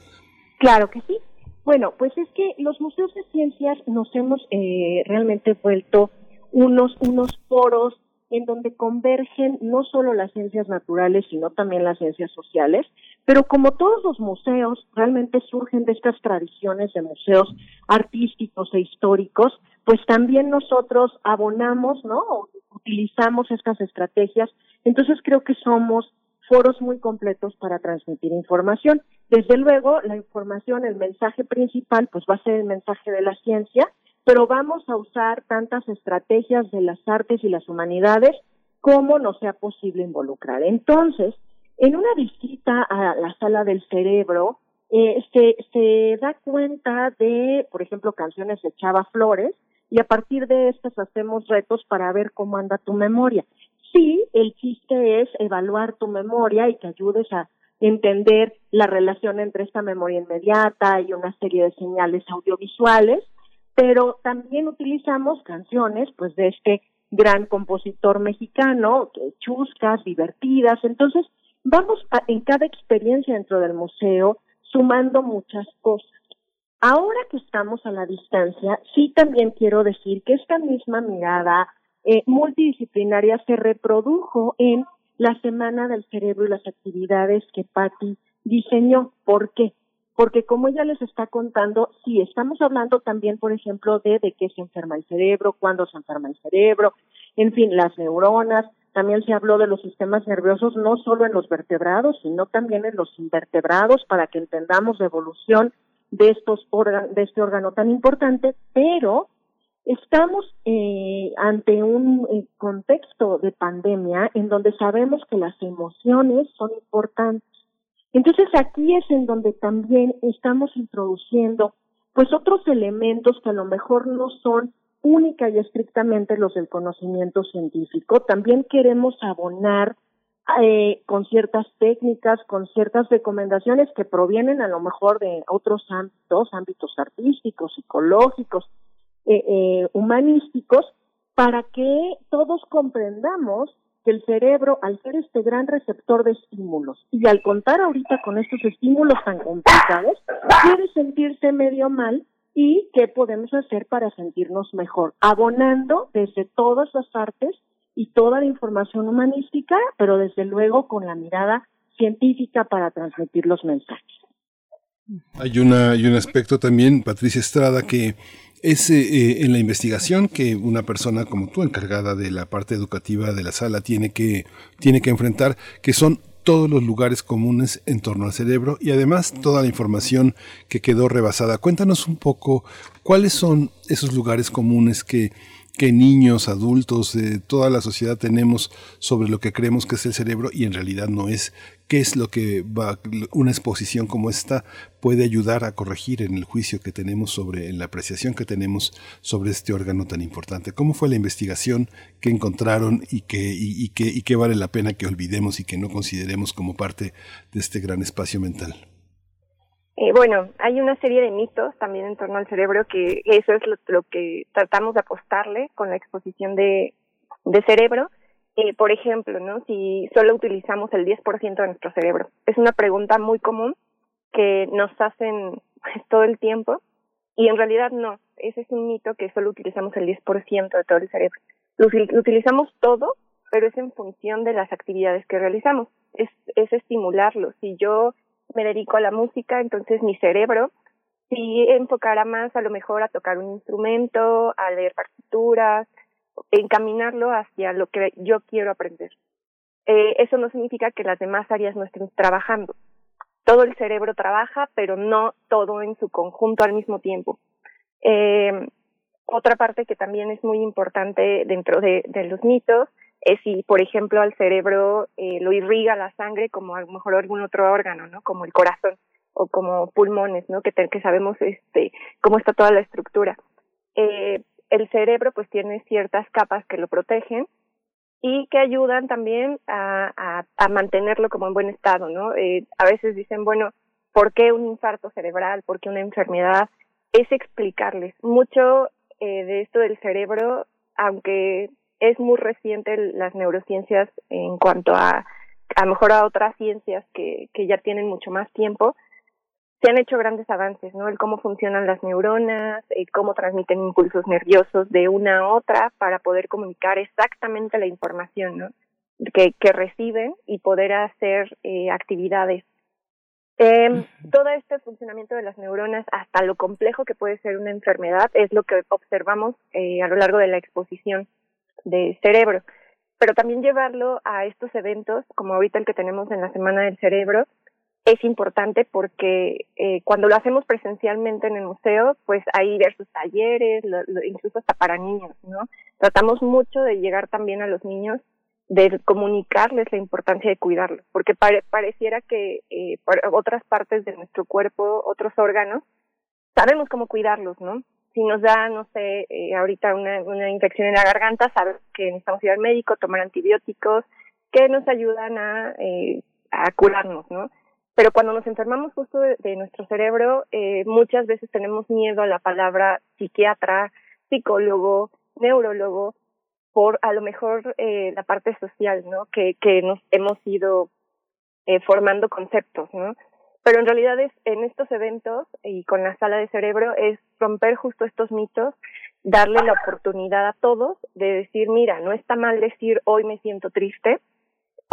Claro que sí. Bueno, pues es que los museos de ciencias nos hemos eh, realmente vuelto unos, unos foros en donde convergen no solo las ciencias naturales, sino también las ciencias sociales, pero como todos los museos realmente surgen de estas tradiciones de museos artísticos e históricos, pues también nosotros abonamos, ¿no? utilizamos estas estrategias, entonces creo que somos foros muy completos para transmitir información. Desde luego, la información, el mensaje principal, pues va a ser el mensaje de la ciencia, pero vamos a usar tantas estrategias de las artes y las humanidades como nos sea posible involucrar. Entonces, en una visita a la sala del cerebro, eh, se, se da cuenta de, por ejemplo, canciones de Chava Flores, y a partir de estas hacemos retos para ver cómo anda tu memoria. Sí, el chiste es evaluar tu memoria y que ayudes a entender la relación entre esta memoria inmediata y una serie de señales audiovisuales pero también utilizamos canciones pues de este gran compositor mexicano, chuscas, divertidas, entonces vamos en cada experiencia dentro del museo sumando muchas cosas. Ahora que estamos a la distancia, sí también quiero decir que esta misma mirada eh, multidisciplinaria se reprodujo en la Semana del Cerebro y las actividades que Patti diseñó. ¿Por qué? Porque como ella les está contando, sí, estamos hablando también, por ejemplo, de de qué se enferma el cerebro, cuándo se enferma el cerebro, en fin, las neuronas, también se habló de los sistemas nerviosos no solo en los vertebrados, sino también en los invertebrados para que entendamos la evolución de estos de este órgano tan importante, pero estamos eh, ante un eh, contexto de pandemia en donde sabemos que las emociones son importantes. Entonces aquí es en donde también estamos introduciendo pues otros elementos que a lo mejor no son única y estrictamente los del conocimiento científico. También queremos abonar eh, con ciertas técnicas, con ciertas recomendaciones que provienen a lo mejor de otros ámbitos, ámbitos artísticos, psicológicos, eh, eh, humanísticos, para que todos comprendamos que el cerebro, al ser este gran receptor de estímulos, y al contar ahorita con estos estímulos tan complicados, puede sentirse medio mal y qué podemos hacer para sentirnos mejor, abonando desde todas las artes y toda la información humanística, pero desde luego con la mirada científica para transmitir los mensajes. Hay, una, hay un aspecto también, Patricia Estrada, que es eh, en la investigación que una persona como tú, encargada de la parte educativa de la sala, tiene que, tiene que enfrentar, que son todos los lugares comunes en torno al cerebro y además toda la información que quedó rebasada. Cuéntanos un poco cuáles son esos lugares comunes que, que niños, adultos, eh, toda la sociedad tenemos sobre lo que creemos que es el cerebro y en realidad no es. ¿Qué es lo que va, una exposición como esta puede ayudar a corregir en el juicio que tenemos sobre, en la apreciación que tenemos sobre este órgano tan importante? ¿Cómo fue la investigación que encontraron y que, y, que, y que vale la pena que olvidemos y que no consideremos como parte de este gran espacio mental? Eh, bueno, hay una serie de mitos también en torno al cerebro que eso es lo, que tratamos de apostarle con la exposición de, cerebro eh, por ejemplo, ¿no? Si solo utilizamos el 10% de nuestro cerebro. Es una pregunta muy común que nos hacen todo el tiempo y en realidad no. Ese es un mito que solo utilizamos el 10% de todo el cerebro. Lo, utilizamos todo, pero es en función de las actividades que realizamos. Es estimularlo. Si yo me dedico a la música, entonces mi cerebro si enfocará más a lo mejor a tocar un instrumento, a leer partituras, encaminarlo hacia lo que yo quiero aprender. Eh, eso no significa que las demás áreas no estén trabajando. Todo el cerebro trabaja, pero no todo en su conjunto al mismo tiempo. Eh, otra parte que también es muy importante dentro de, de los mitos es si, por ejemplo, al cerebro eh, lo irriga la sangre como a lo mejor algún otro órgano, ¿no? Como el corazón o como pulmones, ¿no? Que, que sabemos este cómo está toda la estructura. Eh, el cerebro pues tiene ciertas capas que lo protegen y que ayudan también a, a, mantenerlo como en buen estado, ¿no? Eh, a veces dicen, bueno, ¿por qué un infarto cerebral? ¿Por qué una enfermedad? Es explicarles. Mucho eh, de esto del cerebro, aunque es muy reciente las neurociencias en cuanto a a lo mejor a otras ciencias que, que ya tienen mucho más tiempo, se han hecho grandes avances, ¿no? El cómo funcionan las neuronas, el cómo transmiten impulsos nerviosos de una a otra para poder comunicar exactamente la información, ¿no? Que, que reciben y poder hacer eh, actividades. Eh, todo este funcionamiento de las neuronas, hasta lo complejo que puede ser una enfermedad, es lo que observamos eh, a lo largo de la exposición de cerebro. Pero también llevarlo a estos eventos, como ahorita el que tenemos en la Semana del Cerebro, es importante porque eh, cuando lo hacemos presencialmente en el museo, pues hay diversos talleres, incluso hasta para niños, ¿no? Tratamos mucho de llegar también a los niños, de comunicarles la importancia de cuidarlos, porque pareciera que eh, otras partes de nuestro cuerpo, otros órganos, sabemos cómo cuidarlos, ¿no? Si nos da, no sé, eh, ahorita una, una infección en la garganta, sabemos que necesitamos ir al médico, tomar antibióticos, que nos ayudan a, eh, a curarnos, ¿no? Pero cuando nos enfermamos justo de, nuestro cerebro, eh, muchas veces tenemos miedo a la palabra psiquiatra, psicólogo, neurólogo, por a lo mejor eh, la parte social, ¿no? Que, que nos hemos ido eh, formando conceptos, ¿no? Pero en realidad es en estos eventos y con la sala de cerebro es romper justo estos mitos, darle la oportunidad a todos de decir, mira, no está mal decir hoy me siento triste,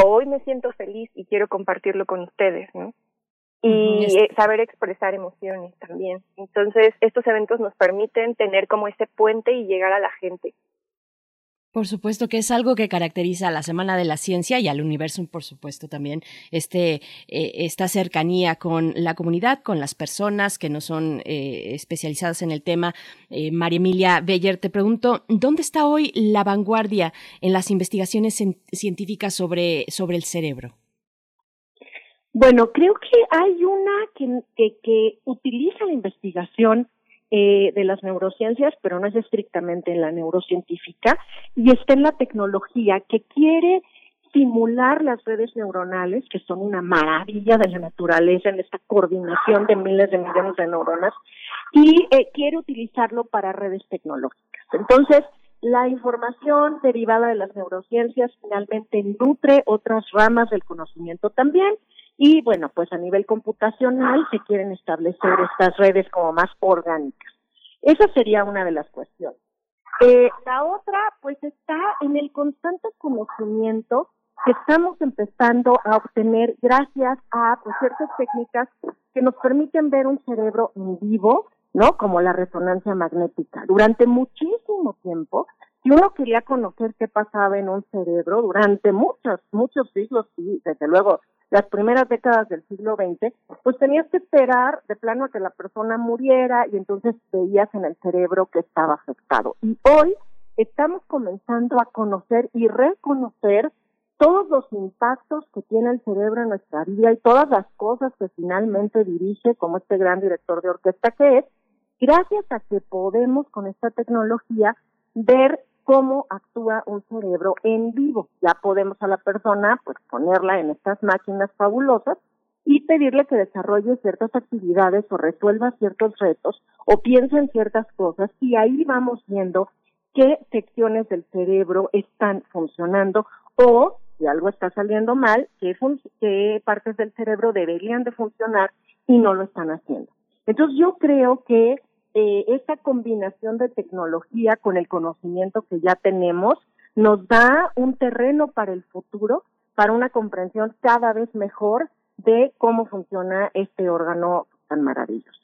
hoy me siento feliz y quiero compartirlo con ustedes, ¿no? Y eh, saber expresar emociones también. Entonces, estos eventos nos permiten tener como ese puente y llegar a la gente. Por supuesto que es algo que caracteriza a la Semana de la Ciencia y al universo, por supuesto, también este, eh, esta cercanía con la comunidad, con las personas que no son eh, especializadas en el tema. Eh, María Emilia Beller, te pregunto, ¿dónde está hoy la vanguardia en las investigaciones científicas sobre, sobre el cerebro? Bueno, creo que hay una que, que utiliza la investigación eh, de las neurociencias, pero no es estrictamente en la neurocientífica, y está en la tecnología que quiere simular las redes neuronales, que son una maravilla de la naturaleza en esta coordinación de miles de millones de neuronas, y eh, quiere utilizarlo para redes tecnológicas. Entonces, la información derivada de las neurociencias finalmente nutre otras ramas del conocimiento también, y bueno, pues a nivel computacional se quieren establecer estas redes como más orgánicas. Esa sería una de las cuestiones. Eh, la otra, pues está en el constante conocimiento que estamos empezando a obtener gracias a pues, ciertas técnicas que nos permiten ver un cerebro en vivo, ¿no? Como la resonancia magnética. Durante muchísimo tiempo, si uno quería conocer qué pasaba en un cerebro durante muchos, muchos siglos, y desde luego las primeras décadas del siglo XX, pues tenías que esperar de plano a que la persona muriera y entonces veías en el cerebro que estaba afectado. Y hoy estamos comenzando a conocer y reconocer todos los impactos que tiene el cerebro en nuestra vida y todas las cosas que finalmente dirige como este gran director de orquesta que es, gracias a que podemos con esta tecnología ver cómo actúa un cerebro en vivo. Ya podemos a la persona pues ponerla en estas máquinas fabulosas y pedirle que desarrolle ciertas actividades o resuelva ciertos retos o piense en ciertas cosas y ahí vamos viendo qué secciones del cerebro están funcionando o si algo está saliendo mal, qué, qué partes del cerebro deberían de funcionar y no lo están haciendo. Entonces yo creo que eh, esta combinación de tecnología con el conocimiento que ya tenemos nos da un terreno para el futuro, para una comprensión cada vez mejor de cómo funciona este órgano tan maravilloso.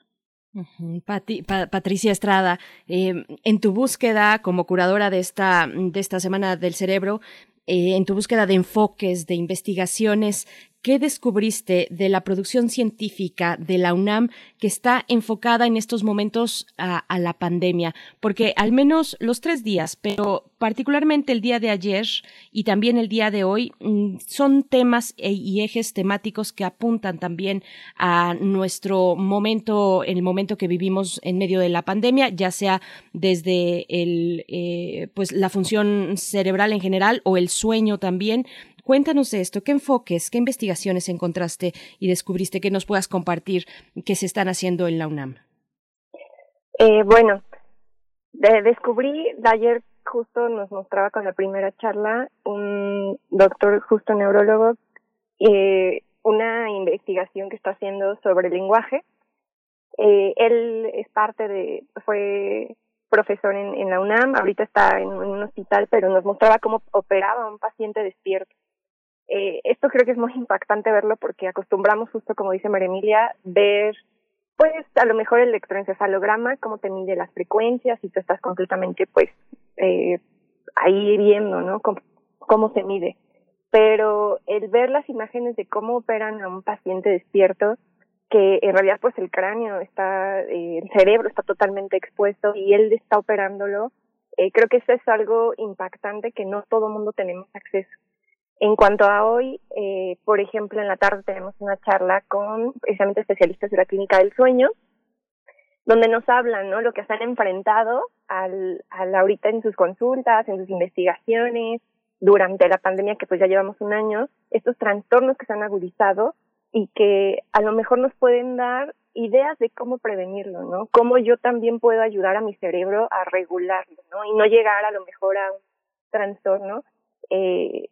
Patricia Estrada, eh, en tu búsqueda como curadora de esta, de esta Semana del Cerebro, eh, en tu búsqueda de enfoques, de investigaciones, ¿Qué descubriste de la producción científica de la UNAM que está enfocada en estos momentos a, la pandemia? Porque al menos los tres días, pero particularmente el día de ayer y también el día de hoy, mm, son temas e, y ejes temáticos que apuntan también a nuestro momento, el momento que vivimos en medio de la pandemia, ya sea desde el, eh, pues la función cerebral en general o el sueño también, Cuéntanos de esto, qué enfoques, qué investigaciones encontraste y descubriste que nos puedas compartir que se están haciendo en la UNAM. Eh, bueno, descubrí, de ayer justo nos mostraba con la primera charla un doctor justo neurólogo eh, una investigación que está haciendo sobre el lenguaje. Eh, él es parte de, fue profesor en, en la UNAM, ahorita está en, un hospital, pero nos mostraba cómo operaba un paciente despierto. Eh, esto creo que es muy impactante verlo porque acostumbramos justo como dice María Emilia, ver pues a lo mejor el electroencefalograma, cómo te mide las frecuencias y tú estás completamente pues eh, ahí viendo, ¿no? Cómo, cómo se mide. Pero el ver las imágenes de cómo operan a un paciente despierto, que en realidad pues el cráneo está, eh, el cerebro está totalmente expuesto y él está operándolo, eh, creo que eso es algo impactante que no todo mundo tenemos acceso. En cuanto a hoy, eh, por ejemplo, en la tarde tenemos una charla con precisamente especialistas de la clínica del sueño, donde nos hablan, ¿no? Lo que se han enfrentado al, al ahorita en sus consultas, en sus investigaciones, durante la pandemia que pues ya llevamos un año, estos trastornos que se han agudizado y que a lo mejor nos pueden dar ideas de cómo prevenirlo, ¿no? Cómo yo también puedo ayudar a mi cerebro a regularlo, ¿no? Y no llegar a lo mejor a un trastorno eh,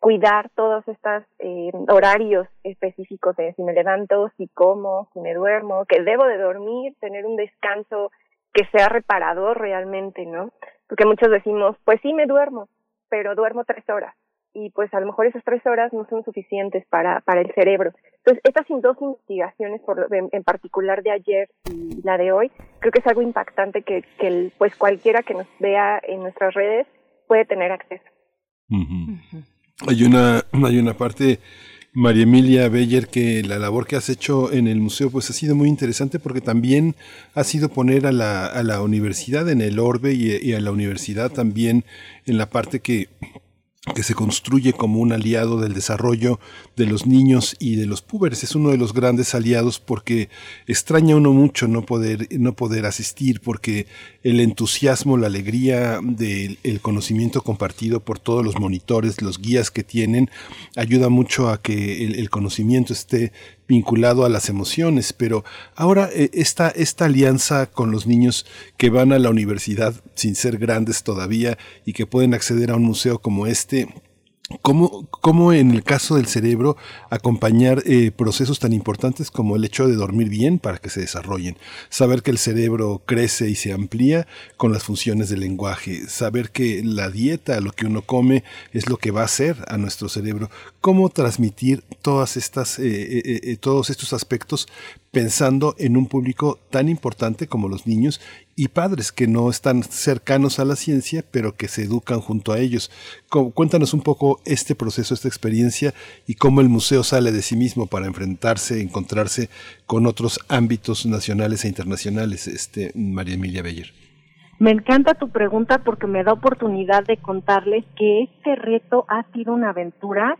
cuidar todos estos eh, horarios específicos de si me levanto, si como, si me duermo, que debo de dormir, tener un descanso que sea reparador realmente, ¿no? Porque muchos decimos, pues sí me duermo, pero duermo tres horas y pues a lo mejor esas tres horas no son suficientes para, para el cerebro. Entonces, estas dos investigaciones, por, en, en, particular de ayer y la de hoy, creo que es algo impactante que, que el, pues cualquiera que nos vea en nuestras redes puede tener acceso. Hay una, hay una parte María Emilia Beller, que la labor que has hecho en el museo pues ha sido muy interesante porque también ha sido poner a la, a la universidad en el orbe y, a la universidad también en la parte que que se construye como un aliado del desarrollo de los niños y de los púberes. Es uno de los grandes aliados porque extraña uno mucho no poder, no poder asistir, porque el entusiasmo, la alegría del conocimiento compartido por todos los monitores, los guías que tienen, ayuda mucho a que el, conocimiento esté vinculado a las emociones, pero ahora eh, esta, esta alianza con los niños que van a la universidad sin ser grandes todavía y que pueden acceder a un museo como este, ¿Cómo, ¿Cómo, en el caso del cerebro acompañar eh, procesos tan importantes como el hecho de dormir bien para que se desarrollen? Saber que el cerebro crece y se amplía con las funciones del lenguaje. Saber que la dieta, lo que uno come, es lo que va a hacer a nuestro cerebro. ¿Cómo transmitir todas estas, eh, eh, todos estos aspectos pensando en un público tan importante como los niños y padres que no están cercanos a la ciencia, pero que se educan junto a ellos. Cuéntanos un poco este proceso, esta experiencia y cómo el museo sale de sí mismo para enfrentarse, encontrarse con otros ámbitos nacionales e internacionales, este, María Emilia Beller. Me encanta tu pregunta porque me da oportunidad de contarles que este reto ha sido una aventura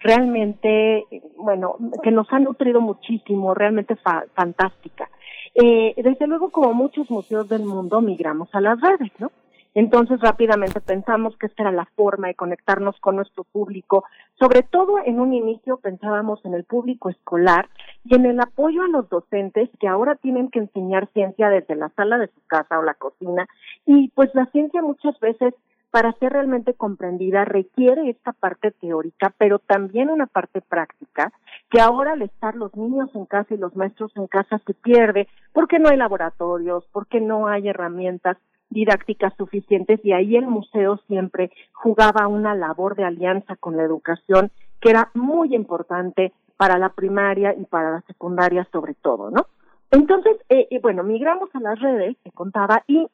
realmente, bueno, que nos ha nutrido muchísimo, realmente fantástica. Eh, desde luego, como muchos museos del mundo, migramos a las redes, ¿no? Entonces rápidamente pensamos que esta era la forma de conectarnos con nuestro público. Sobre todo en un inicio pensábamos en el público escolar y en el apoyo a los docentes que ahora tienen que enseñar ciencia desde la sala de su casa o la cocina. Y pues la ciencia muchas veces para ser realmente comprendida requiere esta parte teórica, pero también una parte práctica, que ahora al estar los niños en casa y los maestros en casa se pierde, porque no hay laboratorios, porque no hay herramientas didácticas suficientes y ahí el museo siempre jugaba una labor de alianza con la educación que era muy importante para la primaria y para la secundaria sobre todo, ¿no? Entonces, eh, bueno, migramos a las redes, te contaba, y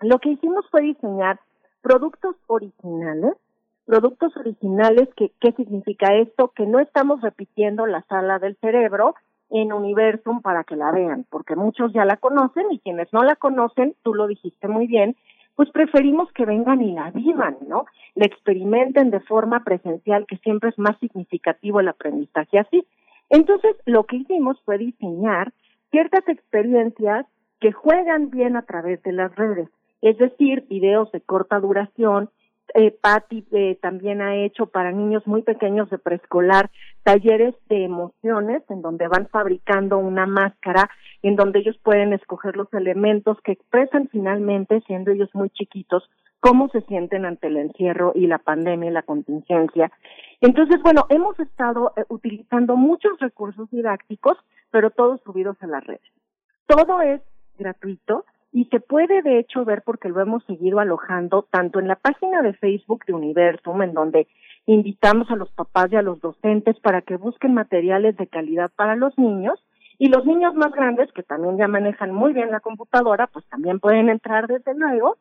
lo que hicimos fue diseñar productos originales. Productos originales, ¿qué significa esto? Que no estamos repitiendo la sala del cerebro en Universum para que la vean, porque muchos ya la conocen y quienes no la conocen, tú lo dijiste muy bien, pues preferimos que vengan y la vivan, ¿no? La experimenten de forma presencial, que siempre es más significativo el aprendizaje así. Entonces, lo que hicimos fue diseñar ciertas experiencias que juegan bien a través de las redes es decir, videos de corta duración. Eh, Patti eh, también ha hecho para niños muy pequeños de preescolar talleres de emociones en donde van fabricando una máscara en donde ellos pueden escoger los elementos que expresan finalmente, siendo ellos muy chiquitos, cómo se sienten ante el encierro y la pandemia y la contingencia. Entonces, bueno, hemos estado eh, utilizando muchos recursos didácticos, pero todos subidos a las redes. Todo es gratuito y se puede de hecho ver porque lo hemos seguido alojando tanto en la página de Facebook de Universum, en donde invitamos a los papás y a los docentes para que busquen materiales de calidad para los niños, y los niños más grandes, que también ya manejan muy bien la computadora, pues también pueden entrar desde luego,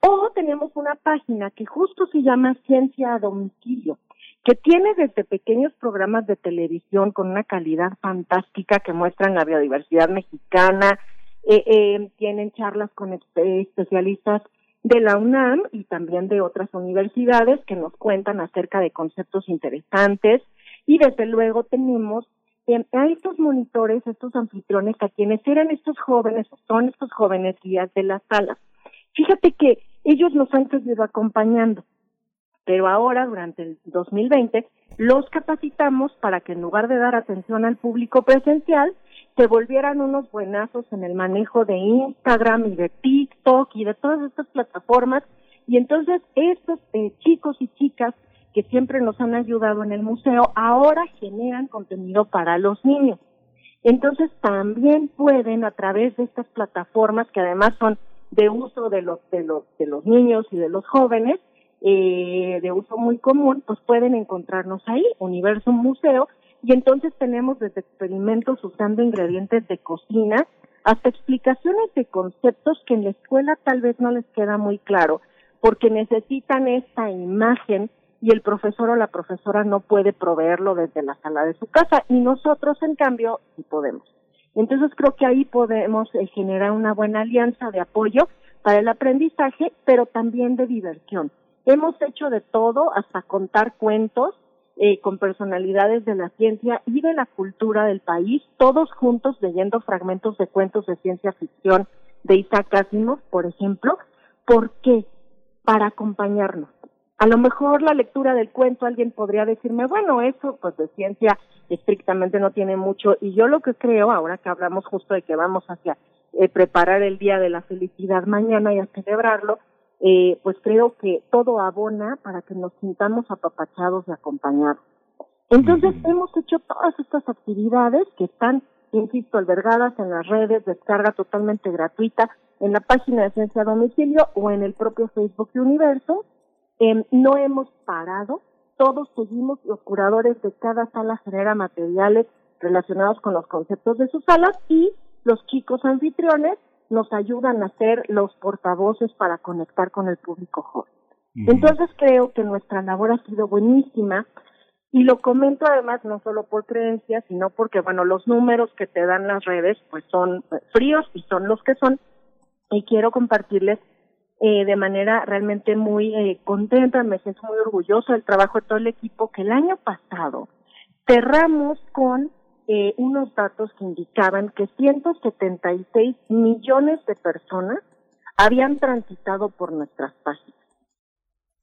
o tenemos una página que justo se llama Ciencia a Domicilio, que tiene desde pequeños programas de televisión con una calidad fantástica que muestran la biodiversidad mexicana, eh, eh, tienen charlas con especialistas de la UNAM y también de otras universidades que nos cuentan acerca de conceptos interesantes y desde luego tenemos eh, a estos monitores, estos anfitriones, a quienes eran estos jóvenes, son estos jóvenes guías de la sala. Fíjate que ellos nos han seguido acompañando, pero ahora, durante el 2020, los capacitamos para que en lugar de dar atención al público presencial, se volvieran unos buenazos en el manejo de Instagram y de TikTok y de todas estas plataformas. Y entonces estos eh, chicos y chicas que siempre nos han ayudado en el museo ahora generan contenido para los niños. Entonces también pueden a través de estas plataformas que además son de uso de los de los de los niños y de los jóvenes eh, de uso muy común, pues pueden encontrarnos ahí, Universo Museo, y entonces tenemos desde experimentos usando ingredientes de cocina hasta explicaciones de conceptos que en la escuela tal vez no les queda muy claro, porque necesitan esta imagen y el profesor o la profesora no puede proveerlo desde la sala de su casa y nosotros en cambio sí podemos. Entonces creo que ahí podemos eh, generar una buena alianza de apoyo para el aprendizaje, pero también de diversión. Hemos hecho de todo, hasta contar cuentos eh, con personalidades de la ciencia y de la cultura del país, todos juntos leyendo fragmentos de cuentos de ciencia ficción de Isaac Asimov, por ejemplo. ¿Por qué? Para acompañarnos. A lo mejor la lectura del cuento alguien podría decirme, bueno, eso pues de ciencia estrictamente no tiene mucho y yo lo que creo, ahora que hablamos justo de que vamos hacia eh, preparar el Día de la Felicidad mañana y a celebrarlo, eh, pues creo que todo abona para que nos sintamos apapachados y acompañados. Entonces hemos hecho todas estas actividades que están, insisto, albergadas en las redes, descarga totalmente gratuita en la página de Ciencia a Domicilio o en el propio Facebook de Universo. Eh, no hemos parado, todos seguimos, los curadores de cada sala generan materiales relacionados con los conceptos de sus salas y los chicos anfitriones nos ayudan a ser los portavoces para conectar con el público joven. Entonces creo que nuestra labor ha sido buenísima y lo comento además no solo por creencia, sino porque, bueno, los números que te dan las redes pues son fríos y son los que son y quiero compartirles eh, de manera realmente muy eh, contenta, me siento muy orgullosa del trabajo de todo el equipo que el año pasado cerramos con eh, unos datos que indicaban que 176 millones de personas habían transitado por nuestras páginas.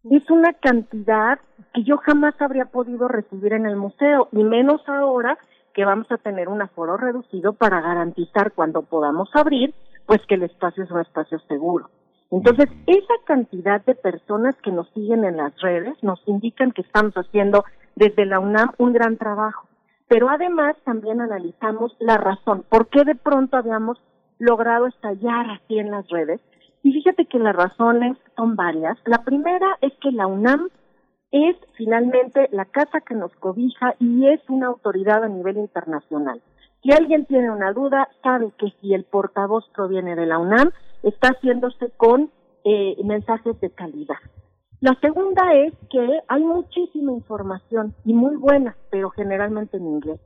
Es una cantidad que yo jamás habría podido recibir en el museo, y menos ahora que vamos a tener un aforo reducido para garantizar cuando podamos abrir, pues que el espacio es un espacio seguro. Entonces, esa cantidad de personas que nos siguen en las redes nos indican que estamos haciendo desde la UNAM un gran trabajo pero además también analizamos la razón, por qué de pronto habíamos logrado estallar así en las redes. Y fíjate que las razones son varias. La primera es que la UNAM es finalmente la casa que nos cobija y es una autoridad a nivel internacional. Si alguien tiene una duda, sabe que si el portavoz proviene de la UNAM, está haciéndose con eh, mensajes de calidad. La segunda es que hay muchísima información y muy buena, pero generalmente en inglés.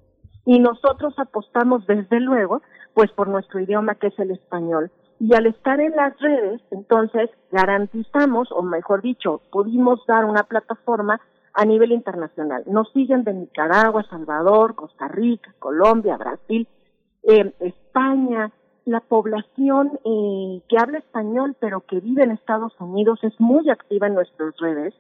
Y nosotros apostamos desde luego, pues por nuestro idioma que es el español. Y al estar en las redes, entonces garantizamos, o mejor dicho, pudimos dar una plataforma a nivel internacional. Nos siguen de Nicaragua, Salvador, Costa Rica, Colombia, Brasil, eh, España, la población eh, que habla español pero que vive en Estados Unidos es muy activa en nuestras redes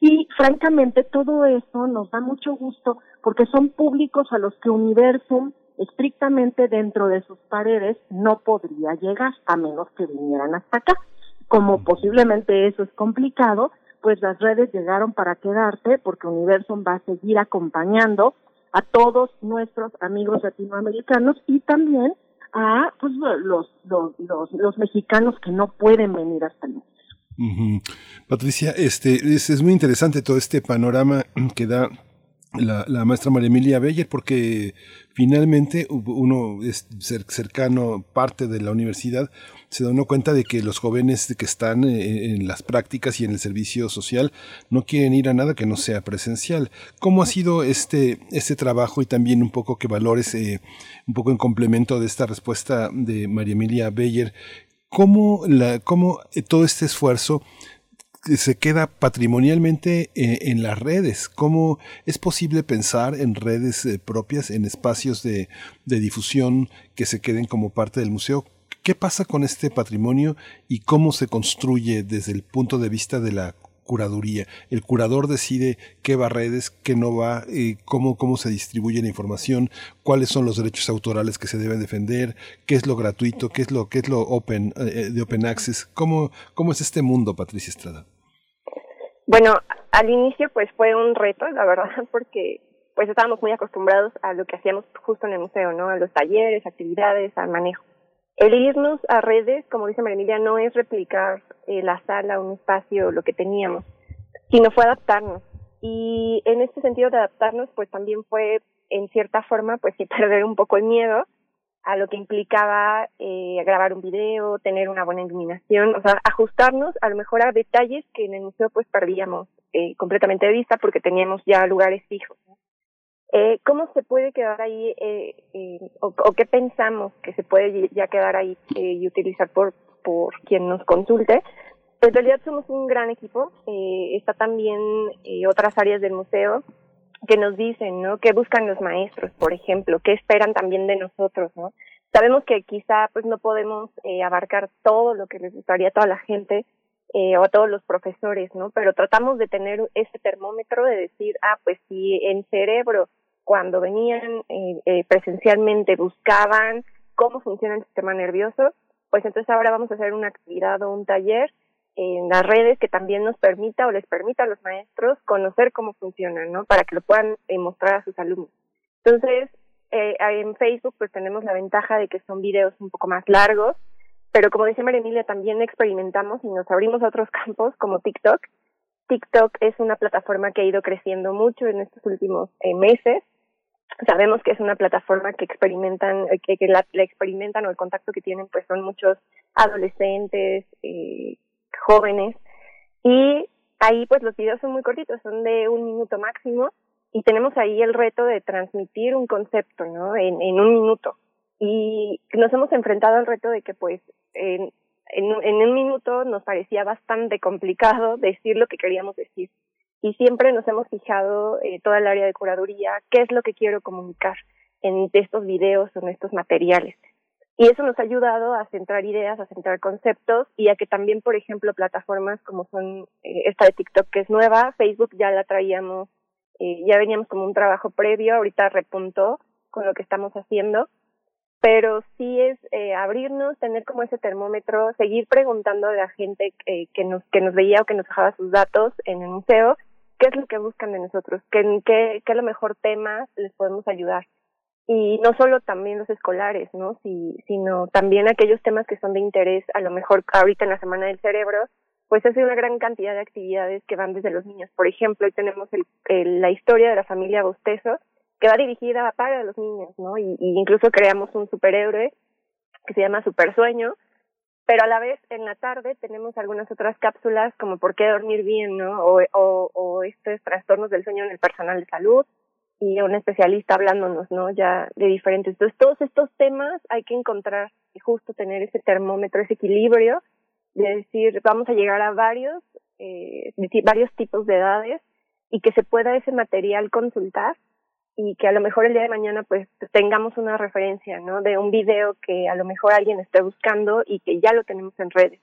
y francamente todo eso nos da mucho gusto porque son públicos a los que Universum estrictamente dentro de sus paredes no podría llegar a menos que vinieran hasta acá. Como posiblemente eso es complicado, pues las redes llegaron para quedarse porque Universum va a seguir acompañando a todos nuestros amigos latinoamericanos y también a pues, los, los, los, mexicanos que no pueden venir hasta el Patricia, este es, es, muy interesante todo este panorama que da la, maestra María Emilia Beller, porque finalmente uno es cercano, parte de la universidad, se da uno cuenta de que los jóvenes que están eh, en las prácticas y en el servicio social no quieren ir a nada que no sea presencial. ¿Cómo ha sido este, este trabajo y también un poco que valores, eh, un poco en complemento de esta respuesta de María Emilia Beyer, cómo, cómo eh, todo este esfuerzo se queda patrimonialmente en las redes. ¿Cómo es posible pensar en redes propias, en espacios de, difusión que se queden como parte del museo? ¿Qué pasa con este patrimonio y cómo se construye desde el punto de vista de la curaduría? El curador decide qué va a redes, qué no va, eh, cómo, cómo se distribuye la información, cuáles son los derechos autorales que se deben defender, qué es lo gratuito, qué es lo, qué es lo open, eh, de open access. ¿Cómo, ¿Cómo es este mundo, Patricia Estrada? Bueno, al inicio pues fue un reto, la verdad, porque pues estábamos muy acostumbrados a lo que hacíamos justo en el museo, ¿no? A los talleres, actividades, al manejo. El irnos a redes, como dice María no es replicar eh, la sala, un espacio, lo que teníamos, sino fue adaptarnos. Y en este sentido de adaptarnos, pues también fue, en cierta forma, pues sí, perder un poco el miedo a lo que implicaba eh, grabar un video, tener una buena iluminación, o sea, ajustarnos a lo mejor a detalles que en el museo pues perdíamos eh, completamente de vista porque teníamos ya lugares fijos. Eh, ¿Cómo se puede quedar ahí eh, o, qué pensamos que se puede ya quedar ahí y utilizar por, por quien nos consulte? Pues en realidad somos un gran equipo. Está también otras áreas del museo que nos dicen, ¿no? ¿Qué buscan los maestros, por ejemplo? ¿Qué esperan también de nosotros, no? Sabemos que quizá pues no podemos eh, abarcar todo lo que les gustaría a toda la gente eh, o a todos los profesores, ¿no? Pero tratamos de tener ese termómetro de decir, ah, pues si en cerebro cuando venían eh, eh, presencialmente buscaban cómo funciona el sistema nervioso, pues entonces ahora vamos a hacer una actividad o un taller en las redes que también nos permita o les permita a los maestros conocer cómo funcionan, ¿no? Para que lo puedan eh, mostrar a sus alumnos. Entonces, eh, en Facebook pues tenemos la ventaja de que son videos un poco más largos, pero como decía María Emilia, también experimentamos y nos abrimos a otros campos como TikTok. TikTok es una plataforma que ha ido creciendo mucho en estos últimos eh, meses. Sabemos que es una plataforma que experimentan, que, que la, la, experimentan o el contacto que tienen pues son muchos adolescentes, eh, jóvenes y ahí pues los videos son muy cortitos, son de un minuto máximo y tenemos ahí el reto de transmitir un concepto, ¿no? En, un minuto. Y nos hemos enfrentado al reto de que pues en un minuto nos parecía bastante complicado decir lo que queríamos decir. Y siempre nos hemos fijado eh, toda el área de curaduría, qué es lo que quiero comunicar en estos videos o en estos materiales. Y eso nos ha ayudado a centrar ideas, a centrar conceptos y a que también, por ejemplo, plataformas como son eh, esta de TikTok que es nueva, Facebook ya la traíamos, eh, ya veníamos como un trabajo previo, ahorita repuntó con lo que estamos haciendo, pero sí es eh, abrirnos, tener como ese termómetro, seguir preguntando a la gente eh, que nos que nos veía o que nos dejaba sus datos en el museo, qué es lo que buscan de nosotros, qué qué qué lo mejor temas les podemos ayudar y no solo también los escolares, ¿no? Si, sino también aquellos temas que son de interés, a lo mejor ahorita en la Semana del Cerebro, pues es una gran cantidad de actividades que van desde los niños. Por ejemplo, hoy tenemos el, el, la historia de la familia Bostezo, que va dirigida para los niños, ¿no? Y, y incluso creamos un superhéroe que se llama Super Sueño, pero a la vez en la tarde tenemos algunas otras cápsulas como por qué dormir bien, ¿no? O, o, o estos trastornos del sueño en el personal de salud, y un especialista hablándonos, ¿no? Ya de diferentes. Entonces, todos estos temas hay que encontrar y justo tener ese termómetro, ese equilibrio de decir, vamos a llegar a varios, eh, varios tipos de edades y que se pueda ese material consultar y que a lo mejor el día de mañana pues tengamos una referencia, ¿no? De un video que a lo mejor alguien esté buscando y que ya lo tenemos en redes.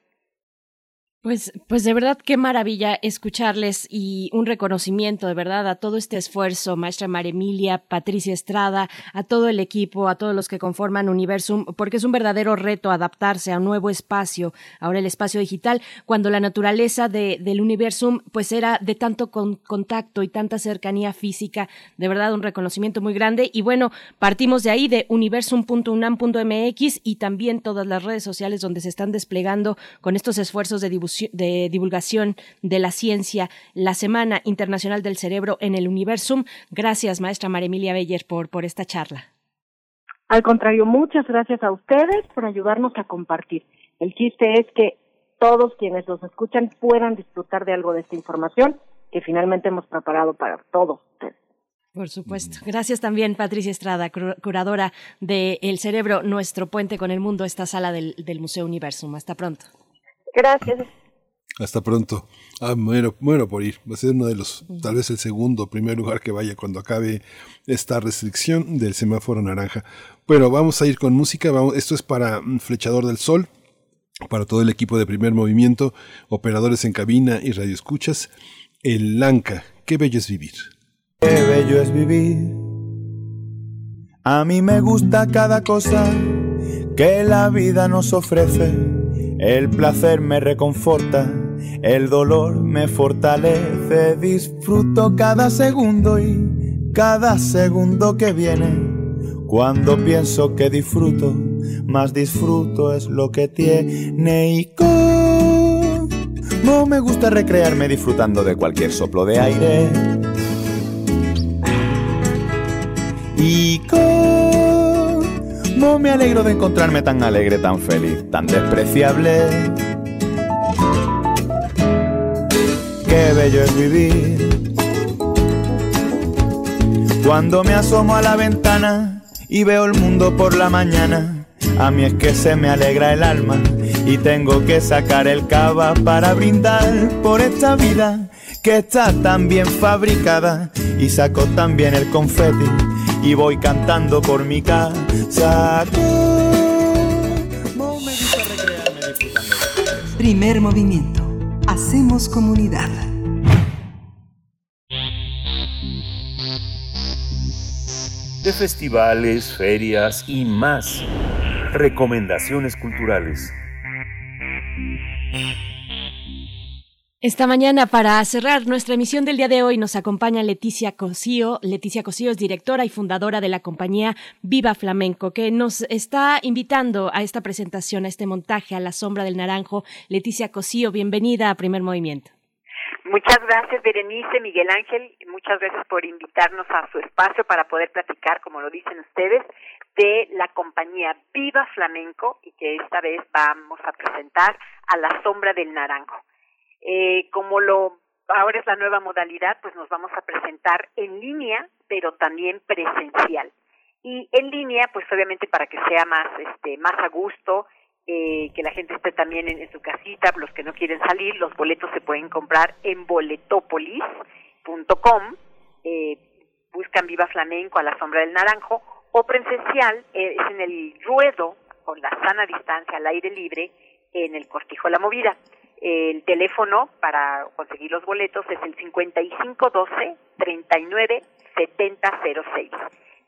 Pues, pues de verdad qué maravilla escucharles y un reconocimiento de verdad a todo este esfuerzo, maestra María Emilia, Patricia Estrada, a todo el equipo, a todos los que conforman Universum, porque es un verdadero reto adaptarse a un nuevo espacio, ahora el espacio digital, cuando la naturaleza de, del Universum pues era de tanto con, contacto y tanta cercanía física, de verdad un reconocimiento muy grande. Y bueno, partimos de ahí de universum.unam.mx y también todas las redes sociales donde se están desplegando con estos esfuerzos de difusión de divulgación de la ciencia, la Semana Internacional del Cerebro en el Universum. Gracias, maestra María Emilia Beller, por, por esta charla. Al contrario, muchas gracias a ustedes por ayudarnos a compartir. El chiste es que todos quienes los escuchan puedan disfrutar de algo de esta información que finalmente hemos preparado para todos ustedes. Por supuesto. Gracias también, Patricia Estrada, curadora de El Cerebro, nuestro puente con el mundo, esta sala del, del Museo Universum. Hasta pronto. Gracias. Hasta pronto. Ah, muero, muero por ir. Va a ser uno de los, tal vez el segundo, primer lugar que vaya cuando acabe esta restricción del semáforo naranja. Bueno, vamos a ir con música. Vamos, esto es para Flechador del Sol, para todo el equipo de primer movimiento, operadores en cabina y radioescuchas. El Lanca, qué bello es vivir. Qué bello es vivir. A mí me gusta cada cosa que la vida nos ofrece. El placer me reconforta el dolor me fortalece, disfruto cada segundo y cada segundo que viene. Cuando pienso que disfruto, más disfruto es lo que tiene y como me gusta recrearme disfrutando de cualquier soplo de aire. No me alegro de encontrarme tan alegre, tan feliz, tan despreciable. Qué bello es vivir. Cuando me asomo a la ventana y veo el mundo por la mañana, a mí es que se me alegra el alma y tengo que sacar el cava para brindar por esta vida que está tan bien fabricada y saco también el confeti y voy cantando por mi casa. Primer movimiento. Hacemos comunidad. De festivales, ferias y más. Recomendaciones culturales. Esta mañana, para cerrar nuestra emisión del día de hoy, nos acompaña Leticia Cosío. Leticia Cosío es directora y fundadora de la compañía Viva Flamenco, que nos está invitando a esta presentación, a este montaje, a la sombra del naranjo. Leticia Cosío, bienvenida a Primer Movimiento. Muchas gracias, Berenice, Miguel Ángel. Muchas gracias por invitarnos a su espacio para poder platicar, como lo dicen ustedes, de la compañía Viva Flamenco y que esta vez vamos a presentar a la sombra del naranjo. Eh, como lo ahora es la nueva modalidad, pues nos vamos a presentar en línea, pero también presencial. Y en línea, pues obviamente para que sea más, este, más a gusto, eh, que la gente esté también en, su casita, los que no quieren salir, los boletos se pueden comprar en boletopolis.com, eh, buscan Viva Flamenco a la sombra del naranjo, o presencial eh, es en el ruedo, con la sana distancia al aire libre, en el Cortijo la Movida. El teléfono para conseguir los boletos es el 5512 39 7006.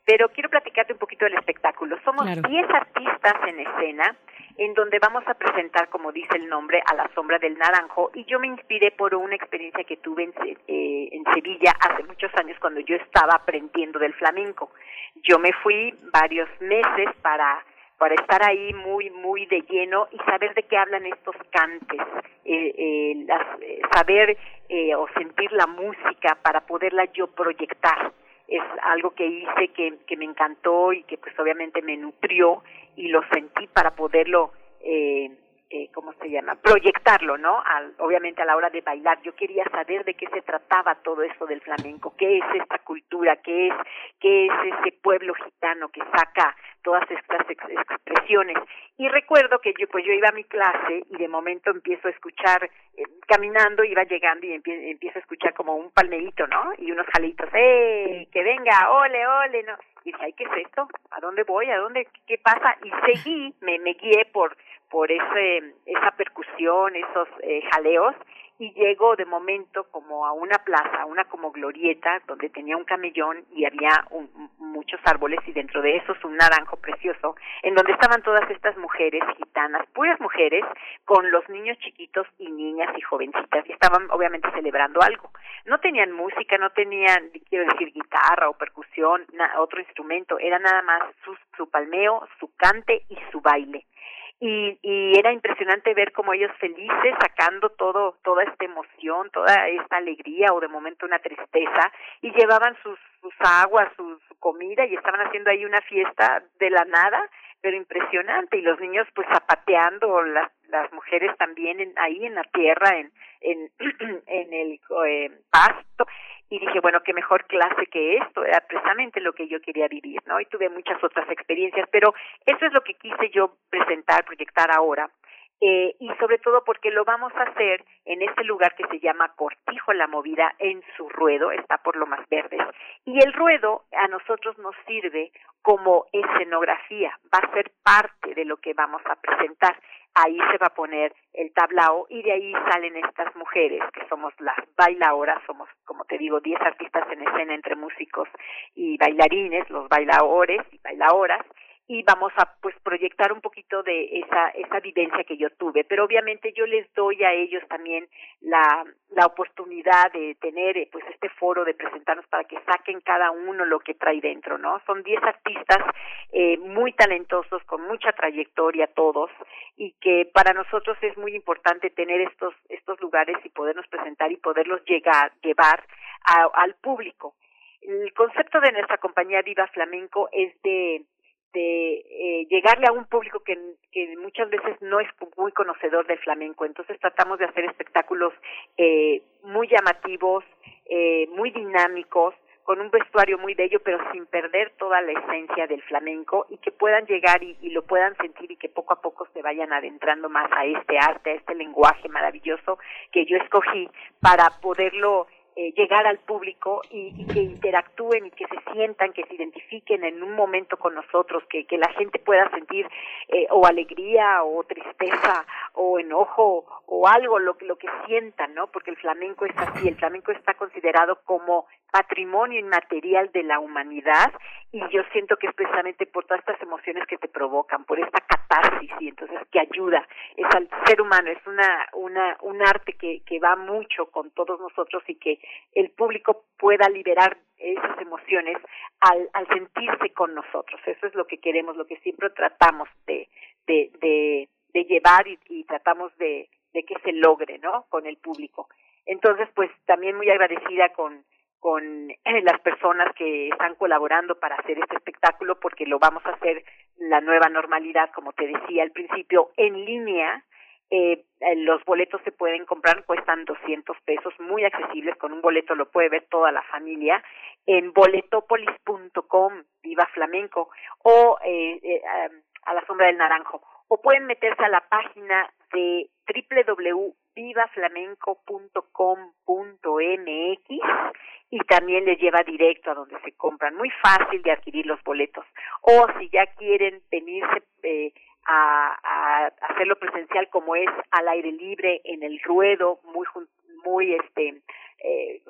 Pero quiero platicarte un poquito del espectáculo. Somos 10 artistas en escena en donde vamos a presentar, como dice el nombre, a la sombra del naranjo. Y yo me inspiré por una experiencia que tuve en, eh, en Sevilla hace muchos años cuando yo estaba aprendiendo del flamenco. Yo me fui varios meses para para estar ahí muy, muy de lleno y saber de qué hablan estos cantes, eh, eh, eh, saber eh, o sentir la música para poderla yo proyectar. Es algo que hice que, que me encantó y que pues obviamente me nutrió y lo sentí para poderlo eh, eh, ¿cómo se llama? Proyectarlo, ¿no? Al, obviamente a la hora de bailar. Yo quería saber de qué se trataba todo eso del flamenco, qué es esta cultura, qué es, qué es ese pueblo gitano que saca todas estas ex expresiones. Y recuerdo que yo, pues yo iba a mi clase y de momento empiezo a escuchar, eh, caminando, iba llegando y empie empiezo a escuchar como un palmeito, ¿no? Y unos jalitos, ¡eh! Que venga, ole, ole, ¿no? Y dije, ay, ¿qué es esto? ¿A dónde voy? ¿A dónde? ¿Qué pasa? Y seguí, me guié por por ese, esa percusión, esos eh, jaleos, y llego de momento como a una plaza, una como glorieta, donde tenía un camellón y había un, muchos árboles y dentro de esos un naranjo precioso, en donde estaban todas estas mujeres gitanas, puras mujeres, con los niños chiquitos y niñas y jovencitas, y estaban obviamente celebrando algo. No tenían música, no tenían, quiero decir, guitarra o percusión, otro instrumento, era nada más su palmeo, su cante y su baile y, y era impresionante ver cómo ellos felices sacando todo toda esta emoción toda esta alegría o de momento una tristeza y llevaban sus sus aguas su, su comida y estaban haciendo ahí una fiesta de la nada pero impresionante. Y los niños pues zapateando las las mujeres también en, ahí en la tierra en en en el eh, pasto y dije, bueno, qué mejor clase que esto, era precisamente lo que yo quería vivir, ¿no? Y tuve muchas otras experiencias, pero eso es lo que quise yo presentar, proyectar ahora. Eh, y sobre todo porque lo vamos a hacer en este lugar que se llama Cortijo la Movida en su ruedo, está por lo más verdes. Y el ruedo a nosotros nos sirve como escenografía, va a ser parte de lo que vamos a presentar ahí se va a poner el tablao y de ahí salen estas mujeres que somos las bailadoras, somos como te digo 10 artistas en escena entre músicos y bailarines, los bailadores y bailadoras y vamos a pues proyectar un poquito de esa esa vivencia que yo tuve. Pero obviamente yo les doy a ellos también la la oportunidad de tener eh, pues este foro de presentarnos para que saquen cada uno lo que trae dentro no son diez artistas eh, muy talentosos con mucha trayectoria todos y que para nosotros es muy importante tener estos estos lugares y podernos presentar y poderlos llegar llevar a, al público. El concepto de nuestra compañía Viva Flamenco es de de llegarle a un público que, que muchas veces no es muy conocedor del flamenco. Entonces tratamos de hacer espectáculos muy llamativos, muy dinámicos, con un vestuario muy bello, pero sin perder toda la esencia del flamenco y que puedan llegar y, lo puedan sentir y que poco a poco se vayan adentrando más a este arte, a este lenguaje maravilloso que yo escogí para poderlo eh, llegar al público y, y, que interactúen y que se sientan, que se identifiquen en un momento con nosotros, que, que la gente pueda sentir eh, o alegría o tristeza o enojo o algo, lo, lo que sientan, ¿no? Porque el flamenco es así, el flamenco está considerado como patrimonio inmaterial de la humanidad y yo siento que es precisamente por todas estas emociones que te provocan, por esta catarsis y entonces que ayuda, es al ser humano, es una, una, un arte que, que va mucho con todos nosotros y que el público pueda liberar esas emociones al, al sentirse con nosotros. Eso es lo que queremos, lo que siempre tratamos de, de, de, de llevar y, y tratamos de, de que se logre, ¿no? Con el público. Entonces, pues también muy agradecida con, con eh, las personas que están colaborando para hacer este espectáculo porque lo vamos a hacer la nueva normalidad, como te decía al principio, en línea. Eh, los boletos se pueden comprar, cuestan 200 pesos, muy accesibles, con un boleto lo puede ver toda la familia, en boletopolis.com, Viva Flamenco, o eh, eh, a la sombra del naranjo, o pueden meterse a la página de www.vivaflamenco.com.mx y también les lleva directo a donde se compran. Muy fácil de adquirir los boletos. O si ya quieren venirse eh, a, hacerlo presencial como es al aire libre en el ruedo, muy muy este eh,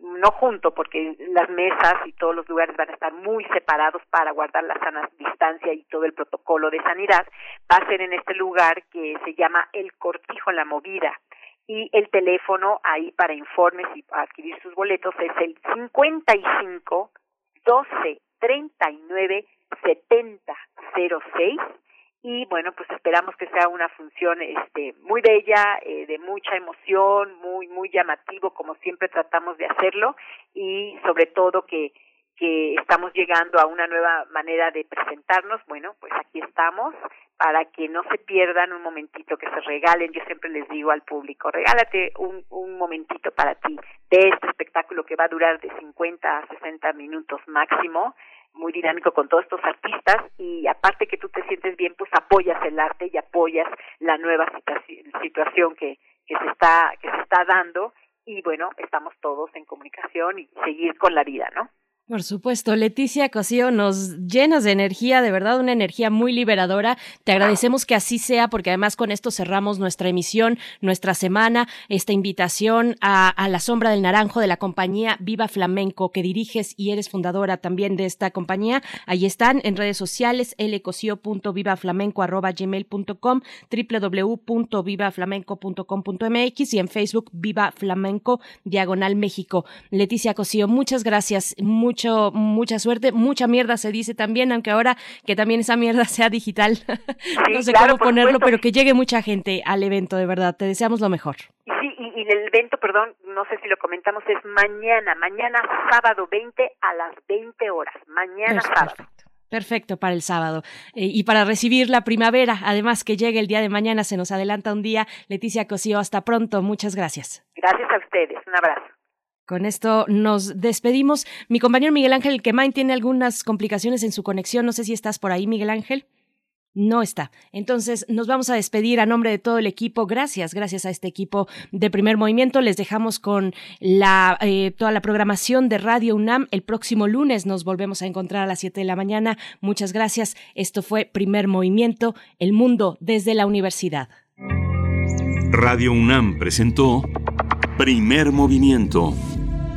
no junto porque las mesas y todos los lugares van a estar muy separados para guardar la sana distancia y todo el protocolo de sanidad, va a ser en este lugar que se llama El Cortijo La Movida. Y el teléfono ahí para informes y adquirir sus boletos es el 55 12 39 70 06 y bueno pues esperamos que sea una función este muy bella eh, de mucha emoción muy muy llamativo como siempre tratamos de hacerlo y sobre todo que que estamos llegando a una nueva manera de presentarnos. Bueno pues aquí estamos para que no se pierdan un momentito que se regalen. Yo siempre les digo al público regálate un un momentito para ti de este espectáculo que va a durar de 50 a 60 minutos máximo muy dinámico con todos estos artistas y aparte que tú te sientes bien, pues apoyas el arte y apoyas la nueva situación que, que se está que se está dando y bueno, estamos todos en comunicación y seguir con la vida, ¿no? Por supuesto, Leticia Cosío, nos llenas de energía, de verdad, una energía muy liberadora. Te agradecemos que así sea, porque además con esto cerramos nuestra emisión, nuestra semana, esta invitación a, a, la sombra del naranjo de la compañía Viva Flamenco, que diriges y eres fundadora también de esta compañía. Ahí están en redes sociales, lcosio.vivaflamenco.gmail.com, www.vivaflamenco.com.mx y en Facebook Viva Flamenco, Diagonal México. Leticia Cosío, muchas gracias. Mucha suerte, mucha mierda se dice también, aunque ahora que también esa mierda sea digital, sí, no sé claro, cómo ponerlo, supuesto. pero que llegue mucha gente al evento, de verdad, te deseamos lo mejor. Sí, y, y, el evento, perdón, no sé si lo comentamos, es mañana, mañana sábado 20 a las 20 horas, mañana Perfecto. sábado. Perfecto para el sábado. Eh, y para recibir la primavera, además que llegue el día de mañana, se nos adelanta un día. Leticia Cosío, hasta pronto. Muchas gracias. Gracias a ustedes. Un abrazo. Con esto nos despedimos. Mi compañero Miguel Ángel Quemain tiene algunas complicaciones en su conexión. No sé si estás por ahí, Miguel Ángel. No está. Entonces nos vamos a despedir a nombre de todo el equipo. Gracias, gracias a este equipo de primer movimiento. Les dejamos con eh, toda la programación de Radio UNAM. El próximo lunes nos volvemos a encontrar a las 7 de la mañana. Muchas gracias. Esto fue primer movimiento, el mundo desde la universidad. Radio UNAM presentó primer movimiento,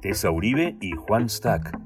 Tessa Uribe y Juan Stack.